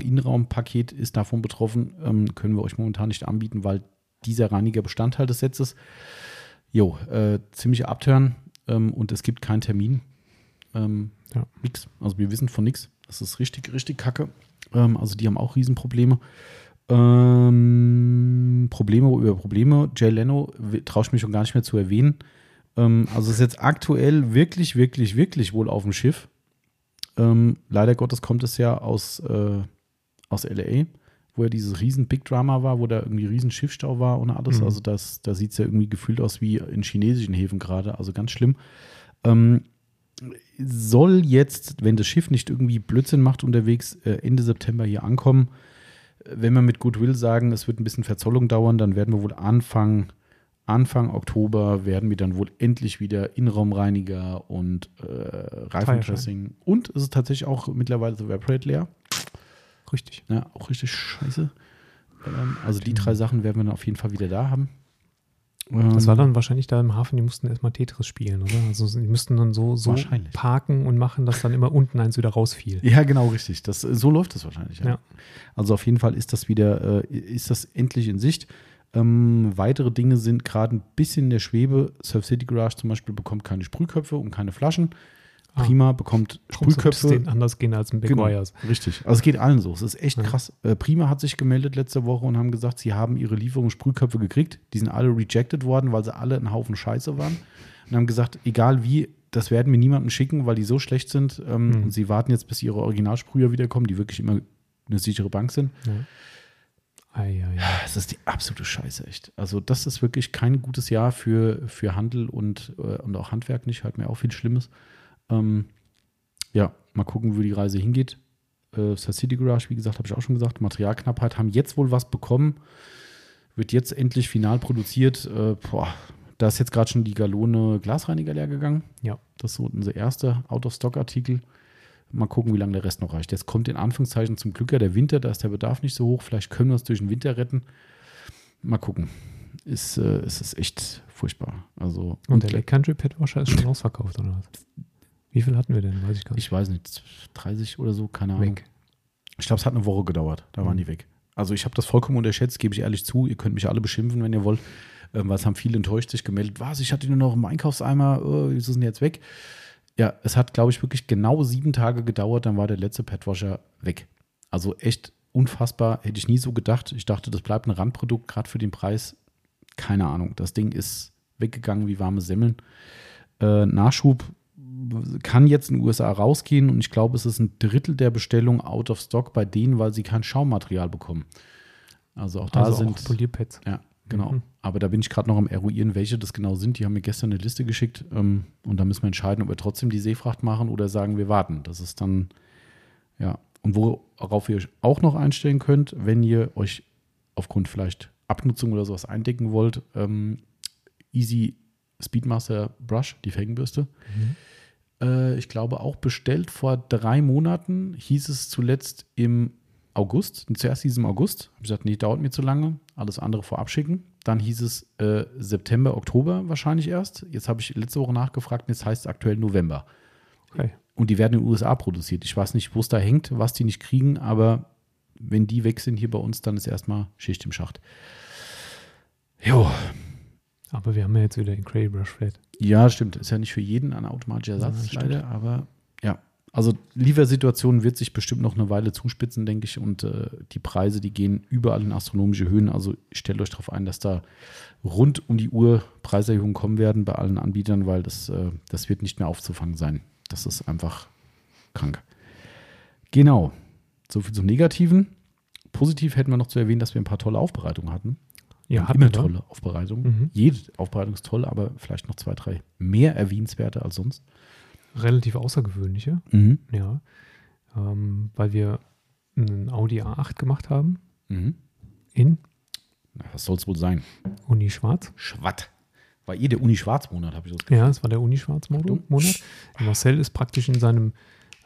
Neuwagen-Innenraumpaket ist davon betroffen. Ähm, können wir euch momentan nicht anbieten, weil dieser Reiniger Bestandteil des Sets ist. Jo, äh, ziemlich abtören ähm, und es gibt keinen Termin. Ähm, Ja. Nix. Also wir wissen von nichts. Das ist richtig, richtig kacke. Ähm, also die haben auch Riesenprobleme. Ähm, Probleme über Probleme. Jay Leno traue ich mich schon gar nicht mehr zu erwähnen. Ähm, also ist jetzt aktuell wirklich, wirklich, wirklich wohl auf dem Schiff. Ähm, leider Gottes kommt es ja aus, äh, aus LA. Wo ja dieses riesen Big Drama war, wo da irgendwie riesen Schiffstau war und alles. Mhm. Also das, da sieht es ja irgendwie gefühlt aus wie in chinesischen Häfen gerade, also ganz schlimm. Ähm, soll jetzt, wenn das Schiff nicht irgendwie Blödsinn macht unterwegs, äh, Ende September hier ankommen. Wenn wir mit Goodwill sagen, es wird ein bisschen Verzollung dauern, dann werden wir wohl Anfang, Anfang Oktober werden wir dann wohl endlich wieder Innenraumreiniger und äh, Reifendressing. Und es ist tatsächlich auch mittlerweile so Vaporate leer. Richtig. Ja, auch richtig scheiße. Ähm, also die Genau. drei Sachen werden wir dann auf jeden Fall wieder da haben. Das Ähm, war dann wahrscheinlich da im Hafen, die mussten erstmal Tetris spielen, oder? Also die müssten dann so, so parken und machen, dass dann immer unten eins wieder rausfiel. Ja, genau, richtig. Das, so läuft das wahrscheinlich. Ja. Ja. Also auf jeden Fall ist das wieder, äh, ist das endlich in Sicht. Ähm, weitere Dinge sind gerade ein bisschen in der Schwebe. Surf City Garage zum Beispiel bekommt keine Sprühköpfe und keine Flaschen. Ah. Prima bekommt das Sprühköpfe. denen anders gehen als ein Big Genau, Wires? richtig. Also es geht allen so. Es ist echt Ja. krass. Äh, Prima hat sich gemeldet letzte Woche und haben gesagt, sie haben ihre Lieferung Sprühköpfe gekriegt. Die sind alle rejected worden, weil sie alle ein Haufen Scheiße waren. Und haben gesagt, egal wie, das werden wir niemandem schicken, weil die so schlecht sind. Ähm, Mhm. Und sie warten jetzt, bis ihre Originalsprüher wiederkommen, die wirklich immer eine sichere Bank sind. Ja. Ei, ei, ei. Es ist die absolute Scheiße, echt. Also, das ist wirklich kein gutes Jahr für, für Handel und, äh, und auch Handwerk nicht. Halt mir auch viel Schlimmes. Ähm, ja, mal gucken, wo die Reise hingeht. Äh, Star City Garage, wie gesagt, habe ich auch schon gesagt. Materialknappheit haben jetzt wohl was bekommen. Wird jetzt endlich final produziert. Äh, boah, da ist jetzt gerade schon die Galone Glasreiniger leer gegangen. Ja. Das ist so unser erster Out-of-Stock-Artikel. Mal gucken, wie lange der Rest noch reicht. Jetzt kommt in Anführungszeichen zum Glück ja der Winter, da ist der Bedarf nicht so hoch. Vielleicht können wir es durch den Winter retten. Mal gucken. Ist, äh, es ist echt furchtbar. Also, Und der Lake Country Pet Washer ist schon ausverkauft, oder was? Wie viel hatten wir denn? Weiß ich gar nicht. ich weiß nicht, 30 oder so, keine Ahnung. Weg. Ich glaube, es hat eine Woche gedauert. Da waren Mhm. die weg. Also ich habe das vollkommen unterschätzt, gebe ich ehrlich zu. Ihr könnt mich alle beschimpfen, wenn ihr wollt. Ähm, weil es haben viele enttäuscht sich gemeldet. Was, ich hatte nur noch einen Einkaufseimer, oh, wieso sind die jetzt weg? Ja, es hat, glaube ich, wirklich genau sieben Tage gedauert, dann war der letzte Petwasher weg. Also echt unfassbar, hätte ich nie so gedacht. Ich dachte, das bleibt ein Randprodukt, gerade für den Preis. Keine Ahnung. Das Ding ist weggegangen wie warme Semmeln. Äh, Nachschub kann jetzt in den USA rausgehen und ich glaube, es ist ein Drittel der Bestellung out of stock bei denen, weil sie kein Schaummaterial bekommen. Also auch da also sind. auch Polierpads. Ja, genau. Mhm. Aber da bin ich gerade noch am eruieren, welche das genau sind. Die haben mir gestern eine Liste geschickt ähm, und da müssen wir entscheiden, ob wir trotzdem die Seefracht machen oder sagen, wir warten. Das ist dann, ja. Und worauf ihr euch auch noch einstellen könnt, wenn ihr euch aufgrund vielleicht Abnutzung oder sowas eindecken wollt, ähm, Easy Speedmaster Brush, die Felgenbürste. Äh, ich glaube auch bestellt vor drei Monaten, hieß es zuletzt im August. Zuerst hieß es im August. Habe ich gesagt, nee, dauert mir zu lange. Alles andere vorab schicken. Dann hieß es äh, September, Oktober wahrscheinlich erst. Jetzt habe ich letzte Woche nachgefragt und jetzt heißt es aktuell November. Okay. Und die werden in den USA produziert. Ich weiß nicht, wo es da hängt, was die nicht kriegen, aber wenn die weg sind hier bei uns, dann ist erstmal Schicht im Schacht. Jo, Aber wir haben ja jetzt wieder den Cray Brush Flat. ja, stimmt. Ist ja nicht für jeden ein automatischer Ersatz, Ja, leider, aber ja. Also Liefersituation wird sich bestimmt noch eine Weile zuspitzen, denke ich. Und äh, die Preise, die gehen überall in astronomische Höhen. Also stellt euch darauf ein, dass da rund um die Uhr Preiserhöhungen kommen werden bei allen Anbietern, weil das, äh, das wird nicht mehr aufzufangen sein. Das ist einfach krank. Genau. So viel zum Negativen. Positiv hätten wir noch zu erwähnen, dass wir ein paar tolle Aufbereitungen hatten. Ja, immer tolle Aufbereitungen. Mhm. Jede Aufbereitung ist toll, aber vielleicht noch zwei, drei mehr erwähnenswerte als sonst. Relativ außergewöhnliche, Mhm. ja. Ähm, weil wir einen Audi A8 gemacht haben Mhm. in Na, was soll es wohl sein? Uni Schwarz. Schwatt. War eh der Uni-Schwarz-Monat, habe ich so Ja, es war der Uni Schwarz. Monat. Marcel ist praktisch in seinem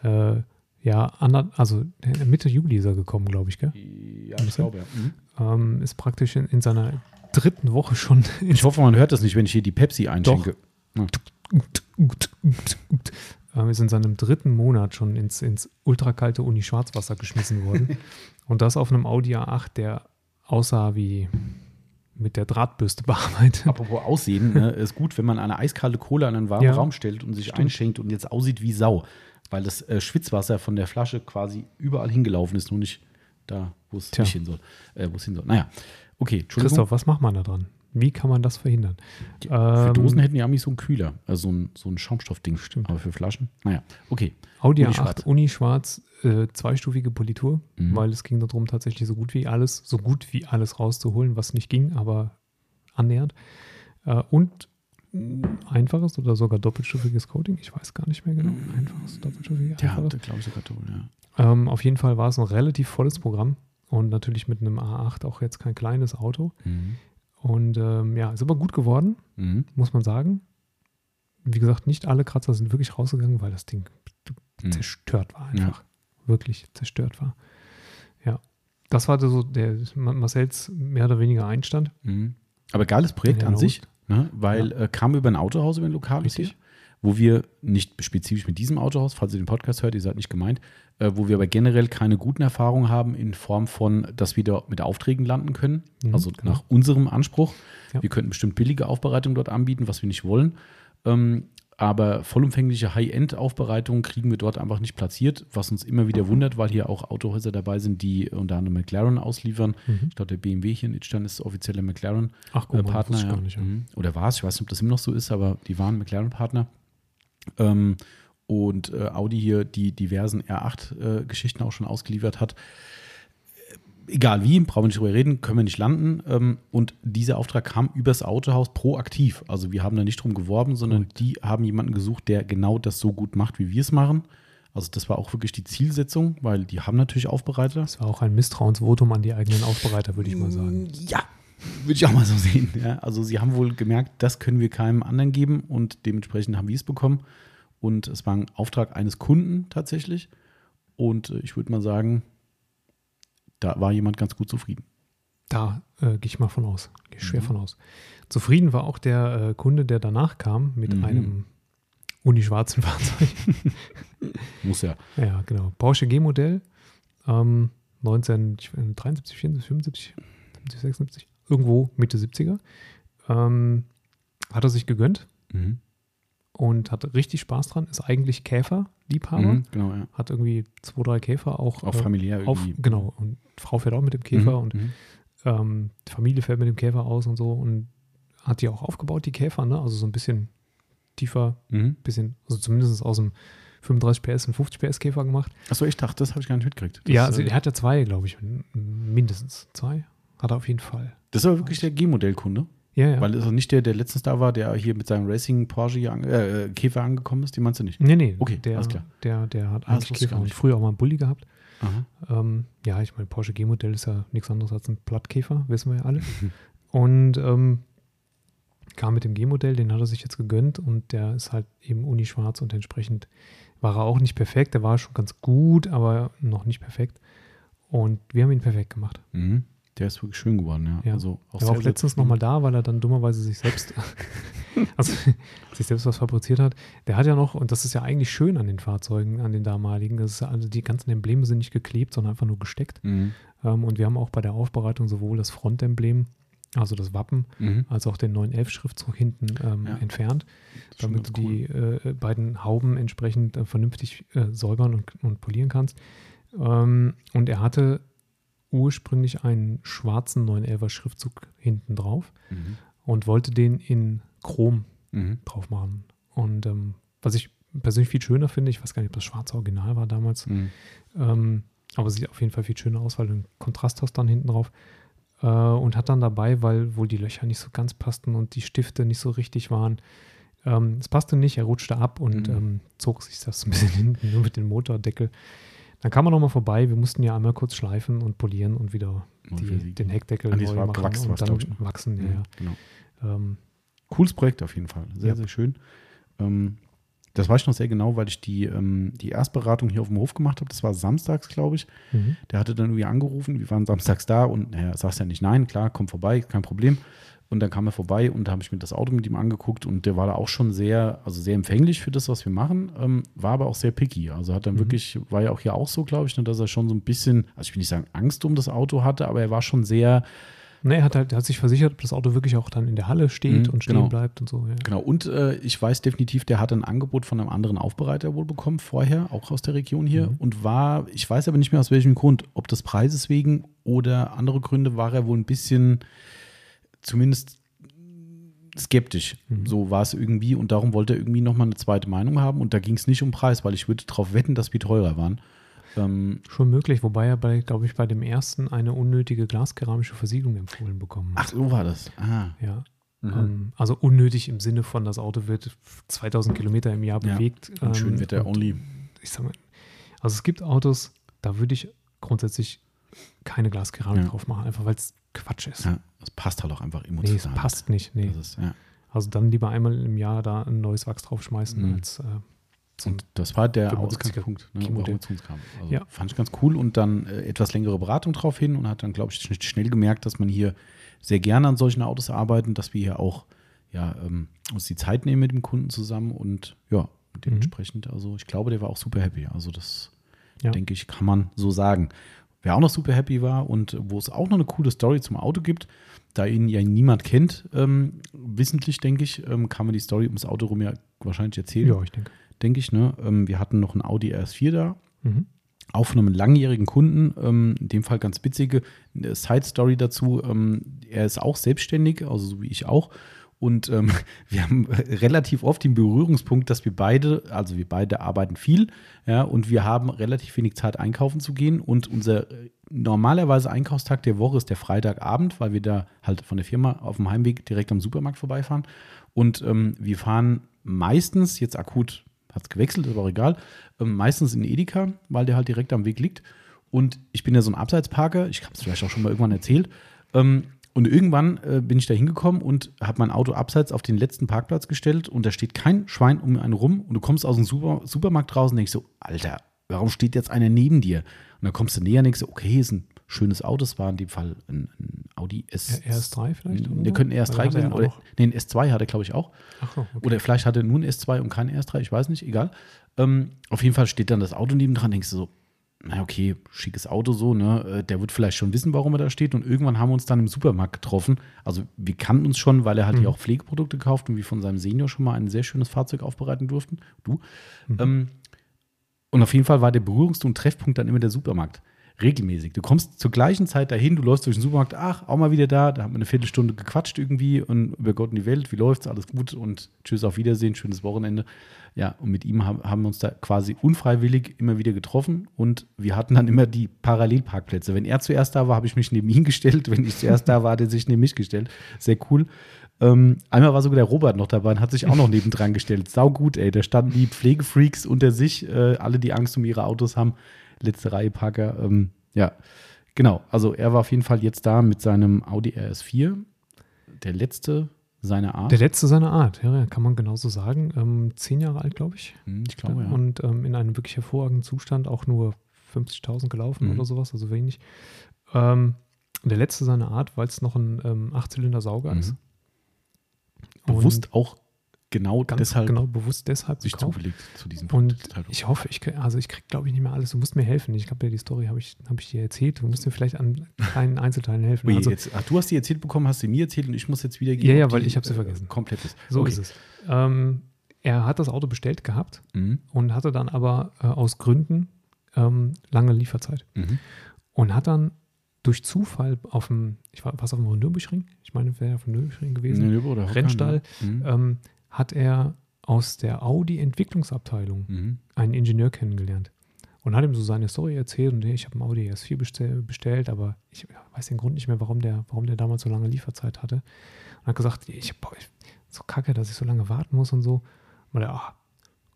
äh, ja, also Mitte Juli ist er gekommen, glaube ich, gell? Ja, ich glaube, ja. Ähm, ist praktisch in, in seiner dritten Woche schon Ich hoffe, man hört das nicht, wenn ich hier die Pepsi einschenke. ähm, ist in seinem dritten Monat schon ins, ins ultrakalte Uni Schwarzwasser geschmissen worden. Und das auf einem Audi A8, der aussah wie mit der Drahtbürste bearbeitet. Apropos Aussehen, ne, ist gut, wenn man eine eiskalte Cola in einen warmen Ja, Raum stellt und sich stimmt. einschenkt und jetzt aussieht wie Sau, weil das äh, Schwitzwasser von der Flasche quasi überall hingelaufen ist, nur nicht da, wo es nicht hin soll. Äh, wo es hin soll. Naja, okay, Entschuldigung. Christoph, was macht man da dran? Wie kann man das verhindern? Die, für Ähm, Dosen hätten die Amis so einen Kühler, also so ein, so ein Schaumstoffding. Stimmt. Aber für Flaschen, naja, okay. Audi Uni A8 schwarz. Uni schwarz, äh, zweistufige Politur, Mhm. weil es ging darum, tatsächlich so gut wie alles, so gut wie alles rauszuholen, was nicht ging, aber annähernd. Äh, und einfaches oder sogar doppelstufiges Coating, ich weiß gar nicht mehr genau. Einfaches, doppelstufiges, Ja, einfaches. glaube ich sogar toll, ja. Ähm, auf jeden Fall war es ein relativ volles Programm und natürlich mit einem A8 auch jetzt kein kleines Auto. Mhm. Und ähm, ja, ist aber gut geworden, Mhm. muss man sagen. Wie gesagt, nicht alle Kratzer sind wirklich rausgegangen, weil das Ding Mhm. zerstört war einfach. Wirklich zerstört war. Ja. Das war so der Marcells mehr oder weniger Einstand. Mhm. Aber geiles Projekt Ja, an na sich, ne? weil äh, kam über ein Autohaus, über ein lokales Richtig. hier, wo wir nicht spezifisch mit diesem Autohaus, falls ihr den Podcast hört, ihr seid nicht gemeint, äh, wo wir aber generell keine guten Erfahrungen haben in Form von, dass wir da mit Aufträgen landen können. Mhm, also genau. nach unserem Anspruch. Ja. Wir könnten bestimmt billige Aufbereitung dort anbieten, was wir nicht wollen. Ähm, aber vollumfängliche High-End-Aufbereitung kriegen wir dort einfach nicht platziert, was uns immer wieder wundert, weil hier auch Autohäuser dabei sind, die unter anderem McLaren ausliefern. Mhm. Ich glaube, der BMW hier in Idstein ist offizieller McLaren Ach, äh, Partner. Ja. nicht. Ja. Mhm. Oder war es, ich weiß nicht, ob das immer noch so ist, aber die waren McLaren-Partner. Ähm, und äh, Audi hier die diversen R8-Geschichten auch schon ausgeliefert hat. Äh, Egal wie, brauchen wir nicht drüber reden, können wir nicht landen. Ähm, und dieser Auftrag kam übers Autohaus proaktiv. Also wir haben da nicht drum geworben, sondern die haben jemanden gesucht, der genau das so gut macht, wie wir es machen. Also das war auch wirklich die Zielsetzung, weil die haben natürlich Aufbereiter. Das war auch ein Misstrauensvotum an die eigenen Aufbereiter, würde ich mal sagen. Ja, würde ich auch mal so sehen. Ja, also sie haben wohl gemerkt, das können wir keinem anderen geben und dementsprechend haben wir es bekommen. Und es war ein Auftrag eines Kunden tatsächlich. Und äh, ich würde mal sagen, da war jemand ganz gut zufrieden. Da äh, gehe ich mal von aus. Gehe ich schwer Mhm. von aus. Zufrieden war auch der äh, Kunde, der danach kam mit Mhm. einem unischwarzen Fahrzeug. Muss ja. ja, genau. Porsche G-Modell. Ähm, 1973, 74, 75, 75, 76. Irgendwo Mitte 70er. Ähm, hat er sich gegönnt Mhm. und hatte richtig Spaß dran. Ist eigentlich Käfer-Liebhaber. Mhm, genau, ja. Hat irgendwie zwei, drei Käfer auch. Auch äh, familiär auf, irgendwie. genau. Und Frau fährt auch mit dem Käfer Mhm, und mhm. ähm, die Familie fährt mit dem Käfer aus und so und hat die auch aufgebaut, die Käfer, ne? Also so ein bisschen tiefer, Mhm. bisschen, also zumindest aus dem 35 PS und 50 PS Käfer gemacht. Achso, ich dachte, das habe ich gar nicht mitgekriegt. Das, ja, also äh, er hat ja zwei, glaube ich, mindestens zwei. Hat er auf jeden Fall. das ist aber wirklich der G-Modellkunde. Ja, ja. Weil es auch nicht der, der letztens da war, der hier mit seinem Racing Porsche an, äh, Käfer angekommen ist, die meinst du nicht? nee, nee. Okay, der, alles klar. Der, der hat Ah, eigentlich Käfer und früher auch mal einen Bulli gehabt. Ähm, ja, ich meine, Porsche G-Modell ist ja nichts anderes als ein Plattkäfer, wissen wir ja alle. Und ähm, kam mit dem G-Modell, den hat er sich jetzt gegönnt und der ist halt eben unischwarz und entsprechend war er auch nicht perfekt. Der war schon ganz gut, aber noch nicht perfekt. Und wir haben ihn perfekt gemacht. Mhm. Der ist wirklich schön geworden, ja. Ja. Also Er war auch letztens nochmal da, weil er dann dummerweise sich selbst, also sich selbst was fabriziert hat. Der hat ja noch, und das ist ja eigentlich schön an den Fahrzeugen, an den damaligen, das also die ganzen Embleme sind nicht geklebt, sondern einfach nur gesteckt. Mhm. Ähm, und wir haben auch bei der Aufbereitung sowohl das Frontemblem, also das Wappen, Mhm. als auch den 911-Schriftzug hinten ähm, Ja. entfernt, damit du die äh, beiden Hauben entsprechend äh, vernünftig äh, säubern und, und polieren kannst. Ähm, und er hatte ursprünglich einen schwarzen 911er Schriftzug hinten drauf Mhm. und wollte den in Chrom Mhm. drauf machen. Und ähm, was ich persönlich viel schöner finde, ich weiß gar nicht, ob das schwarze Original war damals, Mhm. ähm, aber sieht auf jeden Fall viel schöner aus, weil du einen Kontrast hast dann hinten drauf. Äh, und hat dann dabei, weil wohl die Löcher nicht so ganz passten und die Stifte nicht so richtig waren. Ähm, es passte nicht, er rutschte ab und Mhm. ähm, zog sich das ein bisschen hinten, nur mit dem Motordeckel. Dann kam er nochmal vorbei. Wir mussten ja einmal kurz schleifen und polieren und wieder die, den Heckdeckel Ah, neu machen gewachst, und dann ne? wachsen. Ja, Mhm. ja. Genau. Ähm, Cooles Projekt auf jeden Fall. Sehr, Ja. sehr schön. Ähm, das weiß ich noch sehr genau, weil ich die, ähm, die Erstberatung hier auf dem Hof gemacht habe. Das war samstags, glaube ich. mhm. Der hatte dann irgendwie angerufen, wir waren samstags da und naja, sagst ja nicht nein, klar, komm vorbei, kein Problem. Und dann kam er vorbei und da habe ich mir das Auto mit ihm angeguckt und der war da auch schon sehr, also sehr empfänglich für das, was wir machen, ähm, war aber auch sehr picky. Also hat dann Mhm. wirklich, war ja auch hier auch so, glaube ich, ne, dass er schon so ein bisschen, also ich will nicht sagen Angst um das Auto hatte, aber er war schon sehr, Ne, er hat, halt, er hat sich versichert, ob das Auto wirklich auch dann in der Halle steht Mhm, und stehen genau. bleibt und so. Ja. genau. Und äh, ich weiß definitiv, der hatte ein Angebot von einem anderen Aufbereiter wohl bekommen vorher, auch aus der Region hier Mhm. und war, ich weiß aber nicht mehr aus welchem Grund, ob das Preises wegen oder andere Gründe, war er wohl ein bisschen zumindest skeptisch. Mhm. So war es irgendwie und darum wollte er irgendwie nochmal eine zweite Meinung haben und da ging es nicht um Preis, weil ich würde darauf wetten, dass wir teurer waren. Ähm, Schon möglich, wobei er bei, glaube ich, bei dem ersten eine unnötige glaskeramische Versiegelung empfohlen bekommen hat. ach, so war das. Ah. Ja. Mhm. Ähm, also unnötig im Sinne von, das Auto wird 2000 Kilometer im Jahr Ja. bewegt. Und schön ähm, wird der und only. Ich sag mal, also es gibt Autos, da würde ich grundsätzlich keine Glaskeramik Ja. drauf machen, einfach weil es Quatsch ist. Ja, das passt halt auch einfach nee, emotional. es passt nicht. Nee. Ist, ja. Also dann lieber einmal im Jahr da ein neues Wachs draufschmeißen, Mhm. als äh, Und das war der 75er Ausgangspunkt, ne, warum es zu uns kam. Also Ja. Fand ich ganz cool und dann äh, etwas längere Beratung drauf hin und hat dann, glaube ich, schn- schnell gemerkt, dass man hier sehr gerne an solchen Autos arbeiten, dass wir hier auch ja, ähm, uns die Zeit nehmen mit dem Kunden zusammen und ja, dementsprechend, also ich glaube, der war auch super happy. Also das Ja. denke ich, kann man so sagen. Wer auch noch super happy war und wo es auch noch eine coole Story zum Auto gibt, da ihn ja niemand kennt, ähm, wissentlich, denke ich, ähm, kann man die Story ums Auto rum ja wahrscheinlich erzählen ja, ich denke. denke ich. Ne? Ähm, wir hatten noch einen Audi RS4 da, Mhm. auch von einem langjährigen Kunden, ähm, in dem Fall ganz witzige eine Side-Story dazu. Ähm, er ist auch selbstständig, also so wie ich auch. Und ähm, wir haben relativ oft den Berührungspunkt, dass wir beide, also wir beide arbeiten viel, ja, und wir haben relativ wenig Zeit einkaufen zu gehen. Und unser äh, normalerweise Einkaufstag der Woche ist der Freitagabend, weil wir da halt von der Firma auf dem Heimweg direkt am Supermarkt vorbeifahren. Und ähm, wir fahren meistens, jetzt akut hat es gewechselt, ist aber auch egal, ähm, meistens in Edeka, weil der halt direkt am Weg liegt. Und ich bin ja so ein Abseitsparker, ich habe es vielleicht auch schon mal irgendwann erzählt. Ähm, und irgendwann äh, bin ich da hingekommen und habe mein Auto abseits auf den letzten Parkplatz gestellt und da steht kein Schwein um einen rum und du kommst aus dem Super Supermarkt draußen und denkst so, Alter, warum steht jetzt einer neben dir? Und dann kommst du näher und denkst so, okay, ist ein schönes Auto, es war in dem Fall ein, ein Audi S. R- RS3 vielleicht oder könnte ein Weil RS3 hat er ja sein. auch Oder, nee, ein S2 hat er, glaube ich, auch. Ach okay. Oder vielleicht hat er nur ein S2 und kein RS3, ich weiß nicht, egal. Ähm, auf jeden Fall steht dann das Auto neben dran, denkst du so, na okay, schickes Auto so, ne? Äh, Der wird vielleicht schon wissen, warum er da steht. Und irgendwann haben wir uns dann im Supermarkt getroffen. Also wir kannten uns schon, weil er halt Mhm. hier auch Pflegeprodukte kauft und wir von seinem Senior schon mal ein sehr schönes Fahrzeug aufbereiten durften. Du. Mhm. Ähm, und auf jeden Fall war der Berührungs- und Treffpunkt dann immer der Supermarkt. Regelmäßig. Du kommst zur gleichen Zeit dahin, du läufst durch den Supermarkt, ach, auch mal wieder da. Da haben wir eine Viertelstunde gequatscht irgendwie und über Gott und die Welt, wie läuft's, alles gut und tschüss, auf Wiedersehen, schönes Wochenende. Ja, und mit ihm haben, wir uns da quasi unfreiwillig immer wieder getroffen und wir hatten dann immer die Parallelparkplätze. Wenn er zuerst da war, habe ich mich neben ihn gestellt. Wenn ich zuerst da war, hat er sich neben mich gestellt. Sehr cool. Ähm, einmal war sogar der Robert noch dabei und hat sich auch noch nebendran gestellt. Sau gut, ey. Da standen die Pflegefreaks unter sich, äh, alle, die Angst um ihre Autos haben. Letzte Reihe Parker. Ähm, ja, genau. Also er war auf jeden Fall jetzt da mit seinem Audi RS4. Der letzte seiner Art. Der letzte seiner Art, ja, kann man genauso sagen. Ähm, zehn Jahre alt, glaube ich. Hm, ich glaube, ja. Und ähm, in einem wirklich hervorragenden Zustand, auch nur 50.000 gelaufen Mhm. oder sowas, also wenig. Ähm, der letzte seiner Art, weil es noch ein ähm, Achtzylinder-Sauger ist. Mhm. Bewusst Und auch genau ganz deshalb genau bewusst deshalb sich gekauft. zugelegt zu diesem Und Zeitpunkt. ich hoffe, ich also ich krieg, glaube ich, nicht mehr alles. Du musst mir helfen. Ich glaube, ja, die Story habe ich, hab ich dir erzählt. Du musst mir vielleicht an kleinen Einzelteilen helfen. Ui, also, jetzt, ach, du hast die erzählt bekommen, hast sie mir erzählt und ich muss jetzt wieder Ja, ja, ob weil die, ich hab sie äh, vergessen. Komplett ist. so Okay. ist es. Ähm, er hat das Auto bestellt gehabt Mhm. und hatte dann aber äh, aus Gründen ähm, lange Lieferzeit. Mhm. Und hat dann durch Zufall auf dem, ich war was auf dem Nürburgring, ich meine, wäre auf dem Nürburgring gewesen, Hocker, Rennstall. ne? Mhm. ähm, hat er aus der Audi-Entwicklungsabteilung Mhm. einen Ingenieur kennengelernt und hat ihm so seine Story erzählt und hey, ich habe einen Audi S4 bestell, bestellt, aber ich weiß den Grund nicht mehr, warum der, warum der damals so lange Lieferzeit hatte. Und hat gesagt, ich, boah, ich so kacke, dass ich so lange warten muss und so. Und er, ah,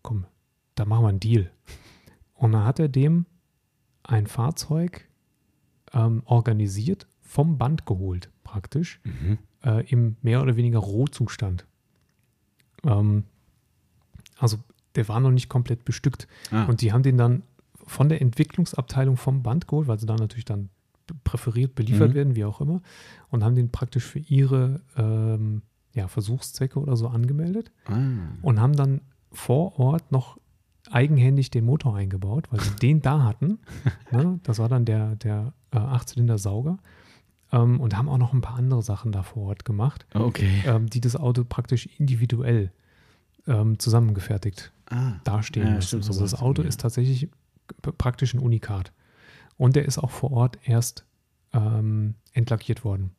komm, da machen wir einen Deal. Und dann hat er dem ein Fahrzeug ähm, organisiert, vom Band geholt, praktisch, Mhm. äh, im mehr oder weniger Rohzustand. Ähm, also der war noch nicht komplett bestückt. Ah. Und die haben den dann von der Entwicklungsabteilung vom Band geholt, weil sie dann natürlich dann präferiert beliefert Mhm. werden, wie auch immer, und haben den praktisch für ihre ähm, ja, Versuchszwecke oder so angemeldet ah. und haben dann vor Ort noch eigenhändig den Motor eingebaut, weil sie den da hatten. ne? Das war dann der, der äh, Achtzylinder-Sauger. Ähm, und haben auch noch ein paar andere Sachen da vor Ort gemacht, Okay. ähm, die das Auto praktisch individuell ähm, zusammengefertigt Ah. dastehen Ja, so also das Auto ja. ist tatsächlich praktisch ein Unikat. Und der ist auch vor Ort erst ähm, entlackiert worden.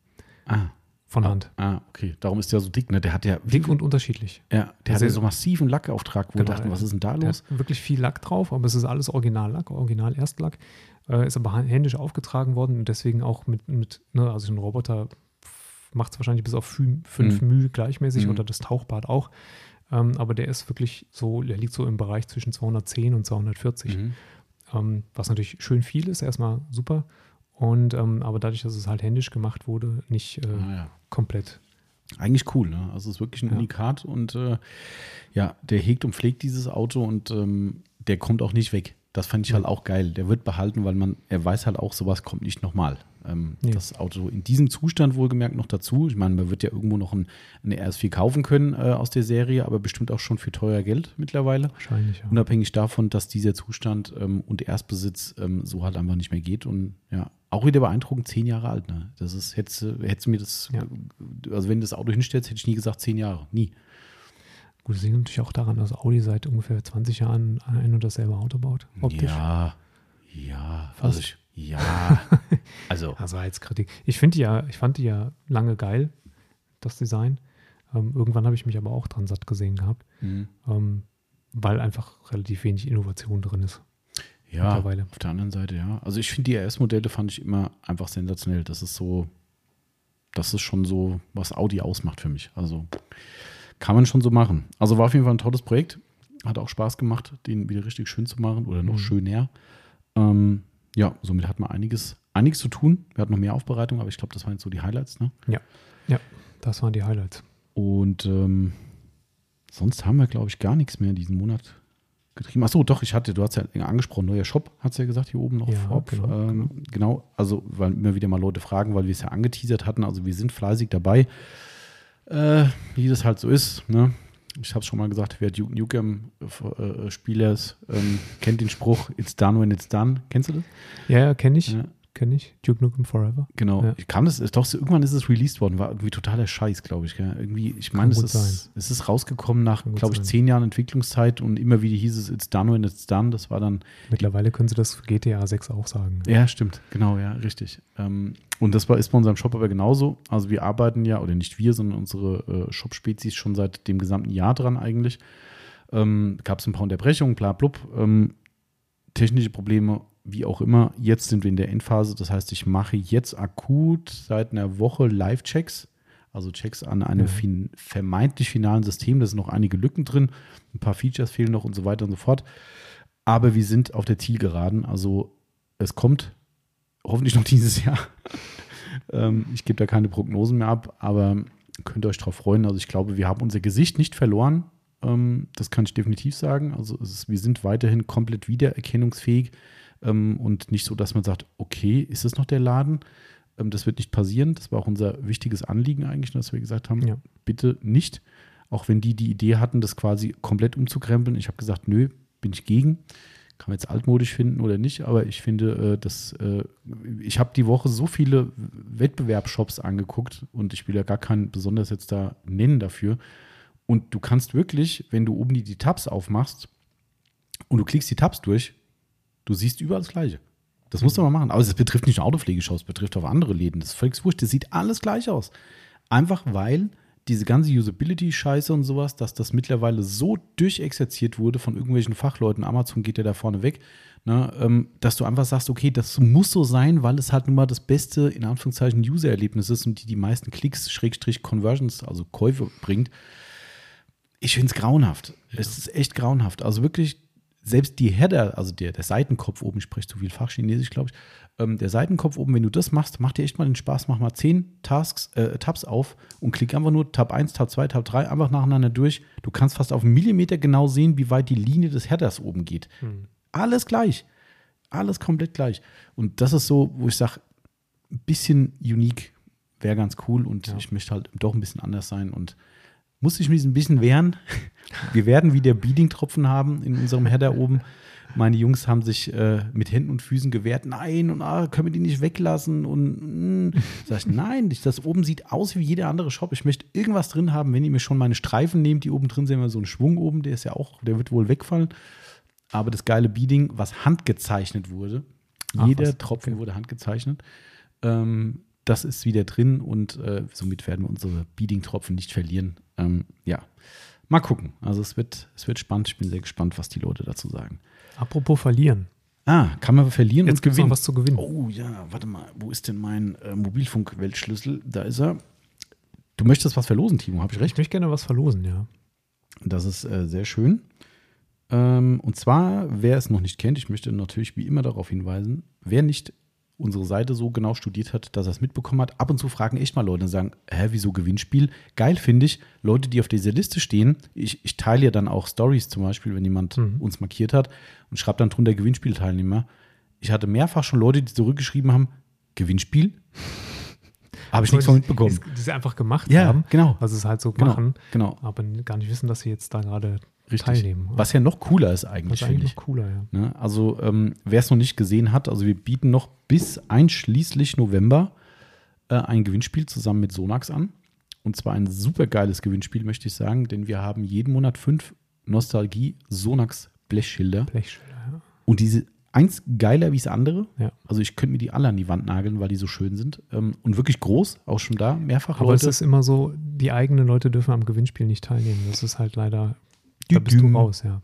Ah. von ah, Hand. Ah, okay. Darum ist der so dick, ne? Der hat ja. Dick und unterschiedlich. Ja, der Also- hat ja so massiven Lackauftrag, wo wir Genau, dachten, ja. was ist denn da Der los? hat wirklich viel Lack drauf, aber es ist alles Originallack, Original-Erstlack. Äh, ist aber händisch aufgetragen worden und deswegen auch mit, mit ne, also ein Roboter macht es wahrscheinlich bis auf 5 Mhm. μ gleichmäßig Mhm. oder das Tauchbad auch. Ähm, aber der ist wirklich so, der liegt so im Bereich zwischen 210 und 240. Mhm. Ähm, was natürlich schön viel ist, erstmal super. Und ähm, aber dadurch, dass es halt händisch gemacht wurde, nicht äh, Ah, ja. komplett. Eigentlich cool, ne? Also es ist wirklich ein Ja. Unikat und äh, ja, der hegt und pflegt dieses Auto und ähm, der kommt auch nicht weg. Das fand ich halt auch geil. Der wird behalten, weil man, er weiß halt auch, sowas kommt nicht nochmal. Ähm, Nee. Das Auto in diesem Zustand wohlgemerkt noch dazu. Ich meine, man wird ja irgendwo noch ein, eine RS4 kaufen können äh, aus der Serie, aber bestimmt auch schon für teuer Geld mittlerweile. Wahrscheinlich, ja. Unabhängig davon, dass dieser Zustand ähm, und Erstbesitz ähm, so halt einfach nicht mehr geht. Und ja, auch wieder beeindruckend, zehn Jahre alt. Ne? Das ist, hättest, du- hättest du mir das, Ja. also wenn du das Auto hinstellst, hätte ich nie gesagt zehn Jahre. Nie. Gut, das liegt natürlich auch daran, dass Audi seit ungefähr 20 Jahren ein und dasselbe Auto baut. Optisch. Ja, ja, Fast. also ich, ja, also Also als Kritik. Ich finde ja, ich fand die ja lange geil, das Design. Ähm, irgendwann habe ich mich aber auch dran satt gesehen gehabt, mhm. ähm, weil einfach relativ wenig Innovation drin ist. ja, auf der anderen Seite, ja. Also ich finde die RS-Modelle fand ich immer einfach sensationell. Das ist so, das ist schon so, was Audi ausmacht für mich. Also kann man schon so machen. Also war auf jeden Fall ein tolles Projekt. Hat auch Spaß gemacht, den wieder richtig schön zu machen oder noch Mhm. schöner. Ähm, ja, somit hat man einiges, einiges zu tun. Wir hatten noch mehr Aufbereitung, aber ich glaube, das waren jetzt so die Highlights. Ne? Das waren die Highlights. Und ähm, sonst haben wir, glaube ich, gar nichts mehr diesen Monat getrieben. Achso, doch, ich hatte, du hast ja angesprochen, neuer Shop, hat es ja gesagt, hier oben noch Ja, vorab. genau, ähm, genau, also weil immer wieder mal Leute fragen, weil wir es ja angeteasert hatten. Also wir sind fleißig dabei. Äh, wie das halt so ist. Ne? Ich habe es schon mal gesagt, wer Duke Nukem äh, äh, Spieler ist, ähm, kennt den Spruch, it's done when it's done. Kennst du das? Ja, ja, kenne ich. Ja. Kenne ich. Duke Nukem Forever. Genau. Ja. Ich kann das, doch, irgendwann ist es released worden, war irgendwie totaler Scheiß, glaube ich. Gell? Irgendwie, ich meine, es ist, es ist rausgekommen nach, glaube ich, sein. zehn Jahren Entwicklungszeit und immer wieder hieß es, it's done when it's done. Das war dann, Mittlerweile können sie das für GTA 6 auch sagen. ja, stimmt, genau, ja, richtig. Ähm, und das war, ist bei unserem Shop aber genauso. Also wir arbeiten ja, oder nicht wir, sondern unsere äh, Shop-Spezies schon seit dem gesamten Jahr dran eigentlich. Ähm, Gab es ein paar Unterbrechungen, bla blub. Ähm, technische Probleme, wie auch immer. Jetzt sind wir in der Endphase. Das heißt, ich mache jetzt akut seit einer Woche Live-Checks. Also Checks an einem Ja. fin vermeintlich finalen System. Da sind noch einige Lücken drin. Ein paar Features fehlen noch und so weiter und so fort. Aber wir sind auf der Zielgeraden. Also es kommt hoffentlich noch dieses Jahr. ähm, ich gebe da keine Prognosen mehr ab, aber könnt ihr euch darauf freuen. Also ich glaube, wir haben unser Gesicht nicht verloren. Ähm, das kann ich definitiv sagen. Also es wir sind weiterhin komplett wiedererkennungsfähig ähm, und nicht so, dass man sagt, okay, ist das noch der Laden? Ähm, das wird nicht passieren. Das war auch unser wichtiges Anliegen eigentlich, dass wir gesagt haben, Ja. bitte nicht. Auch wenn die die Idee hatten, das quasi komplett umzukrempeln. Ich habe gesagt, nö, bin ich gegen. Kann man jetzt altmodisch finden oder nicht, aber ich finde, äh, dass äh, ich habe die Woche so viele Wettbewerbsshops angeguckt und ich will ja gar keinen besonders jetzt da nennen dafür. Und du kannst wirklich, wenn du oben die, die Tabs aufmachst und du klickst die Tabs durch, du siehst überall das Gleiche. Das musst du mal machen. Aber es betrifft nicht nur Autopflegeshops, es betrifft auch andere Läden. Das ist völlig wurscht. Das sieht alles gleich aus. Einfach weil diese ganze Usability-Scheiße und sowas, dass das mittlerweile so durchexerziert wurde von irgendwelchen Fachleuten, Amazon geht ja da vorne weg, ne, ähm, dass du einfach sagst, okay, das muss so sein, weil es halt nun mal das beste, in Anführungszeichen, User-Erlebnis ist und die die meisten Klicks, Schrägstrich Conversions, also Käufe bringt. Ich finde es grauenhaft. Es ist echt grauenhaft. Also wirklich, selbst die Header, also der, der Seitenkopf oben, ich spreche zu viel Fachchinesisch, glaube ich, ähm, der Seitenkopf oben, wenn du das machst, macht dir echt mal den Spaß, mach mal zehn Tasks, äh, Tabs auf und klick einfach nur Tab 1, Tab 2, Tab 3 einfach nacheinander durch. Du kannst fast auf einen Millimeter genau sehen, wie weit die Linie des Headers oben geht. Hm. Alles gleich. Alles komplett gleich. Und das ist so, wo ich sage, ein bisschen unique wäre ganz cool und Ja. ich möchte halt doch ein bisschen anders sein und muss ich mich ein bisschen wehren. Wir werden wieder Beading-Tropfen haben in unserem Header oben. Meine Jungs haben sich äh, mit Händen und Füßen gewehrt. Nein, und ah, können wir die nicht weglassen? Und mm. sag ich, nein, das oben sieht aus wie jeder andere Shop. Ich möchte irgendwas drin haben. Wenn ihr mir schon meine Streifen nehmt, die oben drin sind, immer so ein Schwung oben, der ist ja auch, der wird wohl wegfallen. Aber das geile Beading, was handgezeichnet wurde, Ach, jeder was, Tropfen okay. wurde handgezeichnet. Ähm, das ist wieder drin und äh, somit werden wir unsere Beading-Tropfen nicht verlieren. Ähm, ja, mal gucken. Also es wird, es wird spannend. Ich bin sehr gespannt, was die Leute dazu sagen. Apropos verlieren. Ah, kann man verlieren Jetzt und gibt's noch gewinnen. was zu gewinnen. Oh ja, warte mal, wo ist denn mein äh, Mobilfunk-Weltschlüssel? Da ist er. Du möchtest was verlosen, Timo, habe ich recht? Ich möchte gerne was verlosen, ja. Das ist äh, sehr schön. Ähm, und zwar, wer es noch nicht kennt, ich möchte natürlich wie immer darauf hinweisen, wer nicht unsere Seite so genau studiert hat, dass er es mitbekommen hat, ab und zu fragen echt mal Leute und sagen, hä, wieso Gewinnspiel? Geil finde ich, Leute, die auf dieser Liste stehen, ich, ich teile ja dann auch Stories zum Beispiel, wenn jemand Mhm. uns markiert hat und schreibt dann drunter Gewinnspielteilnehmer. Ich hatte mehrfach schon Leute, die zurückgeschrieben haben, Gewinnspiel? Habe ich nichts von mitbekommen. Die, die sie einfach gemacht Ja, haben, genau. was es halt so Genau, machen, genau. aber gar nicht wissen, dass sie jetzt da gerade Richtig. teilnehmen. Was ja noch cooler ist Was eigentlich, finde eigentlich ich. noch cooler, ja. Ne? Also, ähm, wer es noch nicht gesehen hat, also wir bieten noch bis einschließlich November äh, ein Gewinnspiel zusammen mit Sonax an. Und zwar ein super geiles Gewinnspiel, möchte ich sagen, denn wir haben jeden Monat fünf Nostalgie-Sonax-Blechschilder. Blechschilder, ja. Und diese eins geiler wie das andere. Ja. Also ich könnte mir die alle an die Wand nageln, weil die so schön sind. Ähm, und wirklich groß, auch schon da, mehrfach Aber es Leute. ist immer so, die eigenen Leute dürfen am Gewinnspiel nicht teilnehmen. Das ist halt leider, da bist du raus, ja.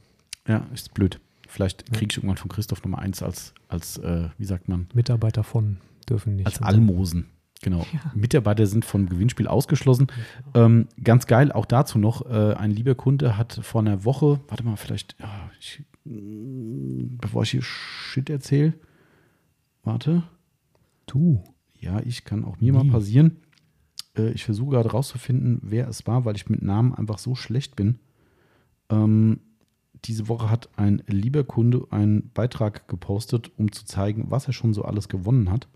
ja, ist blöd. Vielleicht kriege ich irgendwann von Christoph Nummer eins als, als äh, wie sagt man, Mitarbeiter von dürfen nicht. Als Und Almosen. Genau. Ja. Mitarbeiter sind vom Gewinnspiel ausgeschlossen. Ähm, ganz geil, auch dazu noch, äh, ein lieber Kunde hat vor einer Woche, warte mal, vielleicht, ja, ich, mm, bevor ich hier Shit erzähle, warte, Du. ja, ich kann auch mir mal Wie? passieren. Äh, ich versuche gerade rauszufinden, wer es war, weil ich mit Namen einfach so schlecht bin. Ähm, diese Woche hat ein lieber Kunde einen Beitrag gepostet, um zu zeigen, was er schon so alles gewonnen hat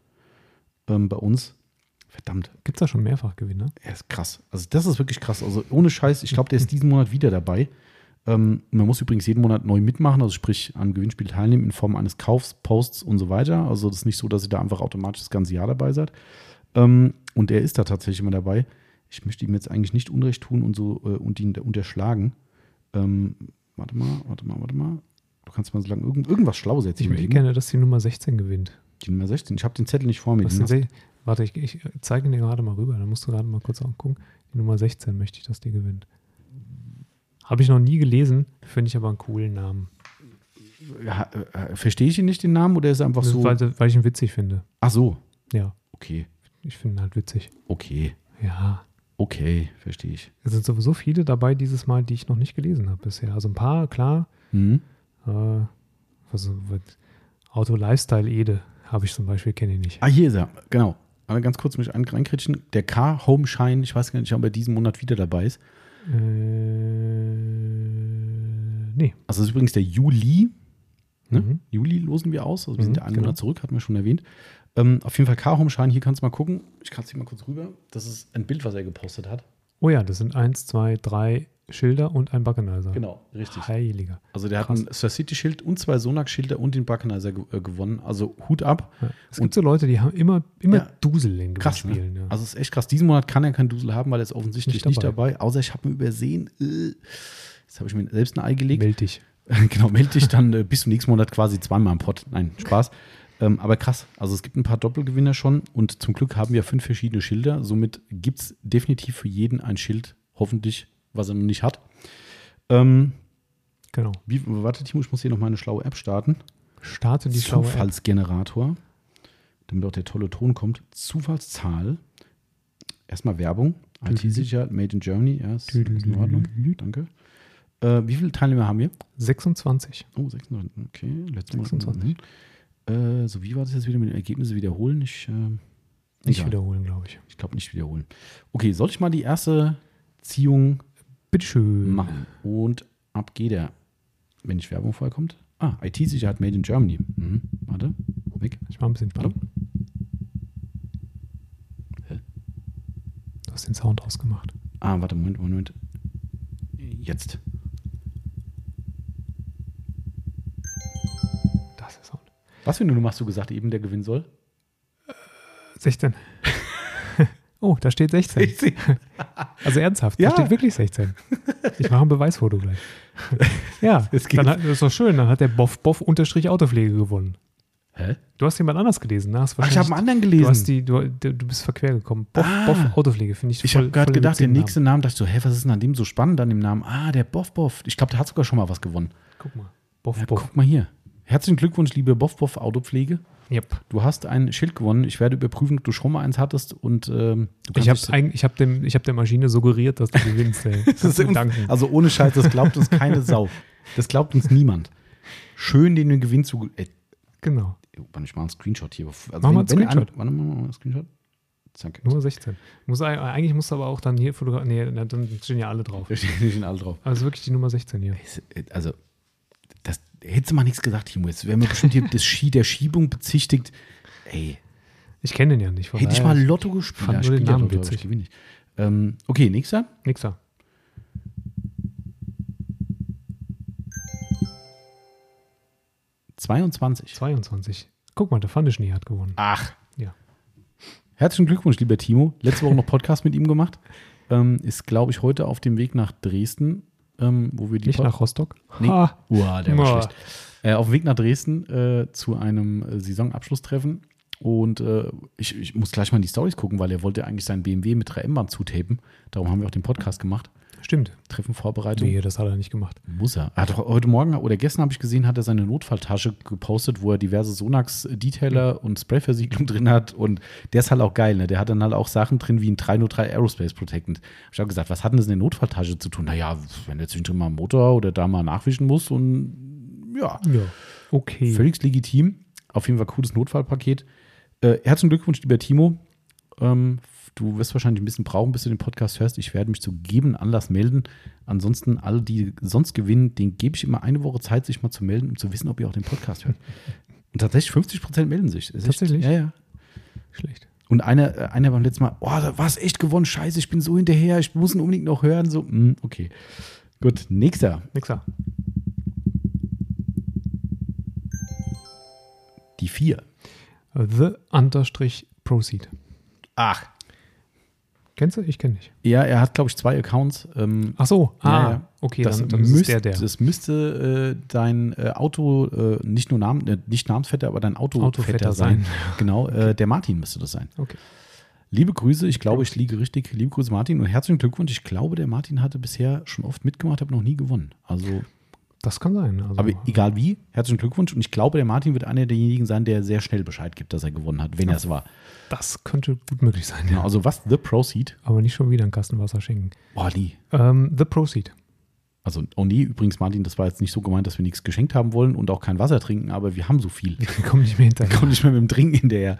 ähm, bei uns. Verdammt, Gibt es da schon mehrfach Gewinner? er ist krass. Also das ist wirklich krass. Also ohne Scheiß, ich glaube, der ist diesen Monat wieder dabei. Ähm, man muss übrigens jeden Monat neu mitmachen, also sprich am Gewinnspiel teilnehmen in Form eines Kaufs, Posts und so weiter. Also das ist nicht so, dass ihr da einfach automatisch das ganze Jahr dabei seid. Ähm, und er ist da tatsächlich immer dabei. Ich möchte ihm jetzt eigentlich nicht Unrecht tun und so äh, und ihn unterschlagen. Ähm, warte mal, warte mal, warte mal. Du kannst mal so lange irgend, irgendwas Schlaues Ich erzählen. möchte gerne, dass die Nummer 16 gewinnt. Die Nummer 16. Ich habe den Zettel nicht vor mir. Warte, ich, ich zeige ihn dir gerade mal rüber. Da musst du gerade mal kurz angucken. Die Nummer 16 möchte ich, dass die gewinnt. Habe ich noch nie gelesen, finde ich aber einen coolen Namen. Ja, äh, äh, Verstehe ich ihn nicht, den Namen, oder ist er einfach so? weil, weil ich ihn witzig finde. Ach so. Ja, Okay, ich finde ihn halt witzig. okay, Ja. Okay, verstehe ich. Es sind sowieso viele dabei dieses Mal, die ich noch nicht gelesen habe bisher. Also ein paar, klar. Mhm. Äh, was, Auto Lifestyle Ede habe ich zum Beispiel, kenne ich nicht. Ah, hier ist er, genau. Aber ganz kurz mich ein- reinkritschen. Der Car Home Shine, ich weiß gar nicht, ob er diesen Monat wieder dabei ist. Äh, nee. Also das ist übrigens der Juli. Ne? Mhm. Juli losen wir aus. Also wir Mhm, sind ja einen genau. Monat zurück, hatten wir schon erwähnt. Ähm, auf jeden Fall Car Home Shine, hier kannst du mal gucken. Ich kann es hier mal kurz rüber. Das ist ein Bild, was er gepostet hat. Oh ja, das sind eins, zwei, drei Schilder und ein Buckenizer. Genau, richtig. Heiliger. Also der Krass. hat ein Star City Schild und zwei Sonax-Schilder und den Buckenizer ge äh, gewonnen. Also Hut ab. Ja. Es gibt so Leute, die haben immer, immer Ja. Dusel in Krass, ne? Spielen. Ja. Also es ist echt krass. Diesen Monat kann er keinen Dusel haben, weil er ist offensichtlich Nicht nicht dabei. dabei. Außer ich habe ihn übersehen. Äh, Jetzt habe ich mir selbst ein Ei gelegt. Meld dich. genau, melde dich dann äh, bis zum nächsten Monat quasi zweimal im Pott. Nein, Spaß. Ähm, aber krass. Also es gibt ein paar Doppelgewinner schon und zum Glück haben wir fünf verschiedene Schilder. Somit gibt es definitiv für jeden ein Schild, hoffentlich, was er noch nicht hat. Ähm, Genau. wie, warte, Timo, ich muss hier noch mal eine schlaue App starten. Starte die schlaue App. Zufallsgenerator, damit auch der tolle Ton kommt. Zufallszahl. Erstmal Werbung. IT-Sicherheit, Made in Germany. Ja, ist, in Ordnung. Danke. Äh, wie viele Teilnehmer haben wir? 26. Oh, 26. Okay, letztes Mal. 26. Mhm. Äh, so, wie war das jetzt wieder mit den Ergebnissen wiederholen? Ich, äh, Nicht egal. wiederholen, glaube ich. Ich glaube nicht wiederholen. Okay, soll ich mal die erste Ziehung Bitteschön. machen? Und ab geht er. Wenn nicht Werbung vorkommt. Ah, IT-Sicherheit Made in Germany. Mhm. Warte, weg. Ich war ein bisschen? Spannung. Du hast den Sound ausgemacht. Ah, warte, Moment, Moment. Jetzt. Was für eine Nummer hast du gesagt, eben der gewinnen soll? 16. oh, da steht 16. Also ernsthaft, Ja. da steht wirklich 16. Ich mache ein Beweisfoto gleich. ja, Es geht. dann hat, das ist doch schön. Dann hat der Boff Boff Unterstrich Autopflege gewonnen. Hä? Du hast jemand anders gelesen, ne? Hast Ach, ich habe einen anderen gelesen. Du, die, du, du bist verquer gekommen. Boff, Ah. Boff Autopflege, finde ich ich voll- habe gerade gedacht, der nächste Name, dachte ich so, hä, was ist denn an dem so spannend an dem Namen? Ah, der Boff Boff. Ich glaube, der hat sogar schon mal was gewonnen. Guck mal. Boff, Ja, Boff. guck mal hier. Herzlichen Glückwunsch, liebe Boff Boff Autopflege. Yep. Du hast ein Schild gewonnen. Ich werde überprüfen, ob du schon mal eins hattest und ähm, Ich habe hab dem, ich hab der Maschine suggeriert, dass du gewinnst. Ey. Das ist also ohne Scheiß, das glaubt uns keine Sau. Das glaubt uns niemand. Schön den Gewinn zu. Ey, Genau. warte, ich mache einen Screenshot hier. Also Mach mal einen wenn Screenshot. Ein, warte mal, mach mal einen Screenshot. Zack. Nummer 16. Muss, ei- eigentlich musst du aber auch dann hier fotografieren. Nee, dann stehen ja alle drauf. Da stehen alle drauf. Also wirklich die Nummer 16 hier. Also, das hättest du mal nichts gesagt, Timo. Jetzt wären wir bestimmt hier das Ski der Schiebung bezichtigt. Ey, Ich kenne den ja nicht. hätte ich mal Lotto gespielt. fand Ja, nur den Namen Lotto, witzig. ich. Ähm, okay, nächster. Nixer. 22. 22. Guck mal, der Fandeschnee hat gewonnen. Ach. Ja. Herzlichen Glückwunsch, lieber Timo. Letzte Woche noch Podcast mit ihm gemacht. Ähm, ist, glaube ich, heute auf dem Weg nach Dresden, ähm, wo wir die Nicht Pod- nach Rostock? Nee. Ha. Uah, der war schlecht. Äh, auf dem Weg nach Dresden äh, zu einem äh, Saisonabschlusstreffen. Und äh, ich, ich muss gleich mal in die Stories gucken, weil er wollte eigentlich sein BMW mit 3M-Band zutapen. Darum haben wir auch den Podcast gemacht. Stimmt. Treffenvorbereitung. Nee, das hat er nicht gemacht. Muss er. er hat heute Morgen oder gestern habe ich gesehen, hat er seine Notfalltasche gepostet, wo er diverse Sonax-Detailer und Sprayversiegelung drin hat. Und der ist halt auch geil, ne? Der hat dann halt auch Sachen drin wie ein 303 Aerospace Protectant. Ich habe gesagt, was hat denn das in der Notfalltasche zu tun? Naja, wenn der zwischendrin mal einen Motor oder da mal nachwischen muss und ja, Ja. Okay. völlig legitim. Auf jeden Fall cooles Notfallpaket. Äh, herzlichen Glückwunsch, lieber Timo. Ähm, du wirst wahrscheinlich ein bisschen brauchen, bis du den Podcast hörst. Ich werde mich zu gegebenen Anlass melden. Ansonsten, alle, die sonst gewinnen, den gebe ich immer eine Woche Zeit, sich mal zu melden, um zu wissen, ob ihr auch den Podcast hört. Und tatsächlich 50 Prozent melden sich. Ist echt- Tatsächlich? Ja, ja. Schlecht. Und einer, äh, einer beim letzten Mal, oh, da war es echt gewonnen, scheiße, ich bin so hinterher, ich muss ihn unbedingt noch hören. So, hm, okay. Gut, nächster. Nixer. Die vier. The Unterstrich Proceed. Ach. Kennst du? Ich kenne nicht. Ja, er hat, glaube ich, zwei Accounts. Ähm, Ach so. Ja, Ah, ja. okay, das, dann, dann ist müsst, der, der. das müsste äh, dein äh, Auto, äh, nicht nur Namen, äh, nicht Namensvetter, aber dein Autovetter Autovetter sein. sein. Genau, äh, der Martin müsste das sein. Okay. Liebe Grüße, ich glaube, ich liege richtig. Liebe Grüße, Martin, und herzlichen Glückwunsch. Ich glaube, der Martin hatte bisher schon oft mitgemacht, aber noch nie gewonnen. Also, Das kann sein. Also, aber egal wie, herzlichen Glückwunsch. Und ich glaube, der Martin wird einer derjenigen sein, der sehr schnell Bescheid gibt, dass er gewonnen hat, wenn er es war. das könnte gut möglich sein. Genau, Ja. also, was The Proceed? Aber nicht schon wieder einen Kasten Wasser schenken. Oh, nie. Ähm, The Proceed. Also, oh nee, übrigens, Martin, das war jetzt nicht so gemeint, dass wir nichts geschenkt haben wollen und auch kein Wasser trinken, aber wir haben so viel. Wir kommen nicht mehr hinterher. Kommt nicht mehr mit dem Trinken hinterher.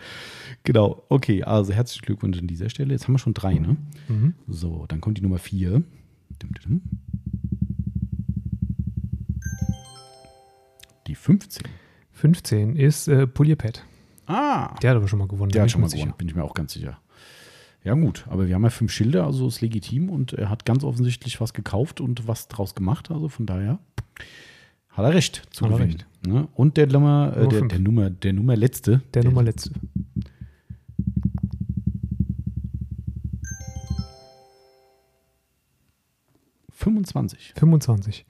Genau, okay, also herzlichen Glückwunsch an dieser Stelle. Jetzt haben wir schon drei, ne? Mhm. So, dann kommt die Nummer vier. Dum, dum, dum. Die 15. 15 ist äh, Pulierpad. Ah, Der hat aber schon mal gewonnen. der hat schon mal mir sicher. gewonnen, bin ich mir auch ganz sicher. Ja, gut, aber wir haben ja fünf Schilder, also ist legitim und er hat ganz offensichtlich was gekauft und was draus gemacht, also von daher hat er recht zu Hat gewinnen. recht. Ne? Und der Nummer, äh, der, der Nummer, der Nummer letzte, Der Nummer letzte. 25. 25.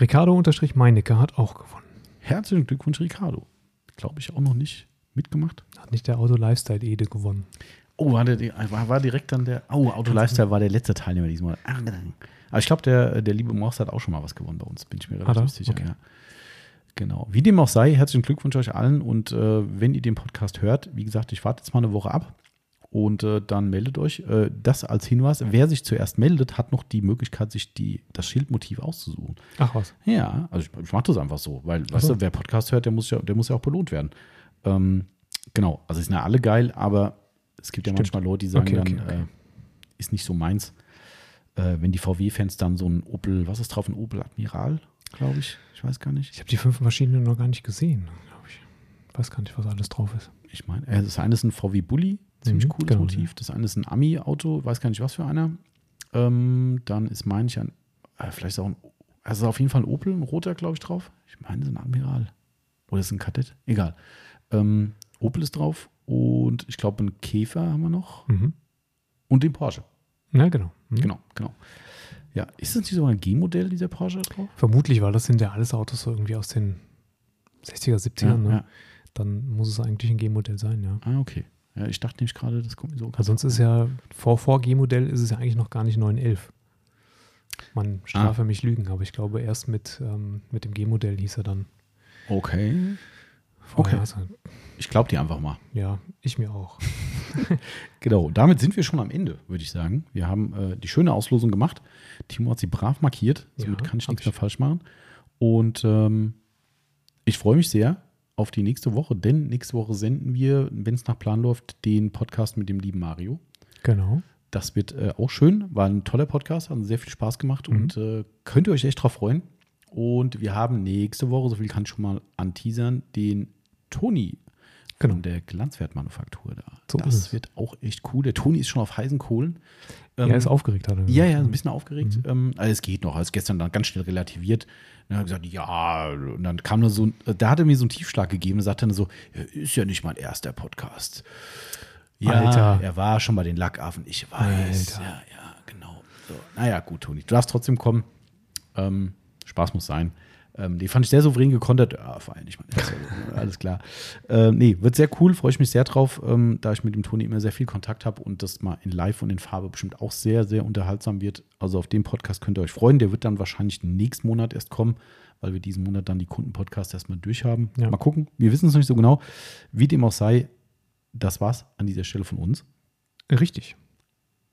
Ricardo unterstrich Meinecke hat auch gewonnen. Herzlichen Glückwunsch, Ricardo. Glaube ich auch noch nicht mitgemacht. Hat nicht der Auto Lifestyle Ede gewonnen. Oh, war, der, war, direkt dann der. Oh, Auto Lifestyle war der letzte Teilnehmer diesmal. Ah, Aber ich glaube, der, der liebe Morse hat auch schon mal was gewonnen bei uns, bin ich mir relativ er? sicher. Okay. Ja. Genau. Wie dem auch sei, herzlichen Glückwunsch euch allen. Und äh, wenn ihr den Podcast hört, wie gesagt, ich warte jetzt mal eine Woche ab und äh, dann meldet euch. Äh, das als Hinweis: Wer sich zuerst meldet, hat noch die Möglichkeit, sich die, das Schildmotiv auszusuchen. Ach was. Ja, also ich, ich mache das einfach so, weil, Ach weißt so. du, wer Podcast hört, der muss ja, der muss ja auch belohnt werden. Ähm, genau, also es sind ja alle geil, aber es gibt ja Stimmt. manchmal Leute, die sagen Okay, okay, dann, okay. Äh, ist nicht so meins. Äh, wenn die VW-Fans dann so ein Opel, was ist drauf, ein Opel Admiral, glaube ich, ich weiß gar nicht. Ich habe die fünf Maschinen noch gar nicht gesehen, glaube ich. Weiß gar nicht, was alles drauf ist. Ich meine, äh, das eine ist ein VW Bulli, ziemlich Mhm, cooles genau, Motiv. Das eine ist ein Ami-Auto, weiß gar nicht was für einer. Ähm, dann ist, meine ich, ein, äh, vielleicht ist auch ein, also auf jeden Fall ein Opel, ein roter, glaube ich, drauf. Ich meine, das ist ein Admiral. Oder ist es ein Kadett? Egal. Ähm, Opel ist drauf und ich glaube, einen Käfer haben wir noch Mhm. und den Porsche. Na, genau. Mhm. Genau, genau. Ja, ist das nicht so ein G-Modell, dieser Porsche drauf? Vermutlich, weil das sind ja alles Autos so irgendwie aus den 60er, 70ern. Ja, ne? ja. dann muss es eigentlich ein G-Modell sein, ja. Ah, okay. Ja, ich dachte nämlich gerade, das kommt mir so. Weil sonst ist ja, vor, vor G-Modell ist es ja eigentlich noch gar nicht 911. Man strafe mich Lügen, aber ich glaube, erst mit, ähm, mit dem G-Modell hieß er dann. Okay. Vorher Okay. also, Ich glaube dir einfach mal. ja, ich mir auch. Genau, damit sind wir schon am Ende, würde ich sagen. Wir haben äh, die schöne Auslosung gemacht. Timo hat sie brav markiert, somit Ja, kann ich nichts ich. mehr falsch machen. Und ähm, ich freue mich sehr auf die nächste Woche, denn nächste Woche senden wir, wenn es nach Plan läuft, den Podcast mit dem lieben Mario. Genau. Das wird äh, auch schön, war ein toller Podcast, hat uns sehr viel Spaß gemacht und äh, könnt ihr euch echt drauf freuen. Und wir haben nächste Woche, so viel kann ich schon mal anteasern, den Toni Genau. von der Glanzwertmanufaktur da. So das wird auch echt cool. Der Toni ist schon auf heißen Kohlen. Ähm, er ist aufgeregt, hat er ja, gesagt. ja, ein bisschen aufgeregt. Mhm. Ähm, also es geht noch. Also gestern dann ganz schnell relativiert. Dann hat er gesagt, ja, und dann kam nur so, da hat er mir so einen Tiefschlag gegeben und sagte dann so, ja, ist ja nicht mein erster Podcast. Ja, Alter. er war schon bei den Lackaffen. Ich weiß. Alter. Ja, ja, genau. So. Naja, gut, Toni, du darfst trotzdem kommen. Ähm, Spaß muss sein. Ähm, die fand ich sehr souverän gekontert. Ja, vor allem nicht mein erster. Alles klar. Ähm, nee, wird sehr cool, freue ich mich sehr drauf, ähm, da ich mit dem Toni immer sehr viel Kontakt habe und das mal in Live und in Farbe bestimmt auch sehr, sehr unterhaltsam wird. Also auf dem Podcast könnt ihr euch freuen. Der wird dann wahrscheinlich nächsten Monat erst kommen, weil wir diesen Monat dann die Kundenpodcasts erstmal durchhaben. Ja. Mal gucken. Wir wissen es noch nicht so genau. Wie dem auch sei, das war's an dieser Stelle von uns. Richtig.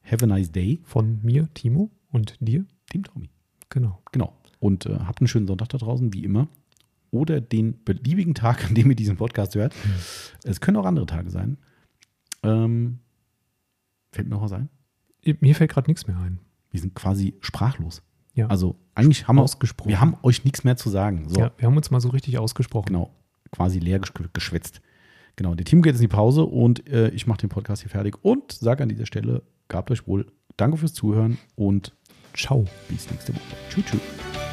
Have a nice day, Von mir, Timo, und dir. Team Tommy. Genau. Genau. Und äh, habt einen schönen Sonntag da draußen, wie immer. Oder den beliebigen Tag, an dem ihr diesen Podcast hört. Es können auch andere Tage sein. Ähm, fällt mir noch was ein? Mir fällt gerade nichts mehr ein. Wir sind quasi sprachlos. Ja. Also eigentlich haben wir, Ausgesprochen. wir haben euch nichts mehr zu sagen. So, Ja, wir haben uns mal so richtig ausgesprochen. genau. Quasi leer gesch geschwätzt. Genau. Der Team geht jetzt in die Pause und äh, ich mache den Podcast hier fertig und sage an dieser Stelle, gabt euch wohl. Danke fürs Zuhören und Ciao. bis nächste Woche. Tschüss, tschüss.